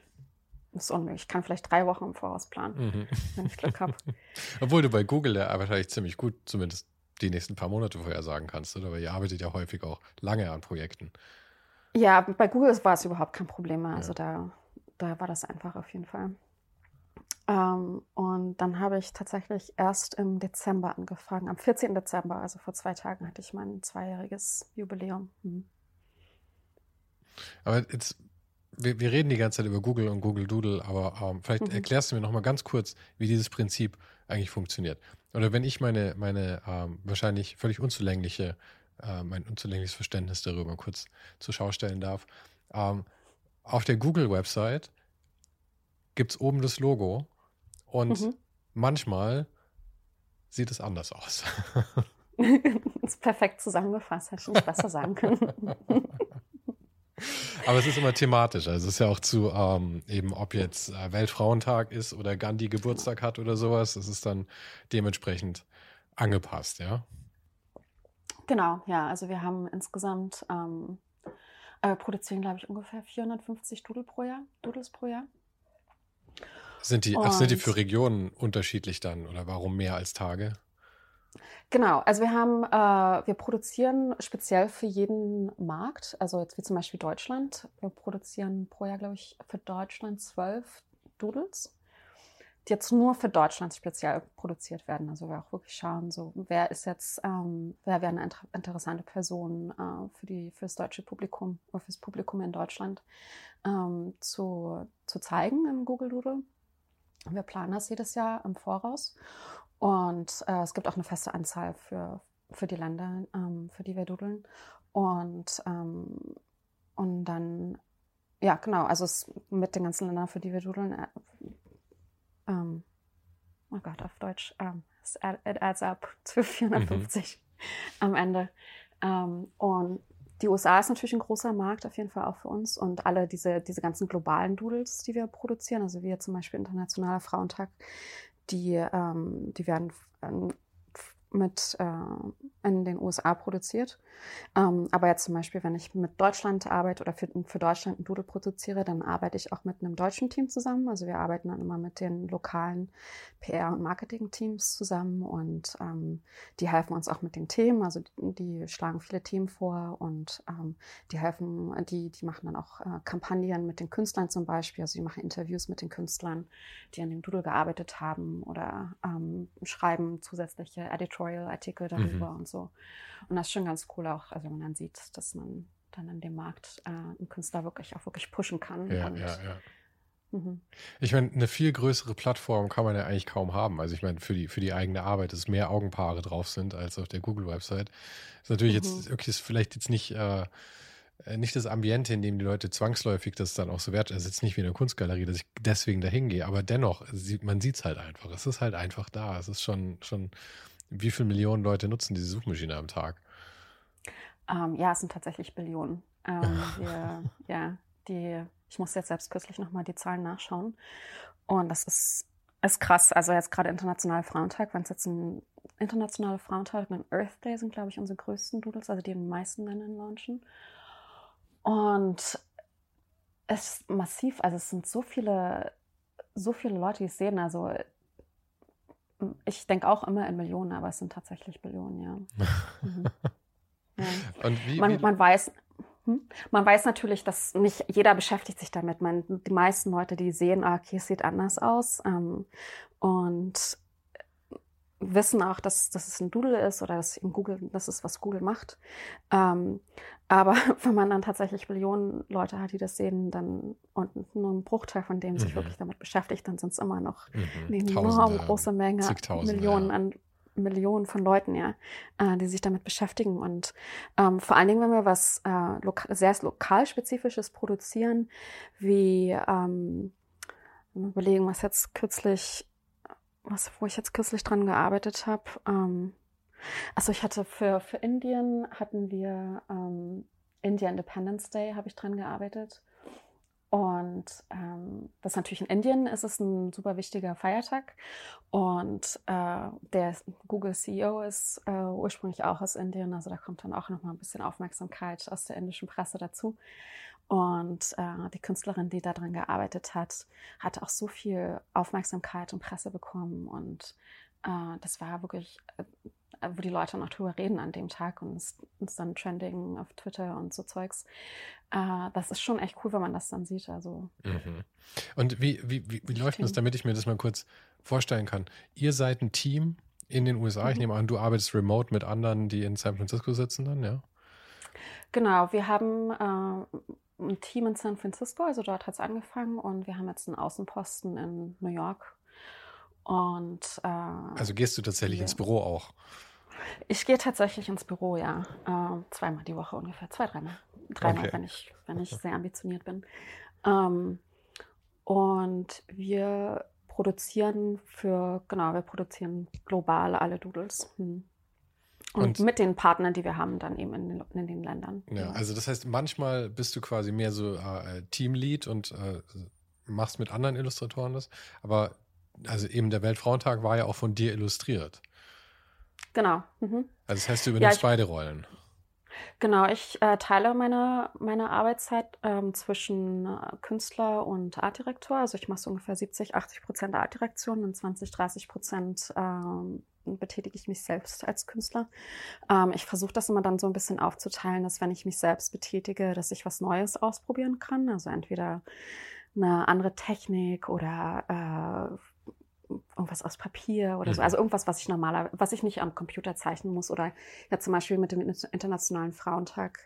Ist unmöglich. Ich kann vielleicht drei Wochen im Voraus planen, mhm. wenn ich Glück habe. Obwohl du bei Google ja wahrscheinlich ziemlich gut zumindest die nächsten paar Monate vorher sagen kannst, oder? Weil ihr arbeitet ja häufig auch lange an Projekten. Ja, bei Google war es überhaupt kein Problem mehr. Also ja. da, da war das einfach auf jeden Fall. Ähm, und dann habe ich tatsächlich erst im Dezember angefangen. Am 14. Dezember, also vor zwei Tagen, hatte ich mein zweijähriges Jubiläum. Mhm. Aber jetzt, wir, wir, reden die ganze Zeit über Google und Google Doodle, aber ähm, vielleicht mhm. erklärst du mir noch mal ganz kurz, wie dieses Prinzip eigentlich funktioniert. Oder wenn ich meine, meine ähm, wahrscheinlich völlig unzulängliche, äh, mein unzulängliches Verständnis darüber kurz zur Schau stellen darf. Ähm, auf der Google-Website gibt es oben das Logo und mhm. manchmal sieht es anders aus. das ist perfekt zusammengefasst, hätte ich nicht besser sagen können. Aber es ist immer thematisch. Also es ist ja auch zu, ähm, eben ob jetzt äh, Weltfrauentag ist oder Gandhi Geburtstag hat oder sowas, das ist dann dementsprechend angepasst, ja? Genau, ja. Also wir haben insgesamt, ähm, äh, produzieren, glaube ich, ungefähr 450 Doodle pro Jahr, Doodles pro Jahr. Sind die, ach, sind die für Regionen unterschiedlich dann oder warum mehr als Tage? Genau, also wir haben, äh, wir produzieren speziell für jeden Markt, also jetzt wie zum Beispiel Deutschland. Wir produzieren pro Jahr, glaube ich, für Deutschland zwölf Doodles, die jetzt nur für Deutschland speziell produziert werden. Also wir auch wirklich schauen, so wer ist jetzt, ähm, wer wäre eine inter interessante Person äh, für die für das deutsche Publikum oder fürs Publikum in Deutschland ähm, zu, zu zeigen im Google Doodle. Wir planen das jedes Jahr im Voraus und äh, es gibt auch eine feste Anzahl für, für die Länder, ähm, für die wir dudeln. Und, ähm, und dann, ja, genau, also es, mit den ganzen Ländern, für die wir dudeln, äh, ähm, oh Gott, auf Deutsch, ähm, it adds up zu 450 mhm. am Ende. Ähm, und die USA ist natürlich ein großer Markt, auf jeden Fall auch für uns. Und alle diese, diese ganzen globalen Doodles, die wir produzieren, also wie zum Beispiel Internationaler Frauentag, die, ähm, die werden ähm, mit äh, in den USA produziert. Ähm, aber jetzt zum Beispiel, wenn ich mit Deutschland arbeite oder für, für Deutschland ein Doodle produziere, dann arbeite ich auch mit einem deutschen Team zusammen. Also wir arbeiten dann immer mit den lokalen PR- und Marketing-Teams zusammen und ähm, die helfen uns auch mit den Themen. Also die, die schlagen viele Themen vor und ähm, die helfen, die, die machen dann auch äh, Kampagnen mit den Künstlern zum Beispiel. Also die machen Interviews mit den Künstlern, die an dem Doodle gearbeitet haben oder ähm, schreiben zusätzliche Editorial-Artikel darüber mhm. und so. Und das ist schon ganz cool auch, also wenn man dann sieht, dass man dann in dem Markt äh, einen Künstler wirklich auch wirklich pushen kann. Ja, und, ja, ja. Mhm. Ich meine, eine viel größere Plattform kann man ja eigentlich kaum haben. Also ich meine, für die, für die eigene Arbeit, dass mehr Augenpaare drauf sind als auf der Google-Website. Ist natürlich mhm. jetzt wirklich vielleicht jetzt nicht, äh, nicht das Ambiente, in dem die Leute zwangsläufig das dann auch so wert. Also jetzt nicht wie eine Kunstgalerie, dass ich deswegen dahin gehe, aber dennoch, man sieht es halt einfach. Es ist halt einfach da. Es ist schon, schon, wie viele Millionen Leute nutzen diese Suchmaschine am Tag? Ähm, ja, es sind tatsächlich Billionen. Ähm, wir, ja, die ich musste jetzt selbst kürzlich nochmal die Zahlen nachschauen. Und das ist, ist krass. Also jetzt gerade Internationaler Frauentag, wenn es jetzt ein internationaler Frauentag und ein Earth Day sind, glaube ich, unsere größten Doodles, also die in den meisten Ländern launchen. Und es ist massiv, also es sind so viele, so viele Leute, die es sehen. Also ich denke auch immer in Millionen, aber es sind tatsächlich Billionen, ja. Mhm. ja. Und wie, man, man weiß, hm? Man weiß natürlich, dass nicht jeder beschäftigt sich damit. Man, die meisten Leute, die sehen, ah, okay, es sieht anders aus ähm, und wissen auch, dass, dass es ein Doodle ist oder dass in Google, das ist, was Google macht. Ähm, aber wenn man dann tatsächlich Millionen Leute hat, die das sehen, dann und nur ein Bruchteil von dem mhm. sich wirklich damit beschäftigt, dann sind es immer noch mhm. eine enorm große Menge, Millionen ja. an Millionen von Leuten, ja, äh, die sich damit beschäftigen. Und ähm, vor allen Dingen, wenn wir was äh, loka sehr lokalspezifisches produzieren, wie ähm, überlegen, was jetzt kürzlich, was, wo ich jetzt kürzlich dran gearbeitet habe. Ähm, also ich hatte für, für Indien hatten wir ähm, India Independence Day, habe ich dran gearbeitet. Und ähm, das natürlich in Indien ist es ein super wichtiger Feiertag. Und äh, der Google CEO ist äh, ursprünglich auch aus Indien, also da kommt dann auch noch mal ein bisschen Aufmerksamkeit aus der indischen Presse dazu. Und äh, die Künstlerin, die daran gearbeitet hat, hat auch so viel Aufmerksamkeit und Presse bekommen. Und äh, das war wirklich äh, wo die Leute noch drüber reden an dem Tag und es ist dann trending auf Twitter und so Zeugs. Äh, das ist schon echt cool, wenn man das dann sieht. Also. Mhm. Und wie, wie, wie, wie läuft das, damit ich mir das mal kurz vorstellen kann? Ihr seid ein Team in den USA. Mhm. Ich nehme an, du arbeitest remote mit anderen, die in San Francisco sitzen dann, ja? Genau, wir haben äh, ein Team in San Francisco, also dort hat es angefangen und wir haben jetzt einen Außenposten in New York. Und, äh, also gehst du tatsächlich ja. ins Büro auch? Ich gehe tatsächlich ins Büro, ja. Äh, zweimal die Woche ungefähr. Zwei, dreimal. Dreimal, okay. wenn, ich, wenn ich sehr ambitioniert bin. Ähm, und wir produzieren für, genau, wir produzieren global alle Doodles. Hm. Und, und, mit den Partnern, die wir haben, dann eben in den, in den Ländern. Ja, also das heißt, manchmal bist du quasi mehr so äh, Teamlead und äh, machst mit anderen Illustratoren das. Aber also eben der Weltfrauentag war ja auch von dir illustriert. Genau. Mhm. Also das heißt, du übernimmst ja, beide Rollen. Genau, ich äh, teile meine, meine Arbeitszeit ähm, zwischen äh, Künstler und Artdirektor. Also ich mache so ungefähr 70, 80 Prozent Artdirektion und 20, 30 Prozent ähm, betätige ich mich selbst als Künstler. Ähm, ich versuche das immer dann so ein bisschen aufzuteilen, dass wenn ich mich selbst betätige, dass ich was Neues ausprobieren kann. Also entweder eine andere Technik oder äh, irgendwas aus Papier oder so. Mhm. Also irgendwas, was ich normaler, was ich nicht am Computer zeichnen muss. Oder ja, zum Beispiel mit dem Internationalen Frauentag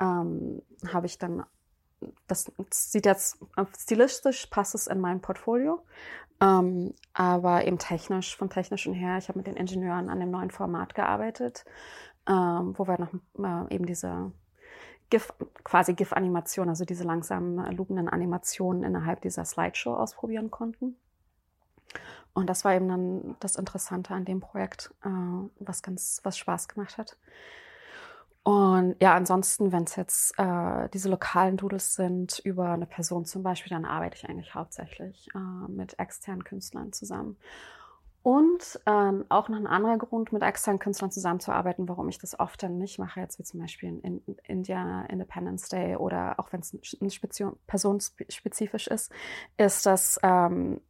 ähm, habe ich dann, das sieht jetzt stilistisch, passt es in mein Portfolio. Ähm, aber eben technisch, vom technischen her, ich habe mit den Ingenieuren an dem neuen Format gearbeitet, ähm, wo wir noch äh, eben diese GIF, quasi GIF-Animation, also diese langsamen, lugenden Animationen innerhalb dieser Slideshow ausprobieren konnten. Und das war eben dann das Interessante an dem Projekt, äh, was ganz, was Spaß gemacht hat. Und ja, ansonsten, wenn es jetzt äh, diese lokalen Doodles sind über eine Person zum Beispiel, dann arbeite ich eigentlich hauptsächlich äh, mit externen Künstlern zusammen. Und ähm, auch noch ein anderer Grund, mit externen Künstlern zusammenzuarbeiten, warum ich das oft dann nicht mache, jetzt wie zum Beispiel in, in India Independence Day oder auch wenn es personenspezifisch ist, ist, dass ähm,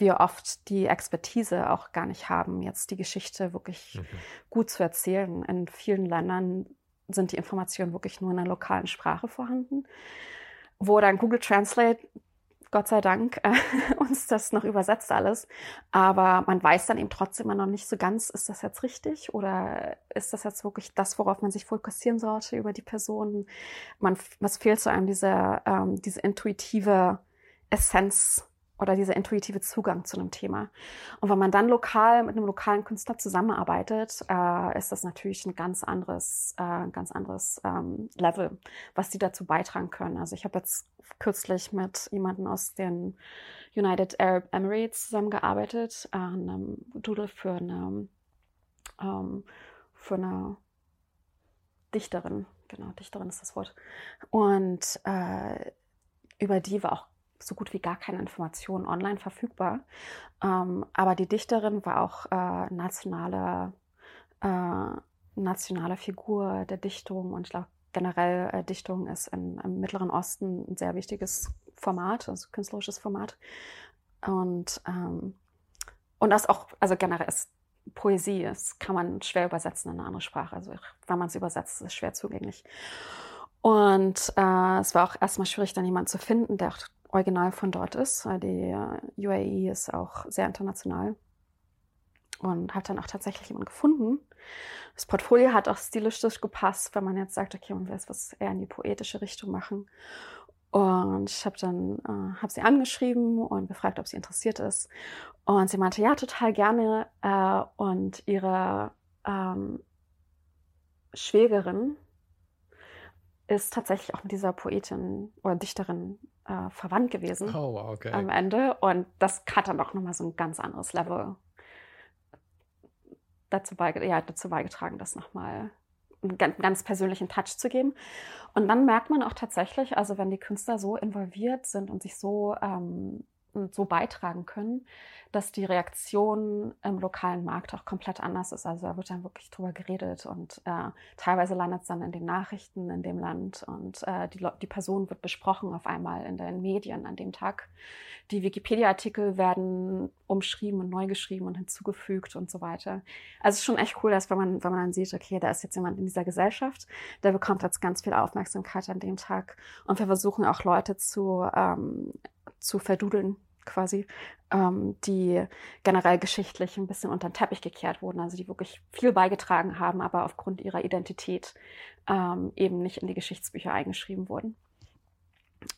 wir oft die Expertise auch gar nicht haben, jetzt die Geschichte wirklich mhm. gut zu erzählen. In vielen Ländern sind die Informationen wirklich nur in der lokalen Sprache vorhanden, wo dann Google Translate Gott sei Dank äh, uns das noch übersetzt alles. Aber man weiß dann eben trotzdem immer noch nicht so ganz, ist das jetzt richtig oder ist das jetzt wirklich das, worauf man sich fokussieren sollte über die Person? Man, was fehlt zu einem diese, ähm, diese intuitive Essenz oder dieser intuitive Zugang zu einem Thema. Und wenn man dann lokal mit einem lokalen Künstler zusammenarbeitet, äh, ist das natürlich ein ganz anderes, äh, ganz anderes ähm, Level, was die dazu beitragen können. Also ich habe jetzt kürzlich mit jemandem aus den United Arab Emirates zusammengearbeitet, äh, einem Doodle für eine, ähm, für eine Dichterin. Genau, Dichterin ist das Wort. Und äh, über die war auch so gut wie gar keine Informationen online verfügbar. Ähm, aber die Dichterin war auch äh, nationale, äh, nationale Figur der Dichtung und ich glaube generell äh, Dichtung ist in, im Mittleren Osten ein sehr wichtiges Format, also künstlerisches Format. Und, ähm, und das auch, also generell ist Poesie, das kann man schwer übersetzen in eine andere Sprache. Also wenn man es übersetzt, ist es schwer zugänglich. Und äh, es war auch erstmal schwierig, dann jemanden zu finden, der auch original von dort ist. Die UAE ist auch sehr international. Und habe dann auch tatsächlich jemanden gefunden. Das Portfolio hat auch stilistisch gepasst, wenn man jetzt sagt, okay, man will jetzt was eher in die poetische Richtung machen. Und ich habe dann äh, hab sie angeschrieben und befragt, ob sie interessiert ist. Und sie meinte, ja, total gerne. Äh, und ihre ähm, Schwägerin ist tatsächlich auch mit dieser Poetin oder Dichterin äh, verwandt gewesen oh, okay. am Ende. Und das hat dann auch nochmal so ein ganz anderes Level dazu, beige ja, dazu beigetragen, das nochmal einen ganz persönlichen Touch zu geben. Und dann merkt man auch tatsächlich, also wenn die Künstler so involviert sind und sich so, ähm, so beitragen können, dass die Reaktion im lokalen Markt auch komplett anders ist. Also da wird dann wirklich drüber geredet und äh, teilweise landet es dann in den Nachrichten in dem Land und äh, die, die Person wird besprochen auf einmal in den Medien an dem Tag. Die Wikipedia-Artikel werden umschrieben und neu geschrieben und hinzugefügt und so weiter. Also es ist schon echt cool, dass wenn man, wenn man dann sieht, okay, da ist jetzt jemand in dieser Gesellschaft, der bekommt jetzt ganz viel Aufmerksamkeit an dem Tag. Und wir versuchen auch Leute zu, ähm, zu verdudeln quasi, ähm, die generell geschichtlich ein bisschen unter den Teppich gekehrt wurden, also die wirklich viel beigetragen haben, aber aufgrund ihrer Identität ähm, eben nicht in die Geschichtsbücher eingeschrieben wurden.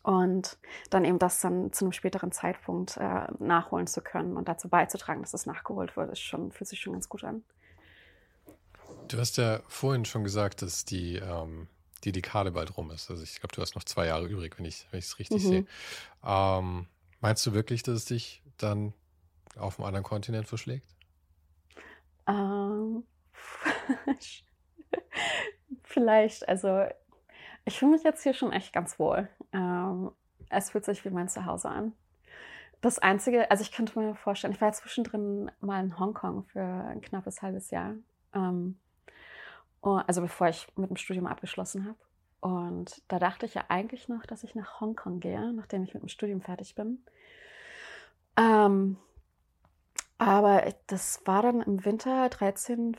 Und dann eben das dann zu einem späteren Zeitpunkt äh, nachholen zu können und dazu beizutragen, dass es nachgeholt wird, ist schon, fühlt sich schon ganz gut an. Du hast ja vorhin schon gesagt, dass die, ähm, die Dekade bald rum ist. Also ich glaube, du hast noch zwei Jahre übrig, wenn ich es richtig mhm. sehe. Ähm, Meinst du wirklich, dass es dich dann auf einem anderen Kontinent verschlägt? Ähm, Vielleicht, also ich fühle mich jetzt hier schon echt ganz wohl. Ähm, es fühlt sich wie mein Zuhause an. Das Einzige, also ich könnte mir vorstellen, ich war ja zwischendrin mal in Hongkong für ein knappes halbes Jahr. Ähm, also bevor ich mit dem Studium abgeschlossen habe. Und da dachte ich ja eigentlich noch, dass ich nach Hongkong gehe, nachdem ich mit dem Studium fertig bin. Ähm, aber das war dann im Winter 13,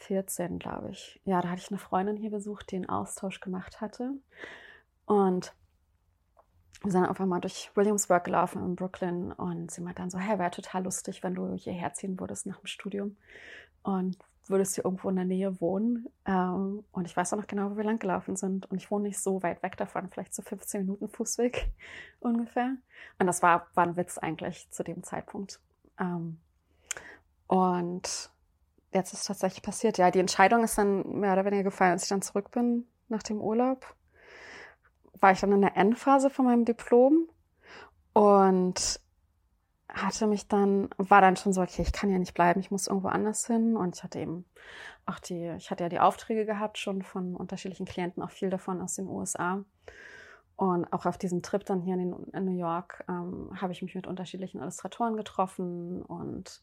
14, glaube ich. Ja, da hatte ich eine Freundin hier besucht, die einen Austausch gemacht hatte. Und wir sind auf einmal durch Williamsburg gelaufen in Brooklyn und sie meinte dann so, hey, wäre total lustig, wenn du hierher ziehen würdest nach dem Studium und würdest hier irgendwo in der Nähe wohnen. Ähm, und ich weiß auch noch genau, wo wir lang gelaufen sind. Und ich wohne nicht so weit weg davon, vielleicht so 15 Minuten Fußweg ungefähr. Und das war, war ein Witz eigentlich zu dem Zeitpunkt. Ähm, und jetzt ist tatsächlich passiert. Ja, die Entscheidung ist dann mehr oder weniger gefallen, als ich dann zurück bin nach dem Urlaub. War ich dann in der Endphase von meinem Diplom und hatte mich dann, war dann schon so, okay, ich kann ja nicht bleiben, ich muss irgendwo anders hin. Und ich hatte eben auch die, ich hatte ja die Aufträge gehabt, schon von unterschiedlichen Klienten, auch viel davon aus den USA. Und auch auf diesem Trip dann hier in, den, in New York ähm, habe ich mich mit unterschiedlichen Illustratoren getroffen und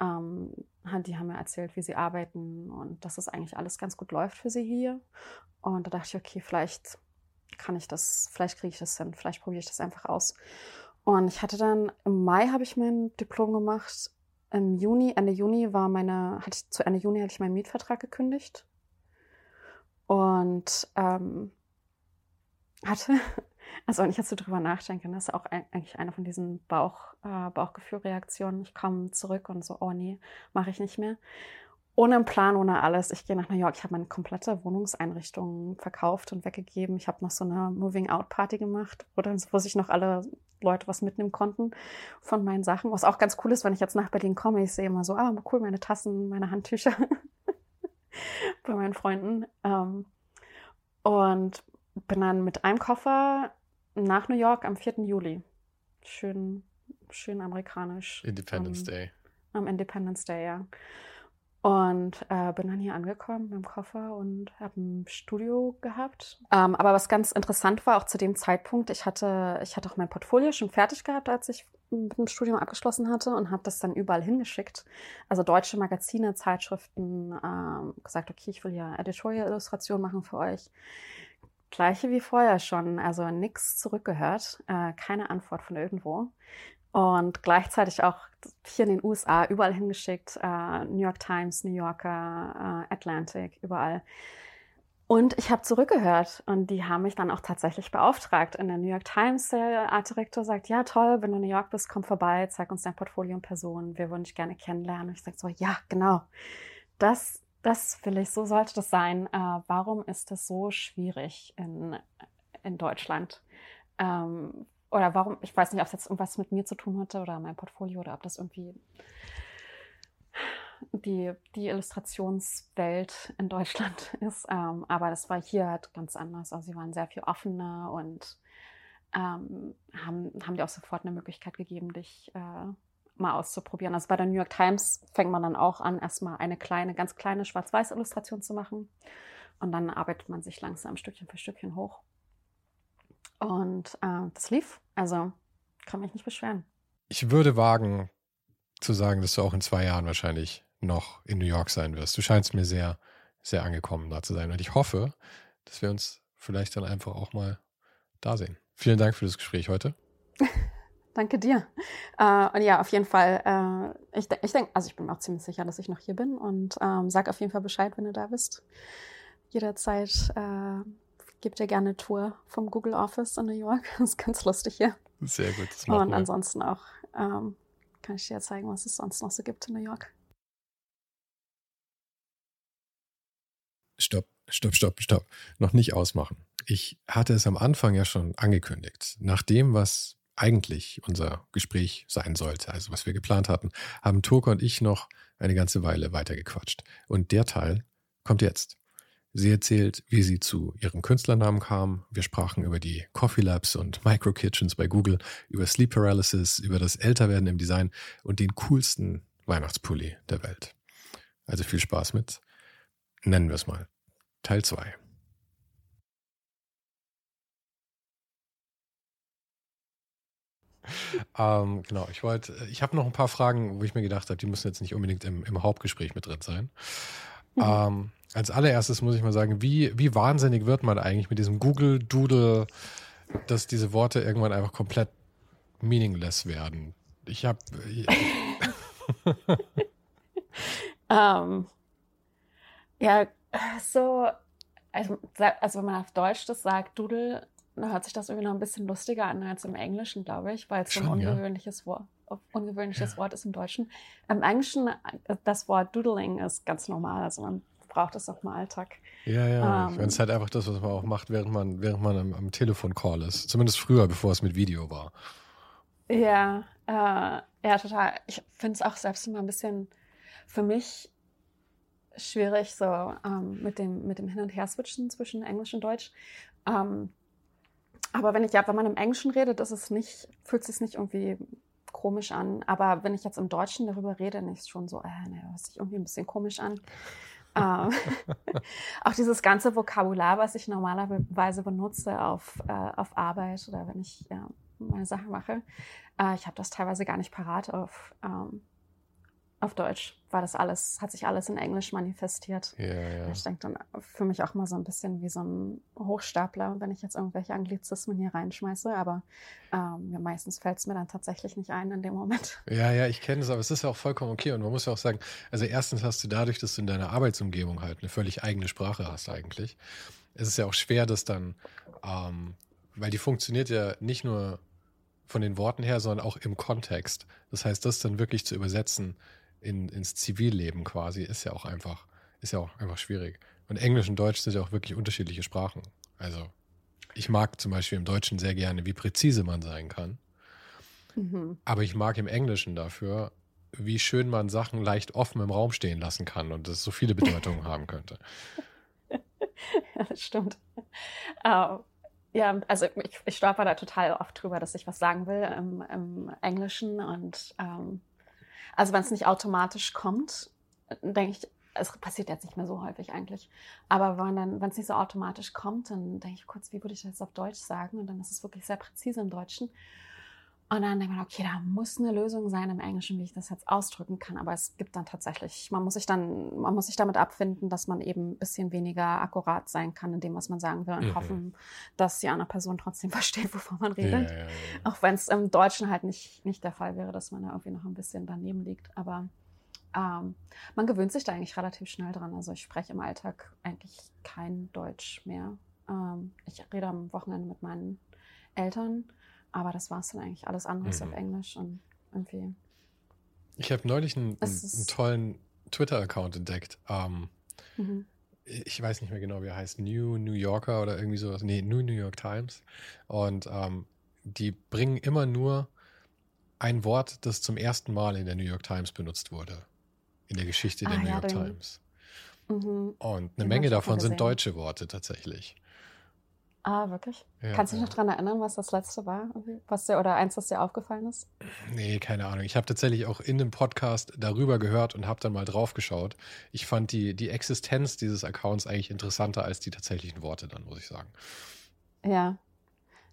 ähm, die haben mir erzählt, wie sie arbeiten und dass es eigentlich alles ganz gut läuft für sie hier. Und da dachte ich, okay, vielleicht kann ich das, vielleicht kriege ich das hin, vielleicht probiere ich das einfach aus. Und ich hatte dann, im Mai habe ich mein Diplom gemacht. Im Juni, Ende Juni war meine, hatte ich, zu Ende Juni hatte ich meinen Mietvertrag gekündigt. Und ähm, hatte, also wenn ich jetzt so drüber nachdenke, das ist auch eigentlich eine von diesen Bauch, äh, Bauchgefühlreaktionen. Ich komme zurück und so, oh nee, mache ich nicht mehr ohne einen Plan, ohne alles. Ich gehe nach New York. Ich habe meine komplette Wohnungseinrichtung verkauft und weggegeben. Ich habe noch so eine Moving-Out-Party gemacht, wo sich noch alle Leute was mitnehmen konnten von meinen Sachen. Was auch ganz cool ist, wenn ich jetzt nach Berlin komme. Ich sehe immer so, ah, cool, meine Tassen, meine Handtücher bei meinen Freunden. Ähm, und bin dann mit einem Koffer nach New York am 4. Juli. Schön, schön amerikanisch. Independence um, Day. Am Independence Day, ja. Und äh, bin dann hier angekommen mit dem Koffer und habe ein Studio gehabt. Ähm, aber was ganz interessant war, auch zu dem Zeitpunkt, ich hatte, ich hatte auch mein Portfolio schon fertig gehabt, als ich mit dem Studium abgeschlossen hatte und habe das dann überall hingeschickt. Also deutsche Magazine, Zeitschriften, ähm, gesagt, okay, ich will ja Editorial-Illustration machen für euch. Gleiche wie vorher schon, also nichts zurückgehört, äh, keine Antwort von irgendwo und gleichzeitig auch hier in den USA überall hingeschickt, äh, New York Times, New Yorker, äh, Atlantic, überall. Und ich habe zurückgehört und die haben mich dann auch tatsächlich beauftragt. In der New York Times, der Artdirektor sagt, ja toll, wenn du in New York bist, komm vorbei, zeig uns dein Portfolio und Person, wir würden dich gerne kennenlernen. Und ich sage so, ja, genau, das, das will ich, so sollte das sein. Äh, warum ist das so schwierig in, in Deutschland? Ähm, oder warum, ich weiß nicht, ob es jetzt irgendwas mit mir zu tun hatte oder mein Portfolio oder ob das irgendwie die, die Illustrationswelt in Deutschland ist. Ähm, aber das war hier halt ganz anders. Also sie waren sehr viel offener und ähm, haben, haben dir auch sofort eine Möglichkeit gegeben, dich äh, mal auszuprobieren. Also bei der New York Times fängt man dann auch an, erstmal eine kleine, ganz kleine Schwarz-Weiß-Illustration zu machen. Und dann arbeitet man sich langsam Stückchen für Stückchen hoch. Und äh, das lief. Also kann mich nicht beschweren. Ich würde wagen zu sagen, dass du auch in zwei Jahren wahrscheinlich noch in New York sein wirst. Du scheinst mir sehr, sehr angekommen da zu sein. Und ich hoffe, dass wir uns vielleicht dann einfach auch mal da sehen. Vielen Dank für das Gespräch heute. Danke dir. Äh, und ja, auf jeden Fall, äh, ich, ich denke, also ich bin mir auch ziemlich sicher, dass ich noch hier bin und ähm, sag auf jeden Fall Bescheid, wenn du da bist. Jederzeit äh, gebe dir gerne eine Tour vom Google Office in New York. Das ist ganz lustig hier. Sehr gut. Das Und ansonsten auch ähm, kann ich dir zeigen, was es sonst noch so gibt in New York. Stopp, stopp, stopp, stopp. Noch nicht ausmachen. Ich hatte es am Anfang ja schon angekündigt. Nach dem, was eigentlich unser Gespräch sein sollte, also was wir geplant hatten, haben Turka und ich noch eine ganze Weile weitergequatscht. Und der Teil kommt jetzt. Sie erzählt, wie sie zu ihrem Künstlernamen kam. Wir sprachen über die Coffee Labs und Micro Kitchens bei Google, über Sleep Paralysis, über das Älterwerden im Design und den coolsten Weihnachtspulli der Welt. Also viel Spaß mit Nennen wir es mal. Teil 2. ähm, genau, ich wollte, ich habe noch ein paar Fragen, wo ich mir gedacht habe, die müssen jetzt nicht unbedingt im, im Hauptgespräch mit drin sein. Mhm. Ähm, als allererstes muss ich mal sagen, wie, wie wahnsinnig wird man eigentlich mit diesem Google Doodle, dass diese Worte irgendwann einfach komplett meaningless werden? Ich habe. um, ja, so, also, also wenn man auf Deutsch das sagt, Doodle, dann hört sich das irgendwie noch ein bisschen lustiger an als im Englischen, glaube ich, weil es so ein ungewöhnliches, ja. Wort, ungewöhnliches. Wort ist im Deutschen. Im Englischen, das Wort Doodling ist ganz normal, also man braucht es auch im Alltag. Ja, ja. Ähm, es ist halt einfach das, was man auch macht, während man, während man am, am Telefon-Call ist. Zumindest früher, bevor es mit Video war. Ja, äh, ja, total. Ich finde es auch selbst immer ein bisschen für mich schwierig, so ähm, mit, dem, mit dem Hin- und Her-Switchen zwischen Englisch und Deutsch. Ähm, aber wenn ich ja, wenn man im Englischen redet, ist es nicht, fühlt es sich nicht irgendwie komisch an. Aber wenn ich jetzt im Deutschen darüber rede, dann ist es schon so, äh, ne, hört sich irgendwie ein bisschen komisch an. ähm, auch dieses ganze Vokabular, was ich normalerweise benutze auf, äh, auf Arbeit oder wenn ich ja, meine Sachen mache, äh, ich habe das teilweise gar nicht parat auf, ähm, auf Deutsch, weil das alles, hat sich alles in Englisch manifestiert. Ja, ja. Ich denke dann für mich auch mal so ein bisschen wie so ein Hochstapler, wenn ich jetzt irgendwelche Anglizismen hier reinschmeiße, aber ähm, meistens fällt es mir dann tatsächlich nicht ein in dem Moment. Ja, ja, ich kenne es, aber es ist ja auch vollkommen okay und man muss ja auch sagen, also erstens hast du dadurch, dass du in deiner Arbeitsumgebung halt eine völlig eigene Sprache hast eigentlich, es ist ja auch schwer, das dann, ähm, weil die funktioniert ja nicht nur von den Worten her, sondern auch im Kontext. Das heißt, das dann wirklich zu übersetzen, in, ins Zivilleben quasi, ist ja auch einfach, ist ja auch einfach schwierig. Und Englisch und Deutsch sind ja auch wirklich unterschiedliche Sprachen. Also ich mag zum Beispiel im Deutschen sehr gerne, wie präzise man sein kann. Mhm. Aber ich mag im Englischen dafür, wie schön man Sachen leicht offen im Raum stehen lassen kann und das so viele Bedeutungen haben könnte. Ja, das stimmt. Uh, ja, also ich, ich stolper da total oft drüber, dass ich was sagen will im, im Englischen und um, also wenn es nicht automatisch kommt, denke ich, es passiert jetzt nicht mehr so häufig eigentlich. Aber wenn es nicht so automatisch kommt, dann denke ich kurz, wie würde ich das auf Deutsch sagen? Und dann ist es wirklich sehr präzise im Deutschen. Und dann denkt man, okay, da muss eine Lösung sein im Englischen, wie ich das jetzt ausdrücken kann. Aber es gibt dann tatsächlich, man muss sich dann, man muss sich damit abfinden, dass man eben ein bisschen weniger akkurat sein kann in dem, was man sagen will und mhm. hoffen, dass die andere Person trotzdem versteht, wovon man redet. Ja, ja, ja, Auch wenn es im Deutschen halt nicht, nicht der Fall wäre, dass man da irgendwie noch ein bisschen daneben liegt. Aber ähm, man gewöhnt sich da eigentlich relativ schnell dran. Also ich spreche im Alltag eigentlich kein Deutsch mehr. Ähm, ich rede am Wochenende mit meinen Eltern aber das war es dann eigentlich. Alles andere ist mhm. auf Englisch und irgendwie. Ich habe neulich einen, einen, tollen Twitter-Account entdeckt. Ähm, mhm. Ich weiß nicht mehr genau, wie er heißt. New New Yorker oder irgendwie sowas. Nee, New New York Times. Und ähm, die bringen immer nur ein Wort, das zum ersten Mal in der New York Times benutzt wurde. In der Geschichte der ah, New ja, York Times. Mhm. Und eine den Menge davon sind deutsche Worte tatsächlich. Ah, wirklich? Ja, Kannst du dich noch daran erinnern, was das letzte war? Was dir, oder eins, was dir aufgefallen ist? Nee, keine Ahnung. Ich habe tatsächlich auch in dem Podcast darüber gehört und habe dann mal drauf geschaut. Ich fand die, die Existenz dieses Accounts eigentlich interessanter als die tatsächlichen Worte dann, muss ich sagen. Ja.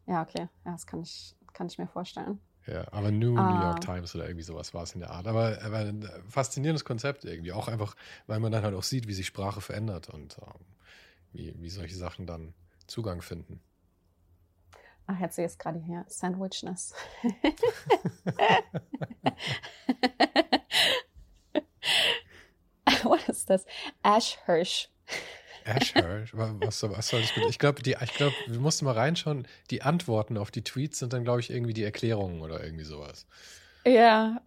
Ja, okay. Ja, das kann ich, kann ich mir vorstellen. Ja, aber New ah. New York Times oder irgendwie sowas war es in der Art. Aber, aber ein faszinierendes Konzept irgendwie. Auch einfach, weil man dann halt auch sieht, wie sich Sprache verändert und ähm, wie, wie solche Sachen dann Zugang finden. Ach, jetzt es gerade hier. Sandwichness. What is this? Ashhirsch. Ashhirsch? Was, was soll das bedeuten? Ich glaube, glaub, wir mussten mal reinschauen. Die Antworten auf die Tweets sind dann, glaube ich, irgendwie die Erklärungen oder irgendwie sowas. Ja,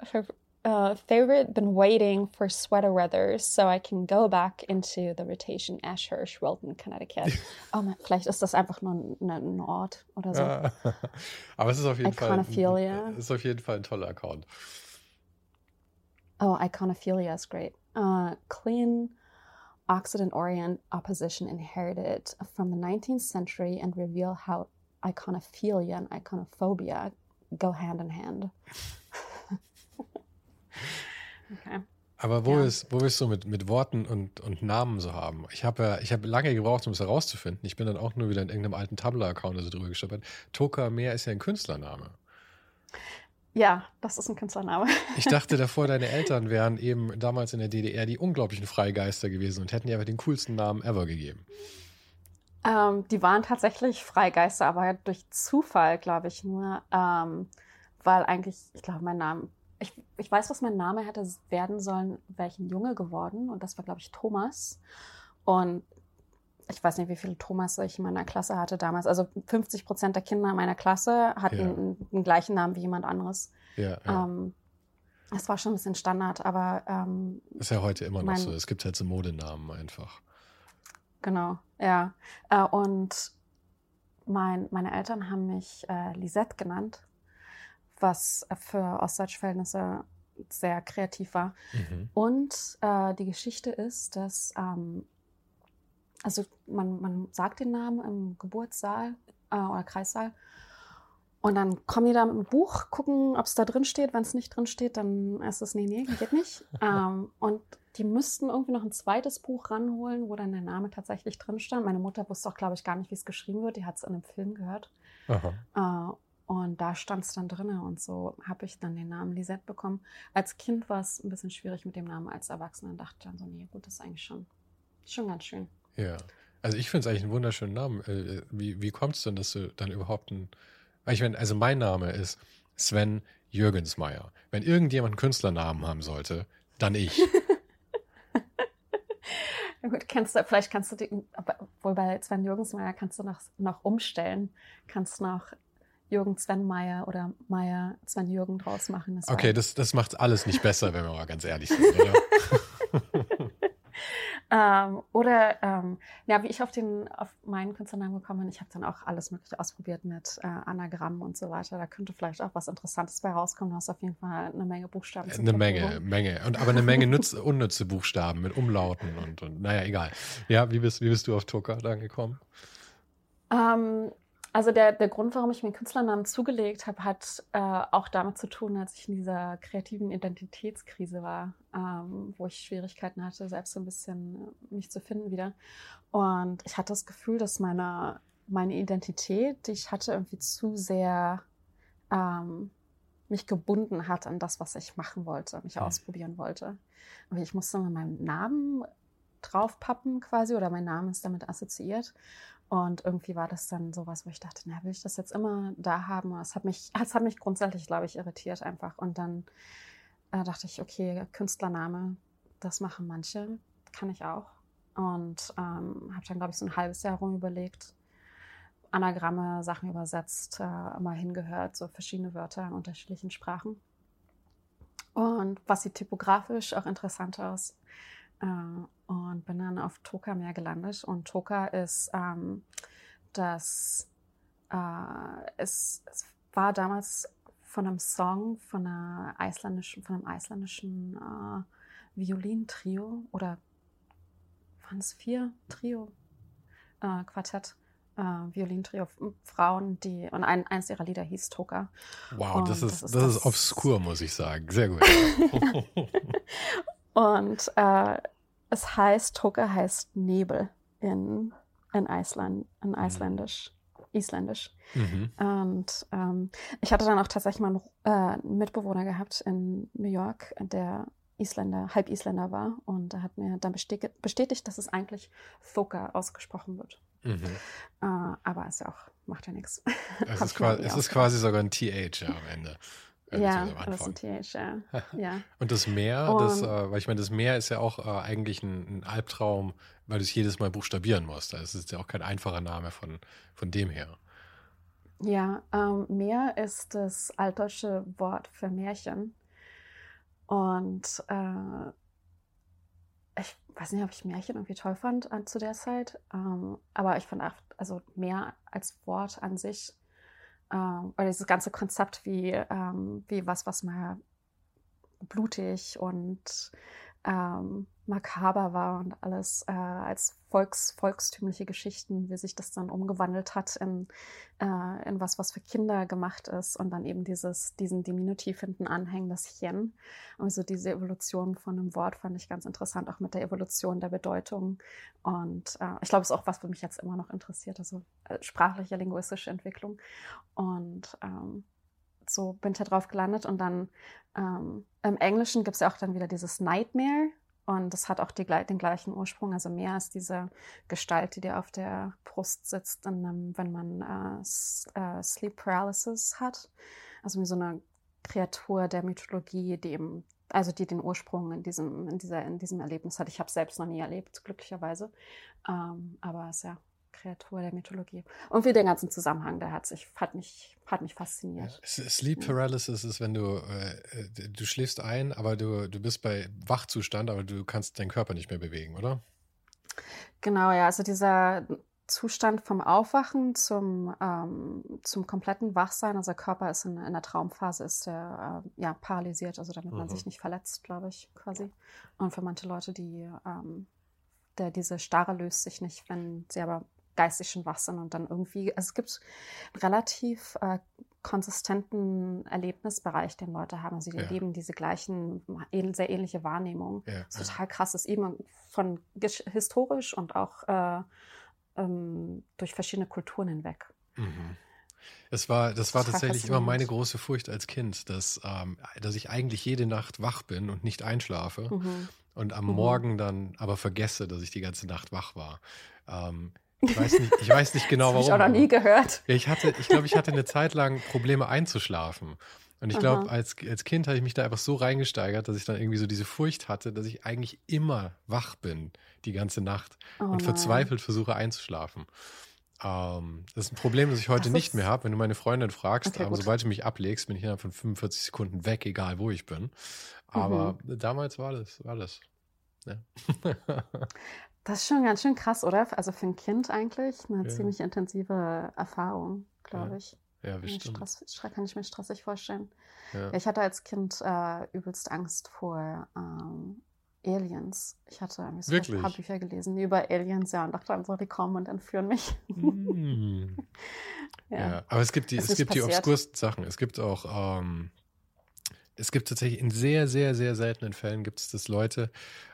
uh, favorite been waiting for sweater weather so I can go back into the rotation Ashurst, Wilton, Connecticut. Oh man, vielleicht ist das einfach nur ein, ein Ort oder so. Aber es ist auf jeden Fall ein, ist auf jeden Fall ein toller Account. Oh, Iconophilia is great. Uh, clean Occident Orient opposition inherited from the 19th century and reveal how iconophilia and iconophobia go hand in hand. Okay. Aber wo, ja. wo bist du mit, mit Worten und, und Namen so haben? Ich habe ja, ich habe lange gebraucht, um es herauszufinden. Ich bin dann auch nur wieder in irgendeinem alten Tabla-Account also drüber gestolpert. Toka Meer ist ja ein Künstlername. Ja, das ist ein Künstlername. Ich dachte davor, deine Eltern wären eben damals in der DDR die unglaublichen Freigeister gewesen und hätten dir aber den coolsten Namen ever gegeben. Ähm, die waren tatsächlich Freigeister, aber durch Zufall, glaube ich nur, ähm, weil eigentlich, ich glaube, mein Name, ich, ich weiß, was mein Name hätte werden sollen, wäre ich ein Junge geworden und das war, glaube ich, Thomas. Und ich weiß nicht, wie viele Thomas ich in meiner Klasse hatte damals. Also 50 Prozent der Kinder in meiner Klasse hatten ja. einen, gleichen Namen wie jemand anderes. Ja, ja. Ähm, das war schon ein bisschen Standard, aber. Ähm, ist ja heute immer mein, noch so. Es gibt halt so Modenamen einfach. Genau, ja. Äh, und mein, meine Eltern haben mich äh, Lisette genannt, was für ostdeutsche Verhältnisse sehr kreativ war. Mhm. Und äh, die Geschichte ist, dass ähm, also man, man sagt den Namen im Geburtssaal äh, oder Kreissaal und dann kommen die da mit dem Buch, gucken, ob es da drin steht. Wenn es nicht drin steht, dann ist es, nee, nee, geht nicht. ähm, und die müssten irgendwie noch ein zweites Buch ranholen, wo dann der Name tatsächlich drin stand. Meine Mutter wusste auch, glaube ich, gar nicht, wie es geschrieben wird. Die hat es in einem Film gehört. Äh, und da stand es dann drin. Und so habe ich dann den Namen Lisette bekommen. Als Kind war es ein bisschen schwierig mit dem Namen. Als Erwachsener dachte ich dann so, nee, gut, das ist eigentlich schon, schon ganz schön. Ja. Also ich finde es eigentlich einen wunderschönen Namen. Äh, wie, wie kommt es denn, dass du dann überhaupt ein. Ich meine, also mein Name ist Sven Jürgensmeier. Wenn irgendjemand einen Künstlernamen haben sollte, dann ich. gut, kannst du, vielleicht kannst du die, wohl bei Sven Jürgensmeier kannst du noch, noch umstellen. Kannst noch Jürgen Sven Meier oder Meier Sven Jürgen draus machen. Das okay, das, das macht alles nicht besser, wenn wir mal ganz ehrlich sind, oder? Ähm, oder ähm, ja, wie ich auf den auf meinen Künstlernamen gekommen bin, ich habe dann auch alles mögliche ausprobiert mit äh, Anagrammen und so weiter. Da könnte vielleicht auch was Interessantes bei rauskommen. Du hast auf jeden Fall eine Menge Buchstaben. Eine Menge, Menge. Und aber eine Menge nütz, unnütze Buchstaben mit Umlauten und, und naja, egal. Ja, wie bist, wie bist du auf Tucker dann gekommen? Ähm, also der, der Grund, warum ich mir Künstlernamen zugelegt habe, hat äh, auch damit zu tun, als ich in dieser kreativen Identitätskrise war, ähm, wo ich Schwierigkeiten hatte, selbst so ein bisschen äh, mich zu finden wieder. Und ich hatte das Gefühl, dass meine, meine Identität, die ich hatte, irgendwie zu sehr ähm, mich gebunden hat an das, was ich machen wollte, mich mhm. ausprobieren wollte. Und ich musste mit meinem Namen draufpappen quasi oder mein Name ist damit assoziiert. Und irgendwie war das dann sowas, wo ich dachte, na, will ich das jetzt immer da haben? Es hat mich, es hat mich grundsätzlich, glaube ich, irritiert einfach. Und dann äh, dachte ich, okay, Künstlername, das machen manche, kann ich auch. Und ähm, habe dann, glaube ich, so ein halbes Jahr rum überlegt, Anagramme, Sachen übersetzt, äh, mal hingehört, so verschiedene Wörter in unterschiedlichen Sprachen. Und was sieht typografisch auch interessant aus, und bin dann auf Toka mehr gelandet. Und Toka ist ähm, das, äh, es, es, war damals von einem Song von einer isländischen, von einem isländischen äh, Violintrio oder waren es vier Trio äh, Quartett äh, Violintrio Frauen, die und ein, eins ihrer Lieder hieß Toka. Wow, das ist, das ist, das ist obskur, muss ich sagen. Sehr gut. und äh, es heißt, Toka heißt Nebel in, in Island, in mhm. Isländisch. Isländisch. Mhm. Und ähm, ich hatte dann auch tatsächlich mal einen, äh, Mitbewohner gehabt in New York, der Isländer, halb Isländer war. Und er hat mir dann bestätigt, bestätigt dass es eigentlich Thoka ausgesprochen wird. Mhm. Äh, aber ist ja auch, macht ja nichts. Es, ist, quasi, es ist quasi sogar ein TH ja, am Ende. Ja, das ist ein TH, ja. ja. Und das Meer, das, äh, weil ich meine, das Meer ist ja auch äh, eigentlich ein, ein, Albtraum, weil du es jedes Mal buchstabieren musst. Das ist ja auch kein einfacher Name von, von dem her. Ja, ähm, Meer ist das altdeutsche Wort für Märchen. Und äh, ich weiß nicht, ob ich Märchen irgendwie toll fand an, zu der Zeit, ähm, aber ich fand auch, also Meer als Wort an sich ähm, oder dieses ganze Konzept wie, ähm, wie was, was mal blutig und ähm, makaber war und alles äh, als volks, volkstümliche Geschichten, wie sich das dann umgewandelt hat in, äh, in was, was für Kinder gemacht ist und dann eben dieses, diesen Diminutiv hinten anhängen, das Chen. Also diese Evolution von einem Wort fand ich ganz interessant, auch mit der Evolution der Bedeutung. Und äh, ich glaube, es ist auch was, was mich jetzt immer noch interessiert, also äh, sprachliche, linguistische Entwicklung. Und ähm, so bin ich da drauf gelandet und dann ähm, im Englischen gibt es ja auch dann wieder dieses Nightmare, und das hat auch die, den gleichen Ursprung. Also mehr als diese Gestalt, die dir auf der Brust sitzt, einem, wenn man äh, äh, Sleep Paralysis hat. Also wie so eine Kreatur der Mythologie, die eben, also die den Ursprung in diesem, in dieser, in diesem Erlebnis hat. Ich habe es selbst noch nie erlebt, glücklicherweise. Ähm, aber es ist ja Kreatur der Mythologie. Und wie den ganzen Zusammenhang, der hat sich, hat mich, hat mich fasziniert. Sleep Paralysis ist, wenn du, äh, du schläfst ein, aber du, du bist bei Wachzustand, aber du kannst deinen Körper nicht mehr bewegen, oder? Genau, ja, also dieser Zustand vom Aufwachen zum, ähm, zum kompletten Wachsein, also der Körper ist in, in der Traumphase, ist der äh, ja, paralysiert, also damit mhm. man sich nicht verletzt, glaube ich, quasi. Und für manche Leute, die ähm, der, diese Starre löst sich nicht, wenn sie aber geistig schon wach sind und dann irgendwie, also es gibt einen relativ äh, konsistenten Erlebnisbereich, den Leute haben. Also sie ja. leben diese gleichen, sehr ähnliche Wahrnehmungen. Ja, das ist total krass, das ist eben von historisch und auch äh, ähm, durch verschiedene Kulturen hinweg. Mhm. Es war, das war tatsächlich immer meine große Furcht als Kind, dass, ähm, dass ich eigentlich jede Nacht wach bin und nicht einschlafe mhm. und am mhm. Morgen dann aber vergesse, dass ich die ganze Nacht wach war. Ähm, ich weiß nicht, ich weiß nicht genau, das warum. Ich auch noch nie gehört. Ich hatte, ich glaube, ich hatte eine Zeit lang Probleme einzuschlafen. Und ich glaube, als, als Kind habe ich mich da einfach so reingesteigert, dass ich dann irgendwie so diese Furcht hatte, dass ich eigentlich immer wach bin die ganze Nacht oh und verzweifelt versuche einzuschlafen. Ähm, das ist ein Problem, das ich heute das nicht mehr habe. Wenn du meine Freundin fragst, okay, ähm, sobald du mich ablegst, bin ich innerhalb von 45 Sekunden weg, egal wo ich bin. Aber mhm. damals war das, war das. Ja. Das ist schon ganz schön krass, oder? Also für ein Kind eigentlich eine ja. ziemlich intensive Erfahrung, glaube ja. ich. Ja, bestimmt. Stress, kann ich mir stressig vorstellen. Ja. Ich hatte als Kind äh, übelst Angst vor ähm, Aliens. Ich hatte irgendwie so ein paar Bücher gelesen über Aliens, ja, und dachte dann so, die kommen und entführen mich. Mm. ja. ja. aber es gibt die, es, es gibt die obskursten Sachen. Es gibt auch ähm, es gibt tatsächlich in sehr, sehr, sehr seltenen Fällen gibt es das Leute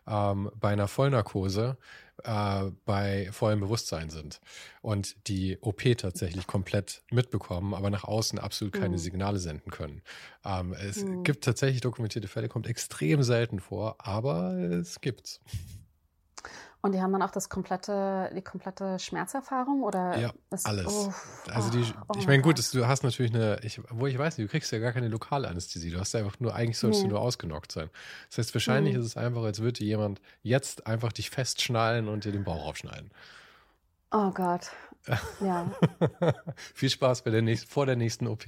ähm, bei einer Vollnarkose äh, bei vollem Bewusstsein sind und die OP tatsächlich komplett mitbekommen, aber nach außen absolut keine mhm. Signale senden können. Ähm, es mhm. gibt tatsächlich dokumentierte Fälle, kommt extrem selten vor, aber es gibt's. Und die haben dann auch das komplette, die komplette Schmerzerfahrung oder? Ja, das, alles. Oh, also die, oh, ich meine, gut, das, du hast natürlich eine, ich, wo ich weiß nicht, du kriegst ja gar keine lokale Anästhesie. Du hast ja einfach nur, eigentlich sollst nee. du nur ausgenockt sein. Das heißt, wahrscheinlich mhm. ist es einfach, als würde jemand jetzt einfach dich festschnallen und dir den Bauch aufschneiden. Oh Gott. Ja. Viel Spaß bei der nächsten, vor der nächsten OP.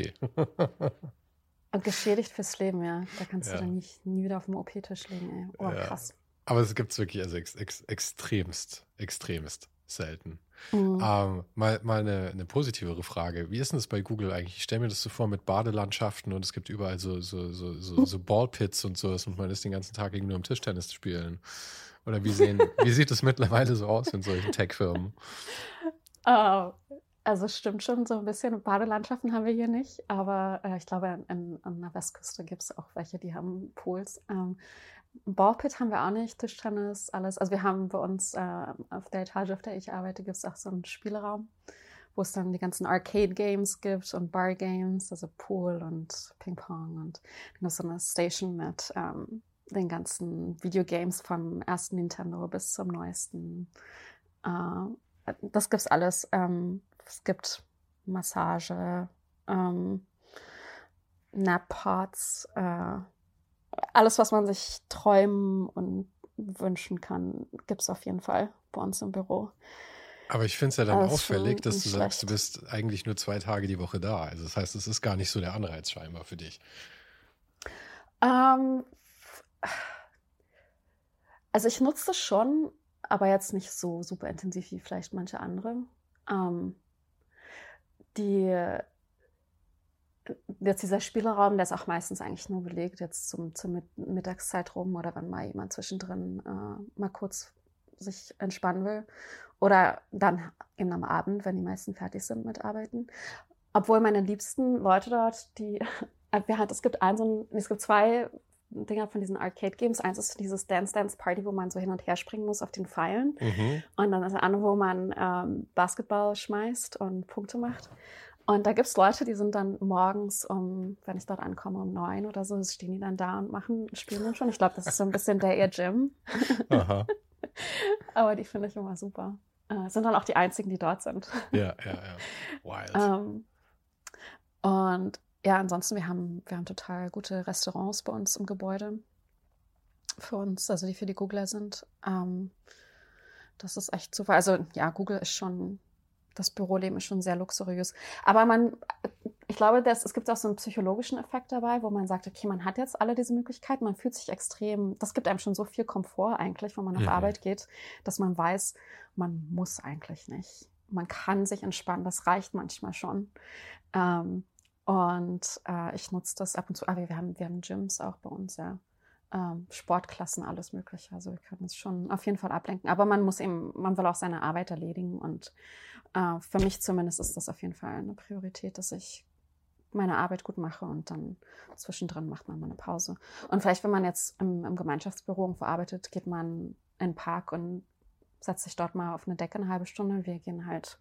Und geschädigt fürs Leben, ja. Da kannst ja. du dann nicht nie wieder auf dem OP-Tisch liegen, ey. Oh, ja. krass. Aber es gibt es wirklich also ex, ex, extremst, extremst selten. Mhm. Ähm, mal mal eine, eine positivere Frage. Wie ist denn das bei Google eigentlich? Ich stelle mir das so vor mit Badelandschaften und es gibt überall so, so, so, so, so Ballpits und so und man ist den ganzen Tag nur im Tischtennis spielen. Oder wie, sehen, wie sieht es mittlerweile so aus in solchen Tech-Firmen? Uh, also stimmt schon, so ein bisschen Badelandschaften haben wir hier nicht, aber äh, ich glaube, an, an der Westküste gibt es auch welche, die haben Pools. Ähm, Ballpit haben wir auch nicht, Tischtennis, alles. Also wir haben bei uns äh, auf der Etage, auf der ich arbeite, gibt es auch so einen Spielraum, wo es dann die ganzen Arcade-Games gibt und Bar-Games, also Pool und Ping-Pong und noch so eine Station mit ähm, den ganzen Videogames vom ersten Nintendo bis zum neuesten. Äh, das gibt's alles. Ähm, es gibt Massage, ähm, Nap-Pots, äh, alles, was man sich träumen und wünschen kann, gibt es auf jeden Fall bei uns im Büro. Aber ich finde es ja dann also auffällig, dass du schlecht. sagst, du bist eigentlich nur zwei Tage die Woche da. Also das heißt, es ist gar nicht so der Anreiz scheinbar für dich. Ähm, also ich nutze das schon, aber jetzt nicht so super intensiv wie vielleicht manche andere. Ähm, die jetzt dieser Spielraum, der ist auch meistens eigentlich nur belegt, jetzt zum, zur Mittagszeit rum oder wenn mal jemand zwischendrin äh, mal kurz sich entspannen will. Oder dann eben am Abend, wenn die meisten fertig sind mit Arbeiten. Obwohl meine liebsten Leute dort, die, äh, es gibt ein, so ein, es gibt zwei Dinger von diesen Arcade-Games. Eins ist dieses Dance Dance Party, wo man so hin und her springen muss auf den Pfeilen. Mhm. Und dann das andere, wo man ähm, Basketball schmeißt und Punkte macht. Und da gibt es Leute, die sind dann morgens um, wenn ich dort ankomme, um neun oder so, stehen die dann da und machen, spielen dann schon. Ich glaube, das ist so ein bisschen der ihr Gym. Aha. Aber die finde ich immer super. Äh, sind dann auch die einzigen, die dort sind. Ja, ja, ja. Wild. ähm, und ja, ansonsten, wir haben, wir haben total gute Restaurants bei uns im Gebäude. Für uns, also die für die Googler sind. Ähm, das ist echt super. Also ja, Google ist schon das Büroleben ist schon sehr luxuriös. Aber man, ich glaube, dass, es gibt auch so einen psychologischen Effekt dabei, wo man sagt, okay, man hat jetzt alle diese Möglichkeiten, man fühlt sich extrem, das gibt einem schon so viel Komfort eigentlich, wenn man auf mhm. Arbeit geht, dass man weiß, man muss eigentlich nicht. Man kann sich entspannen, das reicht manchmal schon. Ähm, und äh, ich nutze das ab und zu. Aber wir haben, wir haben Gyms auch bei uns, ja. Ähm, Sportklassen, alles Mögliche. Also wir können uns schon auf jeden Fall ablenken. Aber man muss eben, man will auch seine Arbeit erledigen und äh, für mich zumindest ist das auf jeden Fall eine Priorität, dass ich meine Arbeit gut mache und dann zwischendrin macht man mal eine Pause. Und vielleicht, wenn man jetzt im, im Gemeinschaftsbüro irgendwo arbeitet, geht man in den Park und setzt sich dort mal auf eine Decke eine halbe Stunde. Wir gehen halt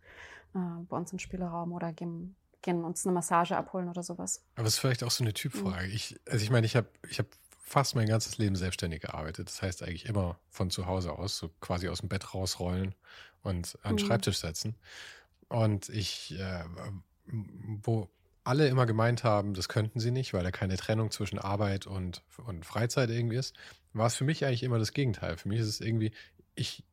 äh, bei uns in den Spielraum oder gehen, gehen uns eine Massage abholen oder sowas. Aber es ist vielleicht auch so eine Typfrage. Mhm. Ich, also ich meine, ich habe ich hab fast mein ganzes Leben selbstständig gearbeitet. Das heißt eigentlich immer von zu Hause aus, so quasi aus dem Bett rausrollen und an den mhm. Schreibtisch setzen. Und ich, äh, wo alle immer gemeint haben, das könnten sie nicht, weil da keine Trennung zwischen Arbeit und, und Freizeit irgendwie ist, war es für mich eigentlich immer das Gegenteil. Für mich ist es irgendwie, ich,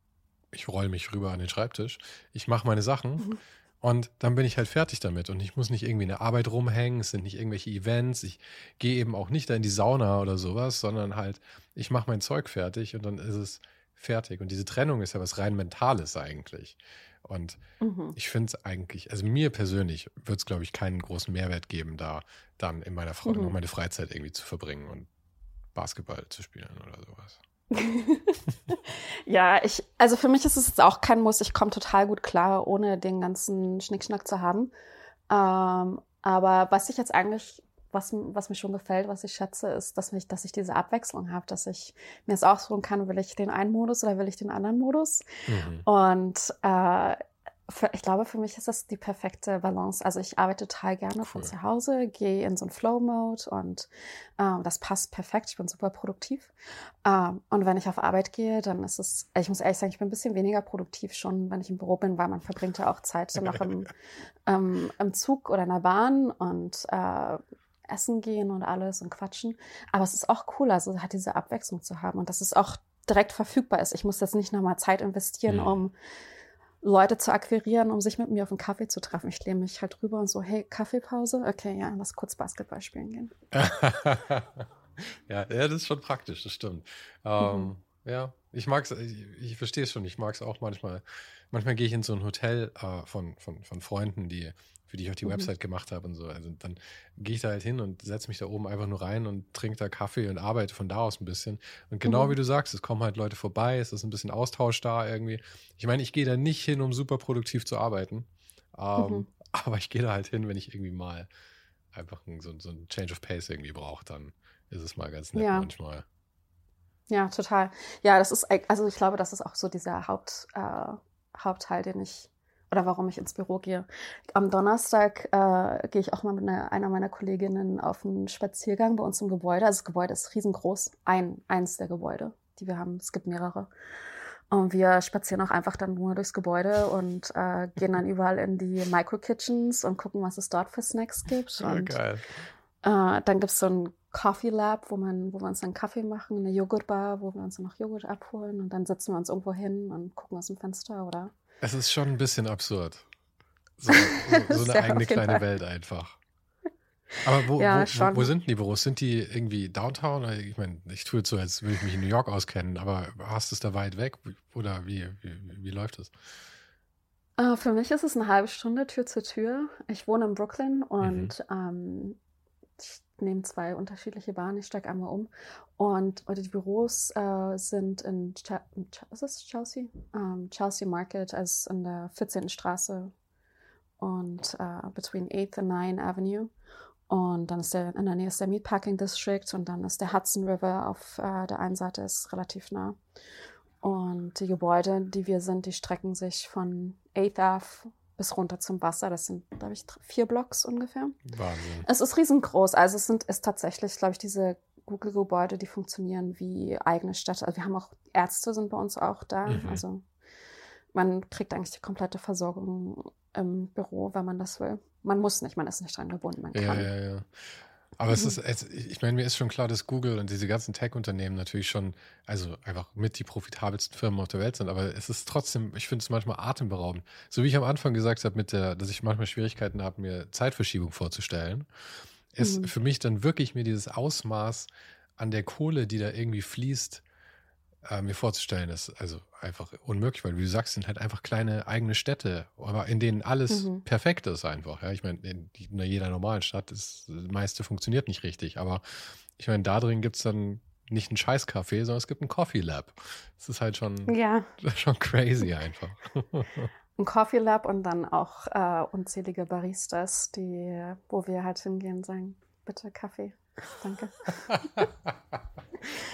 ich roll mich rüber an den Schreibtisch, ich mache meine Sachen mhm. Und dann bin ich halt fertig damit und ich muss nicht irgendwie in der Arbeit rumhängen, es sind nicht irgendwelche Events, ich gehe eben auch nicht da in die Sauna oder sowas, sondern halt, ich mache mein Zeug fertig und dann ist es fertig. Und diese Trennung ist ja was rein Mentales eigentlich. Und mhm. ich finde es eigentlich, also mir persönlich wird es, glaube ich, keinen großen Mehrwert geben, da dann in meiner Fre mhm. meine Freizeit irgendwie zu verbringen und Basketball zu spielen oder sowas. ja, ich, also für mich ist es jetzt auch kein Muss. Ich komme total gut klar, ohne den ganzen Schnickschnack zu haben. Ähm, aber was ich jetzt eigentlich was, was mir schon gefällt, was ich schätze, ist, dass ich, dass ich diese Abwechslung habe, dass ich mir es aussuchen kann, will ich den einen Modus oder will ich den anderen Modus. Mhm. Und äh, für, ich glaube, für mich ist das die perfekte Balance. Also ich arbeite total gerne cool. von zu Hause, gehe in so einen Flow-Mode und ähm, das passt perfekt. Ich bin super produktiv. Ähm, und wenn ich auf Arbeit gehe, dann ist es, ich muss ehrlich sagen, ich bin ein bisschen weniger produktiv schon, wenn ich im Büro bin, weil man verbringt ja auch Zeit dann noch im, ähm, im Zug oder in der Bahn und äh, essen gehen und alles und quatschen. Aber es ist auch cool, also hat diese Abwechslung zu haben und dass es auch direkt verfügbar ist. Ich muss jetzt nicht nochmal Zeit investieren, mhm. um Leute zu akquirieren, um sich mit mir auf einen Kaffee zu treffen. Ich lehne mich halt rüber und so, hey, Kaffeepause? Okay, ja, lass kurz Basketball spielen gehen. ja, ja, das ist schon praktisch, das stimmt. Ähm, mhm. Ja, ich mag es, ich, ich verstehe es schon, ich mag es auch manchmal. Manchmal gehe ich in so ein Hotel äh, von, von, von Freunden, die für die ich auch die mhm. Website gemacht habe und so. Also dann gehe ich da halt hin und setze mich da oben einfach nur rein und trinke da Kaffee und arbeite von da aus ein bisschen. Und genau mhm. wie du sagst, es kommen halt Leute vorbei, es ist ein bisschen Austausch da irgendwie. Ich meine, ich gehe da nicht hin, um super produktiv zu arbeiten. Ähm, mhm. Aber ich gehe da halt hin, wenn ich irgendwie mal einfach so, so ein Change of Pace irgendwie brauche, dann ist es mal ganz nett ja. manchmal. Ja, total. Ja, das ist, also ich glaube, das ist auch so dieser Haupt, äh, Hauptteil, den ich oder warum ich ins Büro gehe. Am Donnerstag äh, gehe ich auch mal mit einer, einer, meiner Kolleginnen auf einen Spaziergang bei uns im Gebäude. Also das Gebäude ist riesengroß, ein, eins der Gebäude, die wir haben. Es gibt mehrere. Und wir spazieren auch einfach dann nur durchs Gebäude und äh, gehen dann überall in die Micro-Kitchens und gucken, was es dort für Snacks gibt. Ja, und geil. Äh, dann gibt es so ein Coffee Lab, wo, man, wo wir uns dann Kaffee machen, eine Joghurtbar, wo wir uns dann noch Joghurt abholen und dann sitzen wir uns irgendwo hin und gucken aus dem Fenster oder es ist schon ein bisschen absurd. So, so, so eine eigene kleine Fall. Welt einfach. Aber wo, ja, wo, wo, sind die Büros? Sind die irgendwie Downtown? Ich meine, ich tue jetzt so, als würde ich mich in New York auskennen, aber hast du es da weit weg? Oder wie, wie, wie läuft es? Uh, für mich ist es eine halbe Stunde Tür zu Tür. Ich wohne in Brooklyn und mhm. ähm, ich nehme zwei unterschiedliche Bahnen, ich steige einmal um. Und die Büros äh, sind in, Ch ist das Chelsea? Um, ähm, Chelsea Market, also in der 14. Straße und uh, between 8th and 9th Avenue. Und dann ist der, in der Nähe ist der Meatpacking District und dann ist der Hudson River auf äh, der einen Seite ist relativ nah. Und die Gebäude, die wir sind, die strecken sich von 8th Ave bis runter zum Wasser. Das sind, glaube ich, vier Blocks ungefähr. Wahnsinn. Es ist riesengroß. Also es sind ist tatsächlich, glaube ich, diese Google-Gebäude, die funktionieren wie eigene Städte. Also wir haben auch Ärzte sind bei uns auch da. Mhm. Also man kriegt eigentlich die komplette Versorgung im Büro, wenn man das will. Man muss nicht, man ist nicht dran gebunden, man kann. Ja, ja, ja. Aber mhm. es ist, ich meine, mir ist schon klar, dass Google und diese ganzen Tech-Unternehmen natürlich schon, also einfach mit die profitabelsten Firmen auf der Welt sind. Aber es ist trotzdem, ich finde es manchmal atemberaubend. So wie ich am Anfang gesagt habe, mit der, dass ich manchmal Schwierigkeiten habe, mir Zeitverschiebung vorzustellen, ist mhm. für mich dann wirklich mir dieses Ausmaß an der Kohle, die da irgendwie fließt, äh, mir vorzustellen, ist also einfach unmöglich, weil wie du sagst, sind halt einfach kleine eigene Städte, aber in denen alles mhm. perfekt ist einfach. Ja, ich meine, in, in, jeder normalen Stadt ist das meiste funktioniert nicht richtig, aber ich meine, da drin gibt es dann nicht ein Scheißcafé, sondern es gibt ein Coffee Lab. Das ist halt schon, ja. schon crazy einfach. ein Coffee Lab und dann auch äh, unzählige Baristas, die, wo wir halt hingehen und sagen, bitte Kaffee. Danke.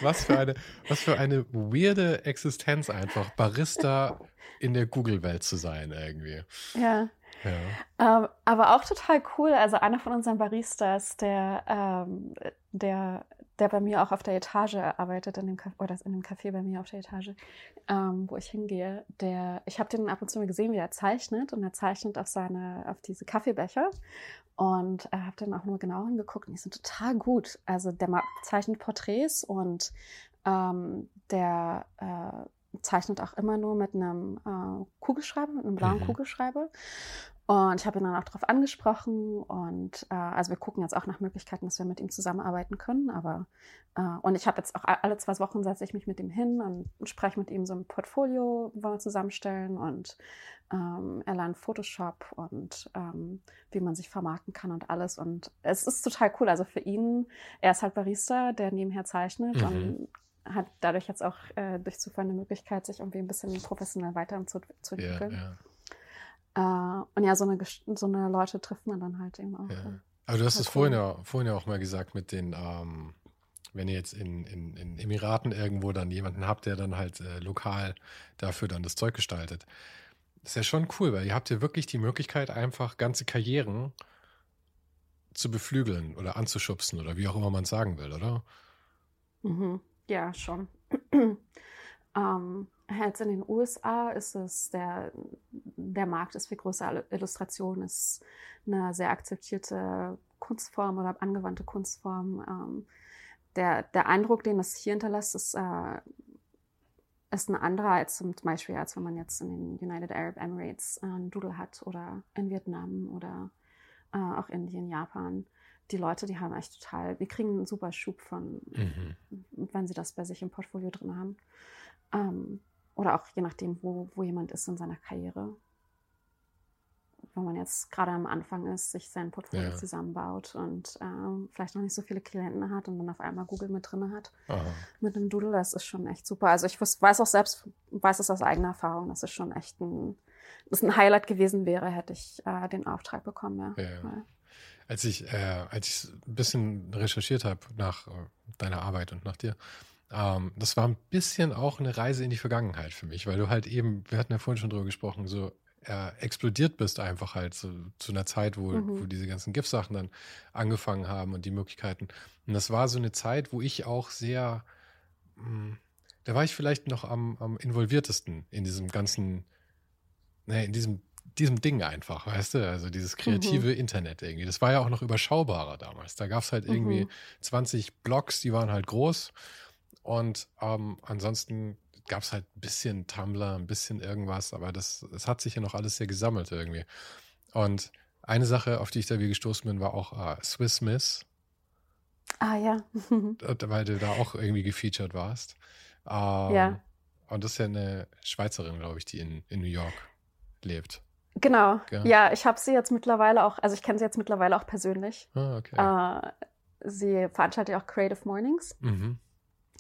was, für eine, was für eine weirde Existenz einfach, Barista in der Google-Welt zu sein irgendwie. Ja. ja. Ähm, aber auch total cool. Also einer von unseren Baristas, der, ähm, der, der bei mir auch auf der Etage arbeitet, in dem oder in dem Café bei mir auf der Etage, ähm, wo ich hingehe, der, ich habe den ab und zu mal gesehen, wie er zeichnet und er zeichnet auf seine, auf diese Kaffeebecher und äh, habe dann auch nur genau hingeguckt und die sind total gut. Also der zeichnet Porträts und ähm, der äh, zeichnet auch immer nur mit einem äh, Kugelschreiber, mit einem blauen mhm. Kugelschreiber. Und ich habe ihn dann auch darauf angesprochen und äh, also wir gucken jetzt auch nach Möglichkeiten, dass wir mit ihm zusammenarbeiten können. Aber äh, und ich habe jetzt auch alle zwei Wochen setze ich mich mit ihm hin und, spreche mit ihm so ein Portfolio, wollen wir zusammenstellen und ähm, er lernt Photoshop und ähm, wie man sich vermarkten kann und alles. Und es ist total cool. Also für ihn, er ist halt Barista, der nebenher zeichnet mhm. und hat dadurch jetzt auch äh, durch Zufall eine Möglichkeit, sich irgendwie ein bisschen professionell weiterzuentwickeln. Ja, ja. Äh, und ja, so eine, so eine Leute trifft man dann halt eben auch. Ja. Aber du hast es vorhin ja, vorhin ja auch mal gesagt mit den, ähm, wenn ihr jetzt in, in, in Emiraten irgendwo dann jemanden habt, der dann halt äh, lokal dafür dann das Zeug gestaltet. Das ist ja schon cool, weil ihr habt ja wirklich die Möglichkeit, einfach ganze Karrieren zu beflügeln oder anzuschubsen oder wie auch immer man es sagen will, oder? Mhm. Ja, schon. ähm, jetzt in den USA ist es der, der Markt ist viel größer. Illustration ist eine sehr akzeptierte Kunstform oder angewandte Kunstform. Ähm, der, der Eindruck, den das hier hinterlässt, ist äh, ist ein anderer als zum Beispiel, als wenn man jetzt in den United Arab Emirates äh, einen Doodle hat oder in Vietnam oder äh, auch Indien, Japan. Die Leute, die haben echt total, die kriegen einen super Schub von, mhm. wenn sie das bei sich im Portfolio drin haben. Ähm, oder auch je nachdem, wo, wo jemand ist in seiner Karriere wenn man jetzt gerade am Anfang ist, sich sein Portfolio ja. zusammenbaut und ähm, vielleicht noch nicht so viele Klienten hat und dann auf einmal Google mit drin hat Aha. mit einem Doodle, das ist schon echt super. Also ich weiß auch selbst, weiß es aus eigener Erfahrung, dass es schon echt ein, das ein Highlight gewesen wäre, hätte ich äh, den Auftrag bekommen. Ja. ja. Als ich, äh, als ich ein bisschen recherchiert habe nach äh, deiner Arbeit und nach dir, ähm, das war ein bisschen auch eine Reise in die Vergangenheit für mich, weil du halt eben, wir hatten ja vorhin schon drüber gesprochen, so äh, explodiert bist, einfach halt so, zu einer Zeit, wo, mhm. wo diese ganzen GIF-Sachen dann angefangen haben und die Möglichkeiten. Und das war so eine Zeit, wo ich auch sehr, mh, hm, da war ich vielleicht noch am, am involviertesten in diesem ganzen, ne, in diesem diesem Ding einfach, weißt du, also dieses kreative mhm. Internet irgendwie. Das war ja auch noch überschaubarer damals. Da gab es halt irgendwie mhm. 20 Blogs, die waren halt groß und ähm, ansonsten gab es halt ein bisschen Tumblr, ein bisschen irgendwas, aber das, das hat sich ja noch alles sehr gesammelt irgendwie. Und eine Sache, auf die ich da wie gestoßen bin, war auch uh, Swiss Miss. Ah ja. weil du da auch irgendwie gefeatured warst. Ähm, ja. Und das ist ja eine Schweizerin, glaube ich, die in, in New York lebt. Genau. Ja, ja ich habe sie jetzt mittlerweile auch, also ich kenne sie jetzt mittlerweile auch persönlich. Ah, okay. Äh, sie veranstaltet auch Creative Mornings. Mhm.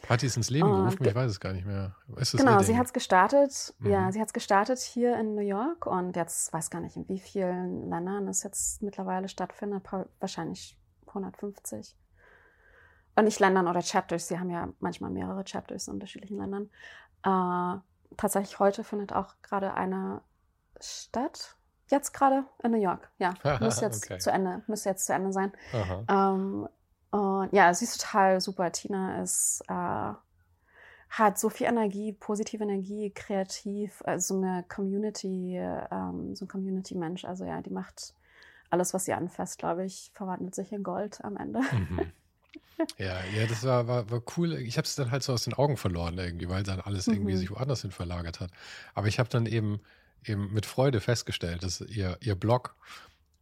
Hat die es ins Leben gerufen? Ich weiß es gar nicht mehr. genau, sie hat es gestartet. Mhm. Ja, sie hat es gestartet hier in New York und jetzt weiß gar nicht, in wie vielen Ländern es jetzt mittlerweile stattfindet. Wahrscheinlich 150. Und nicht Ländern oder Chapters. Sie haben ja manchmal mehrere Chapters in unterschiedlichen Ländern. Äh, tatsächlich heute findet auch gerade eine statt. Jetzt gerade in New York. Ja, muss jetzt okay. zu Ende, müsste jetzt zu Ende sein. Ähm, und ja, sie ist total super. Tina ist äh, hat so viel Energie, positive Energie, kreativ, also so eine Community, ähm, so ein Community-Mensch. Also ja, die macht alles, was sie anfasst, glaube ich, verwandelt sich in Gold am Ende. Mhm. Ja, ja, das war, war, war cool. Ich habe es dann halt so aus den Augen verloren irgendwie, weil dann alles irgendwie mhm. sich woanders hin verlagert hat. Aber ich habe dann eben, eben mit Freude festgestellt, dass ihr, ihr Blog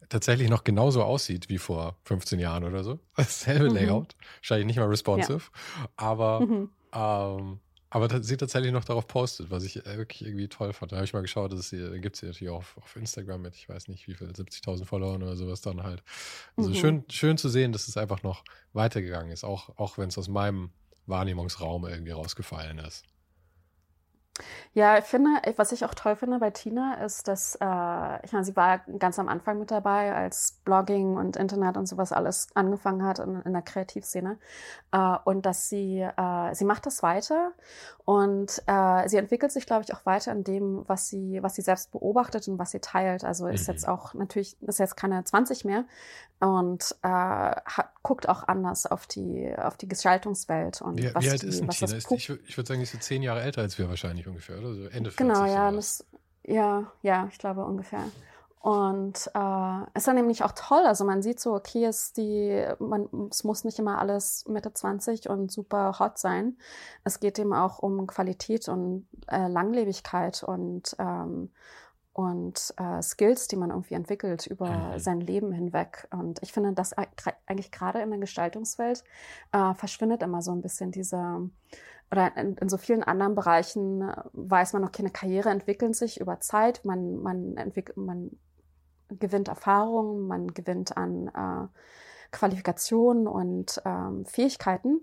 tatsächlich noch genauso aussieht wie vor 15 Jahren oder so. Dasselbe mhm. Layout, wahrscheinlich nicht mal responsive, ja. aber mhm. ähm, aber sie tatsächlich noch darauf postet, was ich äh, wirklich irgendwie toll fand. Da habe ich mal geschaut, dass sie, gibt sie natürlich auch auf, auf, Instagram mit, ich weiß nicht wie viel, 70.000 Followern oder sowas dann halt. Also mhm. schön, schön zu sehen, dass es einfach noch weitergegangen ist, auch, auch wenn es aus meinem Wahrnehmungsraum irgendwie rausgefallen ist. Ja, ich finde, was ich auch toll finde bei Tina ist, dass, äh, ich meine, sie war ganz am Anfang mit dabei, als Blogging und Internet und sowas alles angefangen hat in, in der Kreativszene. Äh, und dass sie, äh, sie macht das weiter und äh, sie entwickelt sich, glaube ich, auch weiter in dem, was sie, was sie selbst beobachtet und was sie teilt. Also ist mhm. jetzt auch natürlich, ist jetzt keine 20 mehr und äh, hat, guckt auch anders auf die, auf die Gestaltungswelt und wie, was wie alt die, ist denn Tina? Ist, ich, ich würde sagen, sie ist so zehn Jahre älter als wir wahrscheinlich ungefähr, oder? So Ende 40 Genau, ja, das, ja, ja, ich glaube ungefähr. Und äh, ist dann nämlich auch toll. Also man sieht so, okay, es, die, man, es muss nicht immer alles Mitte 20 und super hot sein. Es geht eben auch um Qualität und äh, Langlebigkeit und, ähm, und äh, Skills, die man irgendwie entwickelt über mhm. sein Leben hinweg. Und ich finde, dass eigentlich gerade in der Gestaltungswelt äh, verschwindet immer so ein bisschen diese oder in, in, so vielen anderen Bereichen äh, weiß man, okay, eine Karriere entwickelt sich über Zeit, man, man, entwickelt, man gewinnt Erfahrung, man gewinnt an äh, Qualifikationen und ähm, Fähigkeiten.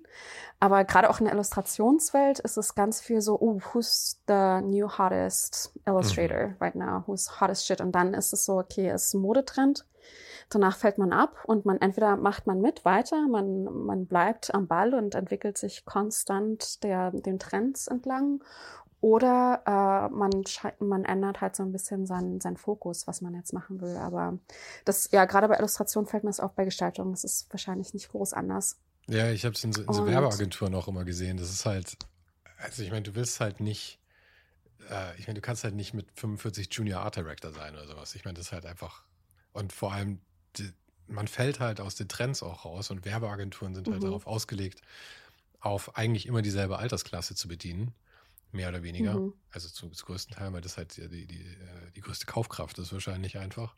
Aber gerade auch in der Illustrationswelt ist es ganz viel so, oh, who's the new hottest illustrator mhm. right now? Who's hottest shit? Und dann ist es so, okay, es ist ein Modetrend. Danach fällt man ab und man entweder macht man mit weiter, man, man bleibt am Ball und entwickelt sich konstant der, den Trends entlang oder äh, man, man ändert halt so ein bisschen seinen, seinen Fokus, was man jetzt machen will. Aber das, ja, gerade bei Illustration fällt mir das auch bei Gestaltung. Das ist wahrscheinlich nicht groß anders. Ja, ich habe es in, so, in so Werbeagenturen auch immer gesehen. Das ist halt, also ich meine, du willst halt nicht, äh, ich meine, du kannst halt nicht mit 45 Junior Art Director sein oder sowas. Ich meine, das ist halt einfach, und vor allem, die, man fällt halt aus den Trends auch raus und Werbeagenturen sind halt mhm. darauf ausgelegt, auf eigentlich immer dieselbe Altersklasse zu bedienen mehr oder weniger. Mhm. Also zu, zu größten Teil, weil das halt die, die, die, äh, die größte Kaufkraft ist wahrscheinlich einfach.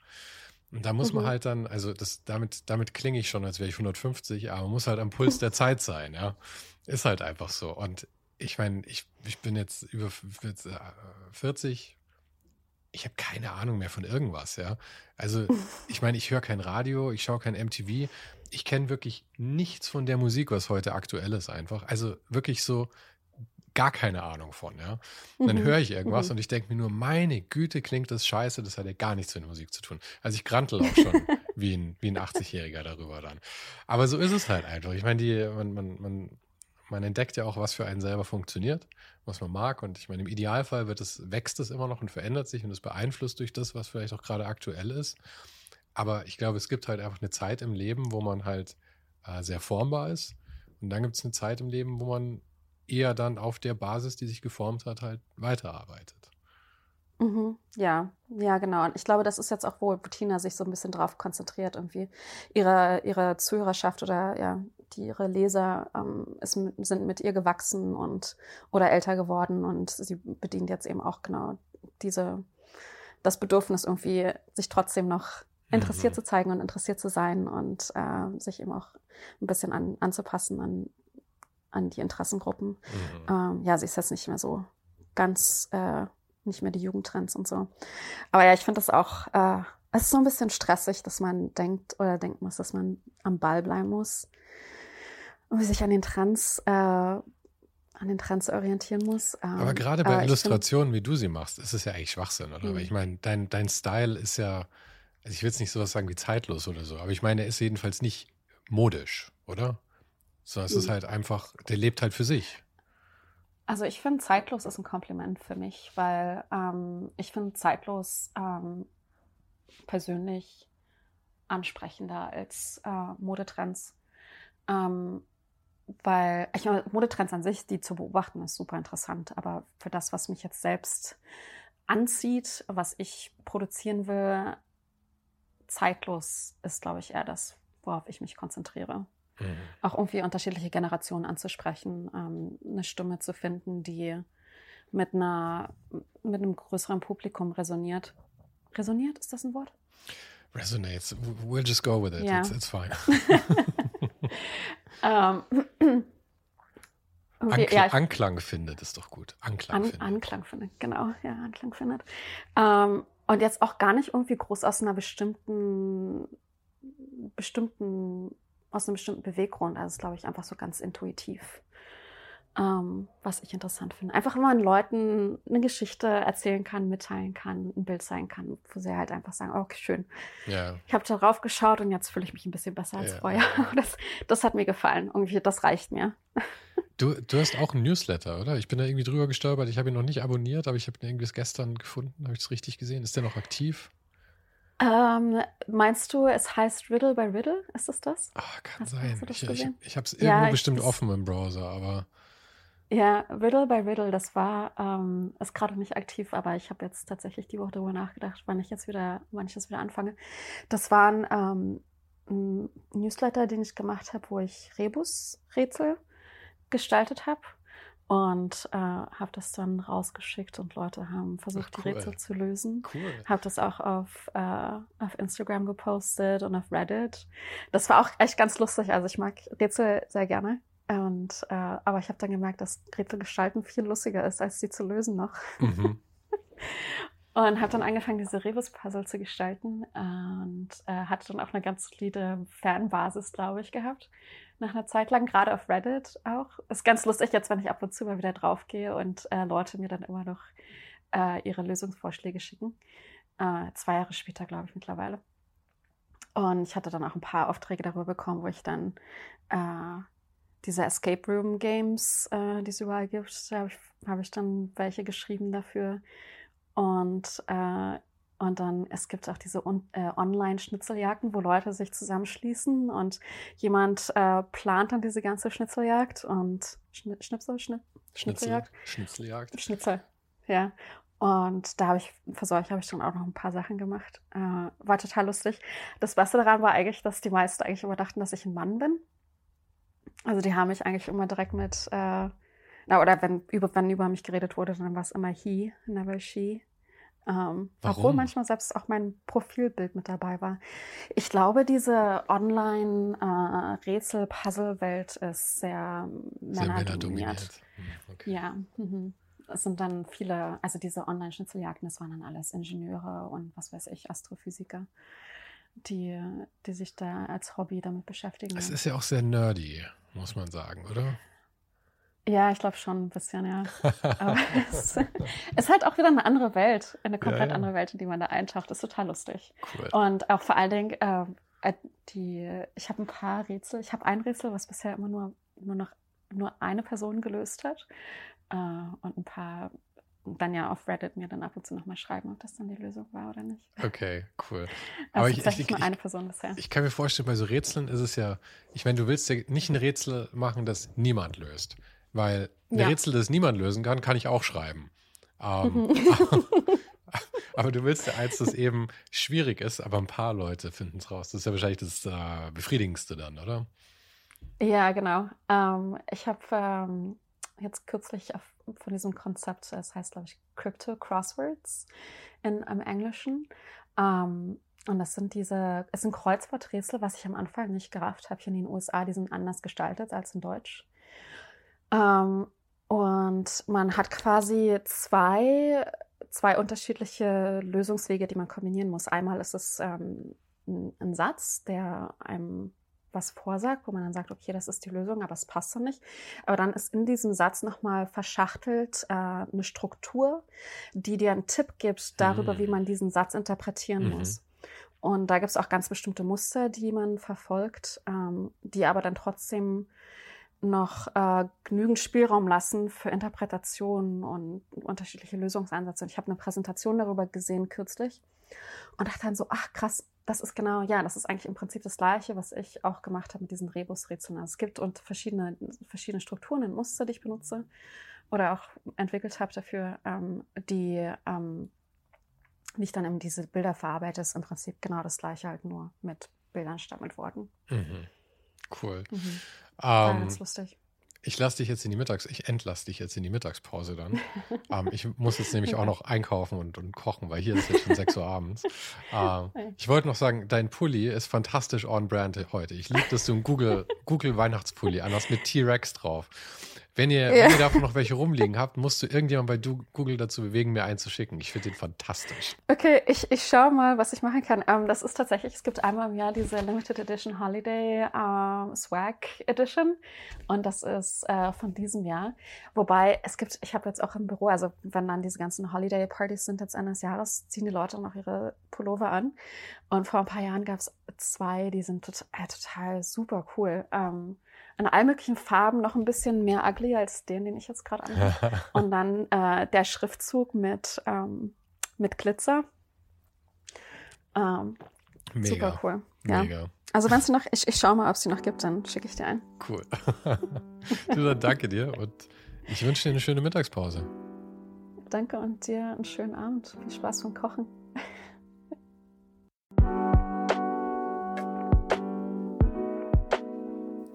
Und da muss mhm. man halt dann, also das, damit, damit klinge ich schon, als wäre ich 150, aber man muss halt am Puls der Zeit sein, ja. Ist halt einfach so. Und ich meine, ich, ich bin jetzt über 40, äh, ich habe keine Ahnung mehr von irgendwas, ja. Also, ich meine, ich höre kein Radio, ich schaue kein MTV. Ich kenne wirklich nichts von der Musik, was heute aktuell ist, einfach. Also wirklich so, gar keine Ahnung von, ja. Und dann mhm. höre ich irgendwas mhm. und ich denke mir nur, meine Güte, klingt das scheiße, das hat ja gar nichts mit Musik zu tun. Also ich grantel auch schon wie ein, wie ein 80-Jähriger darüber dann. Aber so ist es halt einfach. Ich meine, die, man, man, man, man entdeckt ja auch, was für einen selber funktioniert, was man mag. Und ich meine, im Idealfall wird es, wächst es immer noch und verändert sich und es beeinflusst durch das, was vielleicht auch gerade aktuell ist. Aber ich glaube, es gibt halt einfach eine Zeit im Leben, wo man halt äh, sehr formbar ist. Und dann gibt es eine Zeit im Leben, wo man eher dann auf der Basis, die sich geformt hat, halt weiterarbeitet. Mhm, ja, ja, genau. Und ich glaube, das ist jetzt auch, wo Bettina sich so ein bisschen drauf konzentriert, irgendwie ihre, ihre Zuhörerschaft oder ja, die, ihre Leser ähm, ist, sind mit ihr gewachsen und oder älter geworden und sie bedient jetzt eben auch genau diese, das Bedürfnis irgendwie, sich trotzdem noch interessiert mhm. zu zeigen und interessiert zu sein und äh, sich eben auch ein bisschen an, anzupassen an an die Interessengruppen. Mhm. Ähm, ja, sie ist jetzt nicht mehr so ganz, äh, nicht mehr die Jugendtrends und so. Aber ja, ich finde das auch, äh, es ist so ein bisschen stressig, dass man denkt oder denken muss, dass man am Ball bleiben muss und sich an den Trends, äh, an den Trends orientieren muss. Ähm, aber gerade bei Illustrationen, wie du sie machst, ist es ja eigentlich Schwachsinn, oder? Mhm. Ich meine, dein, dein Style ist ja, also ich will jetzt nicht sowas sagen wie zeitlos oder so, aber ich meine, er ist jedenfalls nicht modisch, oder? Sondern es mhm. ist halt einfach, der lebt halt für sich. Also ich finde, zeitlos ist ein Kompliment für mich, weil ähm, ich finde zeitlos ähm, persönlich ansprechender als äh, Modetrends. Ähm, weil, ich meine, Modetrends an sich, die zu beobachten, ist super interessant. Aber für das, was mich jetzt selbst anzieht, was ich produzieren will, zeitlos ist, glaube ich, eher das, worauf ich mich konzentriere. Mhm. Auch irgendwie unterschiedliche Generationen anzusprechen, ähm, eine Stimme zu finden, die mit einer, mit einem größeren Publikum resoniert. Resoniert, ist das ein Wort? Resonates. We'll just go with it. Yeah. It's, it's fine. um, okay, Ankl ja, Anklang findet ist doch gut. Anklang An findet. Anklang findet, genau. Ja, Anklang findet. Um, und jetzt auch gar nicht irgendwie groß aus einer bestimmten, bestimmten, aus einem bestimmten Beweggrund. Also, es ist, glaube ich, einfach so ganz intuitiv ähm, was ich interessant finde. Einfach, wenn man Leuten eine Geschichte erzählen kann, mitteilen kann, ein Bild zeigen kann, wo sie halt einfach sagen, oh, okay, schön. Ja. Ich habe darauf geschaut und jetzt fühle ich mich ein bisschen besser als ja. vorher. Das, das hat mir gefallen. Irgendwie, das reicht mir. Du, du hast auch einen Newsletter, oder? Ich bin da irgendwie drüber gestolpert. Ich habe ihn noch nicht abonniert, aber ich habe ihn irgendwie gestern gefunden. Habe ich es richtig gesehen? Ist der noch aktiv? Ähm, meinst du, es heißt Riddle by Riddle? Ist es das? Ach, kann hast, sein. Hast ich, ich, ich habe es irgendwo ja, bestimmt offen im Browser, aber. Ja, Riddle by Riddle, das war, ähm, ist gerade nicht aktiv, aber ich habe jetzt tatsächlich die Woche darüber nachgedacht, wann ich jetzt wieder, wann ich das wieder anfange. Das war ein, ähm, ein Newsletter, den ich gemacht habe, wo ich Rebus-Rätsel gestaltet habe und äh, habe das dann rausgeschickt und Leute haben versucht, Ach, cool. die Rätsel zu lösen. Cool. Habe das auch auf, äh, auf Instagram gepostet und auf Reddit. Das war auch echt ganz lustig. Also ich mag Rätsel sehr gerne. Und, äh, aber ich habe dann gemerkt, dass Rätsel gestalten viel lustiger ist, als sie zu lösen noch. Mhm. und habe dann angefangen, diese Rebus-Puzzle zu gestalten und äh, hatte dann auch eine ganz solide Fanbasis, glaube ich, gehabt. Nach einer Zeit lang, gerade auf Reddit auch. Ist ganz lustig jetzt, wenn ich ab und zu mal wieder draufgehe und äh, Leute mir dann immer noch äh, ihre Lösungsvorschläge schicken. Äh, zwei Jahre später, glaube ich, mittlerweile. Und ich hatte dann auch ein paar Aufträge darüber bekommen, wo ich dann äh, diese Escape Room Games, äh, die es überall gibt, habe ich, hab ich dann welche geschrieben dafür. Und, äh, und dann, es gibt auch diese äh, Online-Schnitzeljagden, wo Leute sich zusammenschließen und jemand äh, plant dann diese ganze Schnitzeljagd und Schni Schnipsel, Schni Schnitzeljagd? Schnitzeljagd. Schnitzel, ja. Und da habe ich, für solche habe ich dann auch noch ein paar Sachen gemacht. Äh, war total lustig. Das Beste daran war eigentlich, dass die meisten eigentlich immer dachten, dass ich ein Mann bin. Also die haben mich eigentlich immer direkt mit, äh, na, oder wenn über, wenn über mich geredet wurde, dann war es immer he, never she. Ähm, obwohl manchmal selbst auch mein Profilbild mit dabei war. Ich glaube, diese Online-Rätsel-Puzzle-Welt äh, ist sehr, sehr männerdominiert. Hm, okay. Ja. Mhm. Es sind dann viele, also diese Online-Schnitzeljagden, das waren dann alles Ingenieure und was weiß ich, Astrophysiker, die, die sich da als Hobby damit beschäftigen. Es ist ja auch sehr nerdy muss man sagen, oder? Ja, ich glaube schon ein bisschen, ja. Aber es ist halt auch wieder eine andere Welt, eine komplett ja, ja. andere Welt, in die man da eintaucht. Das ist total lustig. Cool. Und auch vor allen Dingen, äh, die, ich habe ein paar Rätsel. Ich habe ein Rätsel, was bisher immer nur, nur noch nur eine Person gelöst hat. Äh, und ein paar dann ja auf Reddit mir dann ab und zu nochmal schreiben, ob das dann die Lösung war oder nicht. Okay, cool. Aber also ich, ich, ich, nur eine Person bisher. Ich kann mir vorstellen, bei so Rätseln ist es ja, ich meine, du willst ja nicht ein Rätsel machen, das niemand löst. Weil ein ja. Rätsel, das niemand lösen kann, kann ich auch schreiben. Ähm, mhm. aber du willst ja eins, das eben schwierig ist, aber ein paar Leute finden es raus. Das ist ja wahrscheinlich das äh, Befriedigendste dann, oder? Ja, genau. Ähm, ich habe ähm, jetzt kürzlich auf von diesem Konzept. Es heißt, glaube ich, Crypto Crosswords in, im Englischen. Ähm, und das sind diese, es sind Kreuzworträtsel, was ich am Anfang nicht gerafft habe. Hier in den USA, die sind anders gestaltet als in Deutsch. Ähm, und man hat quasi zwei zwei unterschiedliche Lösungswege, die man kombinieren muss. Einmal ist es ähm, ein Satz, der einem was vorsagt, wo man dann sagt, okay, das ist die Lösung, aber es passt dann nicht. Aber dann ist in diesem Satz nochmal verschachtelt äh, eine Struktur, die dir einen Tipp gibt darüber, mhm. wie man diesen Satz interpretieren mhm. muss. Und da gibt es auch ganz bestimmte Muster, die man verfolgt, ähm, die aber dann trotzdem noch äh, genügend Spielraum lassen für Interpretationen und unterschiedliche Lösungsansätze. Und ich habe eine Präsentation darüber gesehen kürzlich und dachte dann so, ach krass, das ist genau, ja, das ist eigentlich im Prinzip das Gleiche, was ich auch gemacht habe mit diesen Rebusrätseln. Also es gibt und verschiedene, verschiedene Strukturen und Muster, die ich benutze oder auch entwickelt habe dafür, ähm, die ähm, nicht dann eben diese Bilder verarbeite, ist im Prinzip genau das Gleiche, halt nur mit Bildern statt mit Worten. Mhm. Cool. Mhm. Ähm, ja, das ist lustig. Ich lasse dich jetzt in die Mittags, ich entlasse dich jetzt in die Mittagspause dann. ähm, ich muss jetzt nämlich auch noch einkaufen und, und kochen, weil hier ist jetzt schon 6 Uhr abends. Ähm, ich wollte noch sagen, dein Pulli ist fantastisch on brand heute. Ich liebe, dass du einen Google, Google Weihnachtspulli an hast mit T-Rex drauf. Wenn ihr, ja. wenn ihr davon noch welche rumliegen habt, musst du irgendjemand bei Google dazu bewegen, mir einzuschicken. Ich finde den fantastisch. Okay, ich, ich schaue mal, was ich machen kann. Ähm, das ist tatsächlich, es gibt einmal im Jahr diese Limited Edition Holiday ähm, Swag Edition. Und das ist äh, von diesem Jahr. Wobei es gibt, ich habe jetzt auch im Büro, also wenn dann diese ganzen Holiday Partys sind jetzt Ende des Jahres, ziehen die Leute noch ihre Pullover an. Und vor ein paar Jahren gab es zwei, die sind total, äh, total super cool. Ähm, in allen möglichen Farben noch ein bisschen mehr ugly als den, den ich jetzt gerade anhabe. Und dann äh, der Schriftzug mit, ähm, mit Glitzer. Ähm, Mega. Super cool. Ja. Mega. Also wenn es noch, ich, ich schaue mal, ob es die noch gibt, dann schicke ich dir ein. Cool. du, dann danke dir und ich wünsche dir eine schöne Mittagspause. Danke und dir einen schönen Abend. Viel Spaß beim Kochen.